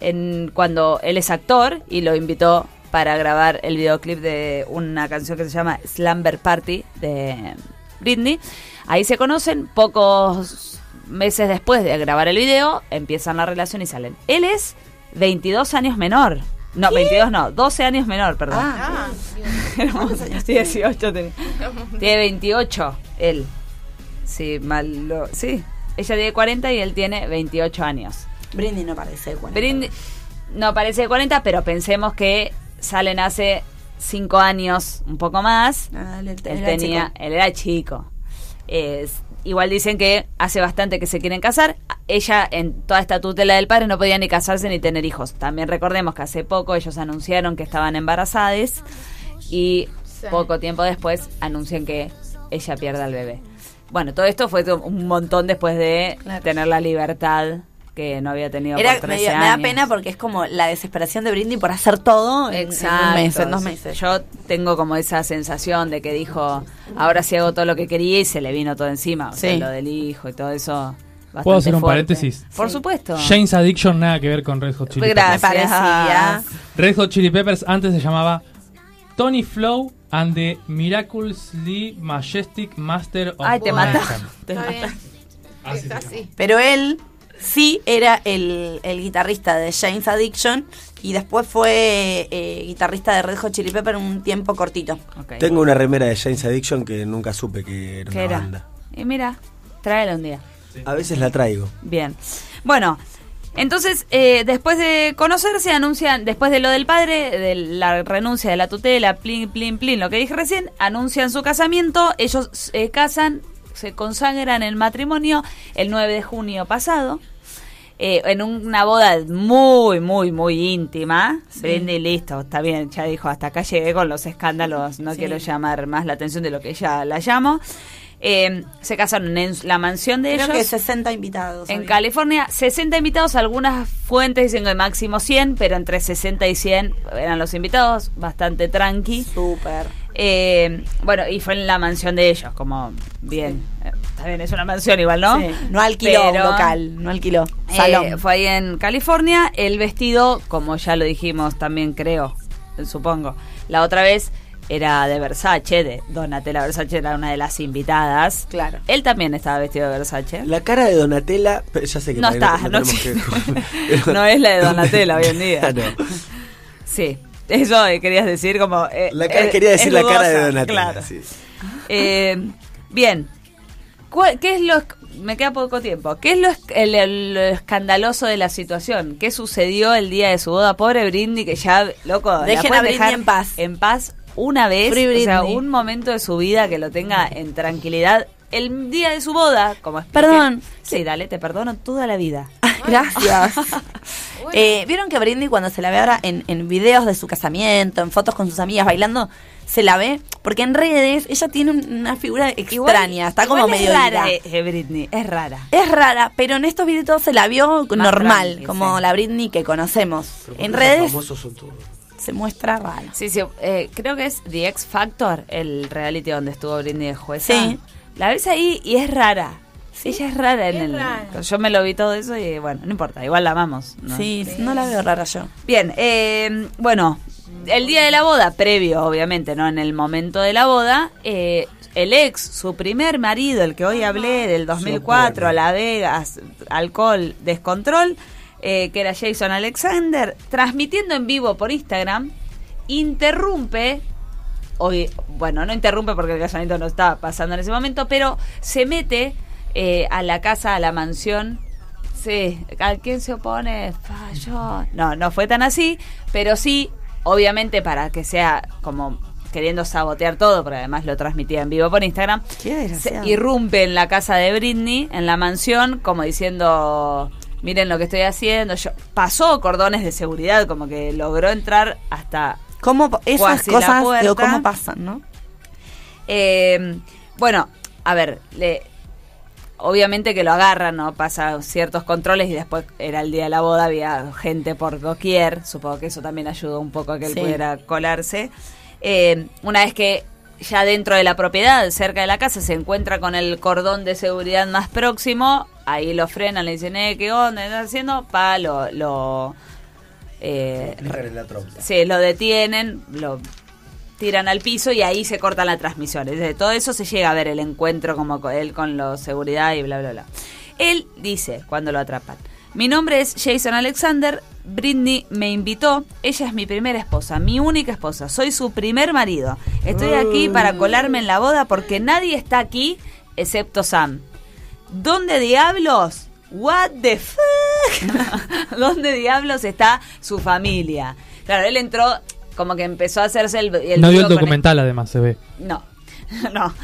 en, cuando él es actor y lo invitó para grabar el videoclip de una canción que se llama Slumber Party de Britney. Ahí se conocen, pocos meses después de grabar el video, empiezan la relación y salen. Él es 22 años menor. No, 22 no, 12 años menor, perdón. Ah, ¿Cuántos años tiene? 18 tenía. Tiene 28, él. Sí, mal lo- Sí, ella tiene 40 y él tiene 28 años. Britney no parece bueno. Britney no parece de 40, pero pensemos que salen hace 5 años, un poco más. Ah, él, Él era tenía, chico. él era chico. Es- igual dicen que hace bastante que se quieren casar. Ella, en toda esta tutela del padre, no podía ni casarse ni tener hijos. También recordemos que hace poco ellos anunciaron que estaban embarazadas y Sí. poco tiempo después anuncian que ella pierda al bebé. Bueno, todo esto fue un montón después de Claro. tener la libertad que no había tenido Era, por me, 13 me da años. pena porque es como la desesperación de Britney por hacer todo en, en Exacto. un mes, en dos meses. Yo tengo como esa sensación de que dijo, ahora sí hago todo lo que quería y se le vino todo encima. O sea, Sí. lo del hijo y todo eso. ¿Puedo hacer un fuerte. paréntesis? Por supuesto. James Addiction nada que ver con Red Hot Chili Gracias. Peppers. Parecía. Red Hot Chili Peppers antes se llamaba Tony Flow and the Miraculously Majestic Master of Ay, te Mayhem. mata. Está bien. Así Está se así. Pero él sí era el, el guitarrista de James Addiction y después fue eh, guitarrista de Red Hot Chili Pepper un tiempo cortito. Tengo una remera de James Addiction que nunca supe que era ¿Qué una era? banda. Y mira, tráela un día. A veces la traigo. Bien. Bueno, entonces, eh, después de conocerse, anuncian, después de lo del padre, de la renuncia de la tutela, plin, plin, plin, lo que dije recién, anuncian su casamiento, ellos se casan, se consagran el matrimonio el 9 de junio pasado. Eh, en una boda muy, muy, muy íntima. Britney, listo, está bien, ya dijo, hasta acá llegué con los escándalos, no Sí. quiero llamar más la atención de lo que ya la llamo. Eh, se casaron en la mansión de Creo ellos. que 60 invitados. En había. California, 60 invitados, algunas fuentes dicen que máximo 100, pero entre 60 y 100 eran los invitados, bastante tranqui. Súper. Eh, bueno, y fue en la mansión de ellos, como bien, eh, está bien, es una mansión igual, ¿no? Sí, No alquiló Pero, local, no alquiló. eh, Salón. fue ahí en California, el vestido, como ya lo dijimos también creo, supongo, la otra vez, era de Versace, de Donatella Versace era una de las invitadas. Claro. Él también estaba vestido de Versace. La cara de Donatella, ya sé que No está, no que- No es la de Donatella hoy en día. Claro. Sí, eso eh, querías decir como... eh, La cara- eh, quería decir la cara de Donatella. Claro. sí. Eh, bien. ¿Cuál- ¿Qué es lo... Me queda poco tiempo. ¿Qué es lo, esc- el- el- lo escandaloso de la situación? ¿Qué sucedió el día de su boda? Pobre Brindy, que ya, loco, la Dejen pueden a dejar en paz. En paz una vez. Free o sea, un momento de su vida que lo tenga en tranquilidad. El día de su boda, como expliqué. Perdón. Sí, dale, te perdono toda la vida. Gracias. Eh, ¿Vieron que Britney cuando se la ve ahora en, en videos de su casamiento, en fotos con sus amigas bailando, se la ve? Porque en redes ella tiene un- una figura extraña, está como igual medio es rara, ira. eh, eh, Britney, es rara. Es rara, pero en estos videos se la vio normal, como sí. la Britney que conocemos. En Los redes famosos son todos. Se muestra rara. Sí, sí, eh, creo que es The X Factor, el reality donde estuvo Britney de jueza. Sí. La ves ahí y es rara. Ella es rara en Es el. rara. Yo me lo vi todo eso y bueno, no importa, igual la amamos. ¿no? Sí, no la veo rara yo. Bien, eh, bueno, el día de la boda, previo, obviamente, ¿no? En el momento de la boda, eh, el ex, su primer marido, el que hoy hablé, del 2004, Socorro. a La Vegas, alcohol, descontrol, eh, que era Jason Alexander, transmitiendo en vivo por Instagram, interrumpe. Hoy, bueno, no interrumpe porque el casamiento no estaba pasando en ese momento, pero se mete eh, a la casa, a la mansión Sí, ¿a quién se opone? Falló. No, no fue tan así, pero sí, obviamente para que sea como queriendo sabotear todo, porque además lo transmitía en vivo por Instagram, Qué se desgraciado. irrumpe en la casa de Britney, en la mansión, como diciendo, miren lo que estoy haciendo. Yo, pasó cordones de seguridad, como que logró entrar hasta ¿Cómo esas cosas puerta. digo, cómo pasan, no? eh, bueno, a ver, le, obviamente que lo agarran, ¿no? Pasa ciertos controles y después era el día de la boda, había gente por doquier. Supongo que eso también ayudó un poco a que él Sí. pudiera colarse. Eh, una vez que ya dentro de la propiedad, cerca de la casa, se encuentra con el cordón de seguridad más próximo, ahí lo frenan, le dicen, eh, ¿qué onda? ¿Qué estás haciendo? Pa, lo... lo eh, la. Sí, lo detienen, lo tiran al piso y ahí se corta la transmisión. Desde todo eso se llega a ver el encuentro como con él con la seguridad y bla, bla, bla. Él dice, cuando lo atrapan, mi nombre es Jason Alexander, Britney me invitó, ella es mi primera esposa, mi única esposa, soy su primer marido. Estoy aquí para colarme en la boda porque nadie está aquí excepto Sam. ¿Dónde diablos? What the fuck? ¿Dónde diablos está su familia? Claro, él entró como que empezó a hacerse el, el no vio vivo el con documental, además, se ve. no, no.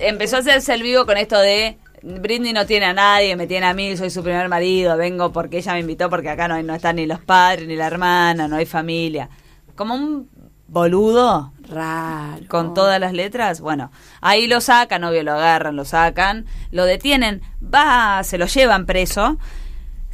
Empezó a hacerse el vivo con esto de Britney no tiene a nadie, me tiene a mí, soy su primer marido, vengo porque ella me invitó porque acá no, no están ni los padres, ni la hermana, no hay familia. Como un boludo Raro. con todas las letras. Bueno, ahí lo sacan, obvio, lo agarran, lo sacan, lo detienen, va, se lo llevan preso.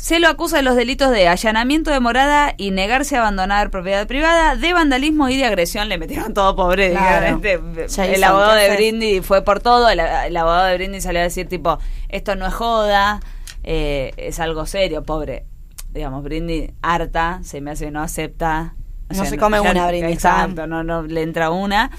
Se lo acusa de los delitos de allanamiento de morada y negarse a abandonar propiedad privada, de vandalismo y de agresión. Le metieron todo pobre. Claro. digamos, este, el abogado ¿qué de? Brindy fue por todo. El, el abogado de Brindy salió a decir, tipo, esto no es joda, eh, es algo serio, pobre. Digamos, Brindy harta, se me hace que no acepta. No se come una, Britney, Exacto, no, no le entra una.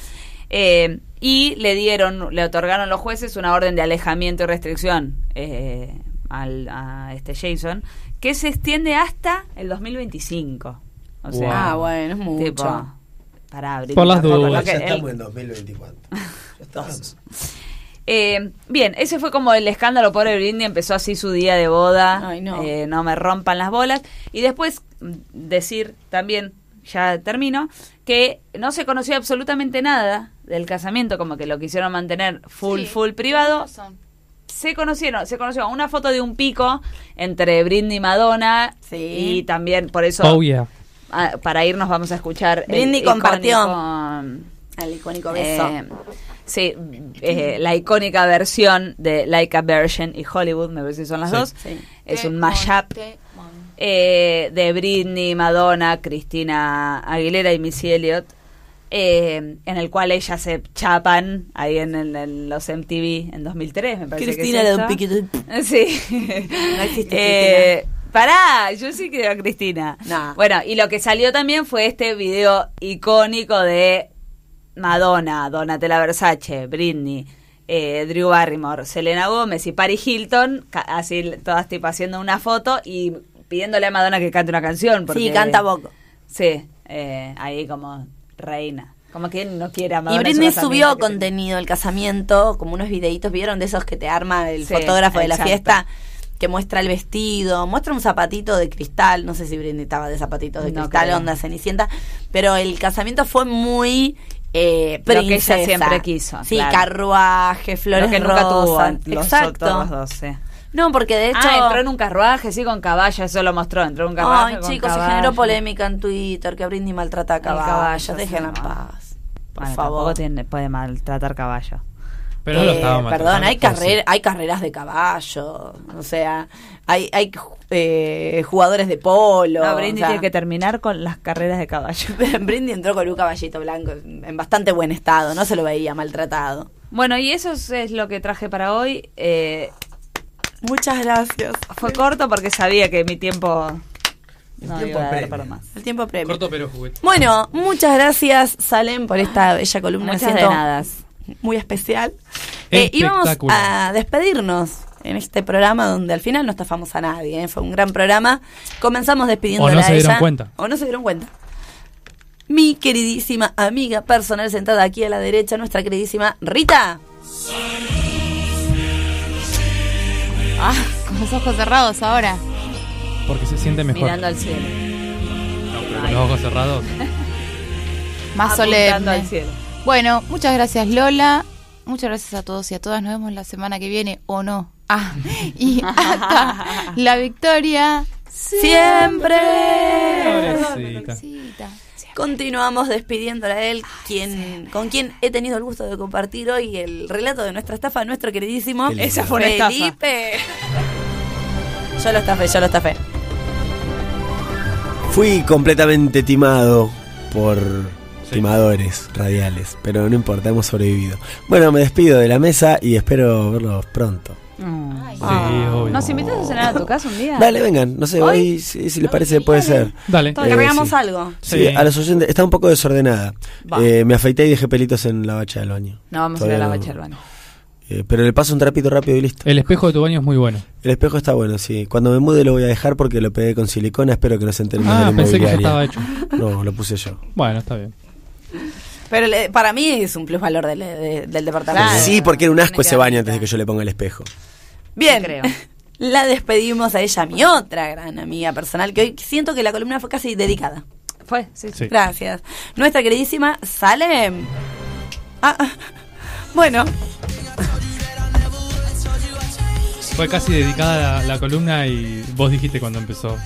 Eh, y le dieron, le otorgaron los jueces una orden de alejamiento y restricción eh, al, a este Jason, que se extiende hasta el 2025. O sea, Wow. Ah, bueno, es mucho. tipo, pará, Britney, Por las dudas. Ya estamos en 2024. Ya estamos. Eh, bien, ese fue como el escándalo. Pobre Britney empezó así su día de boda. Ay, no. Eh, no me rompan las bolas. Y después mm, decir también, ya termino, que no se conoció absolutamente nada del casamiento, como que lo quisieron mantener full, Sí, full privado. Se conocieron, se conoció una foto de un pico entre Britney y Madonna. Sí. Y también por eso, Oh, yeah. ah, para irnos, vamos a escuchar. el Britney compartió. icónico, El icónico beso. eh, sí, eh, la icónica versión de Like a Virgin y Hollywood, me parece que son las Sí. dos. Sí. Es un mashup eh, de Britney, Madonna, Cristina Aguilera y Missy Elliott, eh, en el cual ellas se chapan ahí en, el- en los MTV en 2003, me parece Cristina que es da un piquito. Sí. No existe Eh, Pará, yo sí creo a Cristina. No. Bueno, y lo que salió también fue este video icónico de Madonna, Donatella Versace, Britney, eh, Drew Barrymore, Selena Gómez y Paris Hilton, así todas tipo haciendo una foto y pidiéndole a Madonna que cante una canción. Porque, Sí, canta poco. Sí, eh, ahí como reina. Como que no quiere a Madonna. Y Britney subió contenido el casamiento, como unos videitos, ¿vieron? De esos que te arma el Sí, fotógrafo de la exacto. fiesta, que muestra el vestido, muestra un zapatito de cristal, no sé si Britney estaba de zapatitos de No cristal, creo. onda cenicienta, pero el casamiento fue muy eh, Lo que ella princesa. siempre quiso, Sí, claro. carruaje, flores Lo que nunca tuvo rosas. los Exacto. otros dos, sí. No, porque de hecho... ah, entró en un carruaje, sí, con caballo, eso lo mostró, entró en un carruaje Ay, con chicos, se generó polémica en Twitter que Britney maltrata a caballos. caballo, Déjenla en paz. Por Bueno, favor. tampoco tiene, puede maltratar caballo. Pero no lo Eh, estaba Perdón, maltratando hay, carrer- hay carreras de caballo, o sea, hay, hay eh, jugadores de polo. No, o sea, tiene que terminar con las carreras de caballo. Britney entró con un caballito blanco en bastante buen estado, no se lo veía maltratado. Bueno, y eso es- es lo que traje para hoy. Eh, Muchas gracias. fue corto porque sabía que mi tiempo no tiempo para más. El tiempo premio. Corto pero juguete. Bueno, muchas gracias, Salem, por esta bella columna. Muchas de nada. Muy especial. Eh, y vamos a despedirnos en este programa donde al final no estafamos a nadie. ¿eh? Fue un gran programa. Comenzamos despidiéndola O no se a dieron ella. cuenta. O no se dieron cuenta. Mi queridísima amiga personal sentada aquí a la derecha, nuestra queridísima Rita. Ah, con los ojos cerrados ahora. Porque se siente mejor. Mirando al cielo. No, pero con los ojos cerrados. Más solemne. al cielo. Bueno, muchas gracias Lola. Muchas gracias a todos y a todas. Nos vemos la semana que viene o no. Ah, y hasta la victoria. Siempre. Pobrecita. Pobrecita. Continuamos despidiéndola a él, quien, con quien he tenido el gusto de compartir hoy el relato de nuestra estafa, nuestro queridísimo lindo. Esa fue una estafa. Felipe. Yo lo estafé, yo lo estafé. Fui completamente timado por timadores radiales, pero no importa, hemos sobrevivido. Bueno, me despido de la mesa y espero verlos pronto. Mm. Sí, obvio. ¿Nos invitas a cenar a tu casa un día? Dale, vengan, no sé, ¿Hoy? hoy, si, si les parece puede ser. Dale. Eh, Cargamos sí. algo. Sí, Sí. a los oyentes, está un poco desordenada. Eh, me afeité y dejé pelitos en la bacha del baño. No, vamos a ir a la bacha del baño. Eh, pero le paso un trapito rápido y listo. El espejo de tu baño es muy bueno. El espejo está bueno, sí. Cuando me mude lo voy a dejar porque lo pegué con silicona. Espero que no se enteren más Ah, de la pensé que ya estaba hecho. No, lo puse yo. Bueno, está bien. Pero le- para mí es un plusvalor del, de- del departamento. Claro. Sí, porque era un asco ese baño antes de que yo le ponga el espejo. Bien, creo. la despedimos a ella, mi otra gran amiga personal, que hoy siento que la columna fue casi dedicada. Fue, sí, sí. Gracias. Nuestra queridísima Salem. Ah, ah, bueno, Fue casi dedicada la, la columna y vos dijiste cuando empezó.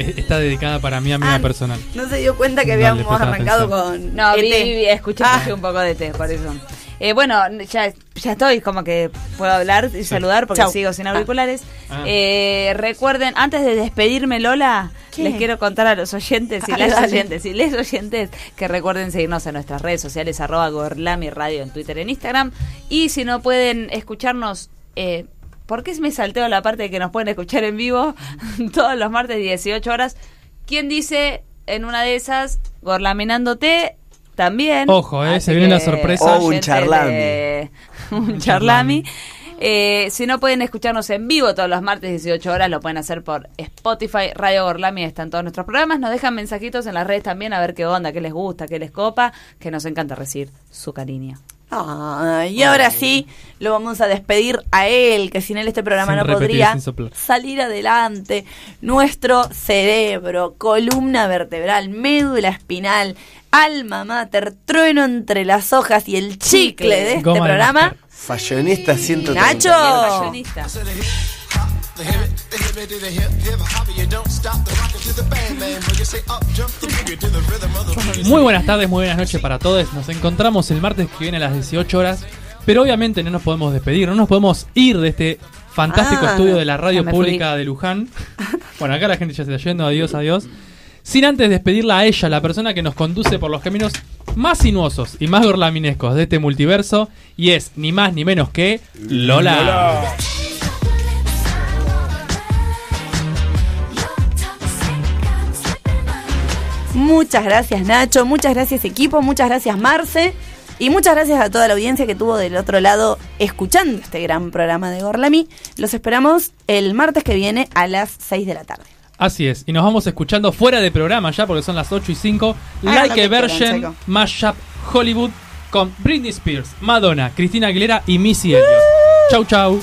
E- Está dedicada para mi amiga Ah, personal. no se dio cuenta que habíamos arrancado atención. con. No, vi, ET. vi- escuché, Ah. un poco de té, por eso. Eh, bueno, ya, ya estoy, como que puedo hablar y saludar porque Chau. sigo sin Ah. auriculares. Ah. Eh, recuerden, antes de despedirme, Lola, ¿Qué? les quiero contar a los oyentes y Dale, las oyentes y les oyentes que recuerden seguirnos en nuestras redes sociales, arroba Gorlami Radio en Twitter, en Instagram. Y si no pueden escucharnos, eh, ¿por qué me salteo la parte de que nos pueden escuchar en vivo todos los martes 18 horas? ¿Quién dice en una de esas, Gorlaminándote? También. Ojo, eh, se viene la que, sorpresa. O un charlami. de- un charlami. Eh, si no pueden escucharnos en vivo todos los martes 18 horas, lo pueden hacer por Spotify, Radio Gorlami, están todos nuestros programas. Nos dejan mensajitos en las redes también a ver qué onda, qué les gusta, qué les copa, que nos encanta recibir su cariño. Ah, y ahora sí, lo vamos a despedir a él, que sin él este programa Sin no repetir, podría salir adelante. Nuestro cerebro, columna vertebral, médula espinal, alma mater, trueno entre las hojas y el chicle de este Goma programa. Fashionista 130. Nacho. Fashionista. The hip, the hip, to the hip, hip hop, you don't stop the rocket to the bang bang. When you say up, jump the boogie to the rhythm of the boogie. Muy buenas tardes, muy buenas noches para todos. Nos encontramos el martes que viene a las 18 horas. Pero obviamente no nos podemos despedir, no nos podemos ir de este fantástico Ah, estudio de la radio pública de Luján. Bueno, acá la gente ya se está yendo, adiós, adiós. Sin antes despedirla a ella, la persona que nos conduce por los caminos más sinuosos y más gorlaminescos de este multiverso. Y es ni más ni menos que Lola. Muchas gracias Nacho, muchas gracias equipo, muchas gracias Marce. Y muchas gracias a toda la audiencia que tuvo del otro lado escuchando este gran programa de Gorlami. Los esperamos el martes que viene a las 6 de la tarde. Así es, y nos vamos escuchando fuera de programa ya porque son las 8 y 5. Hagan like que a version mashup Hollywood con Britney Spears, Madonna, Cristina Aguilera y Missy Elliott. Chau chau. El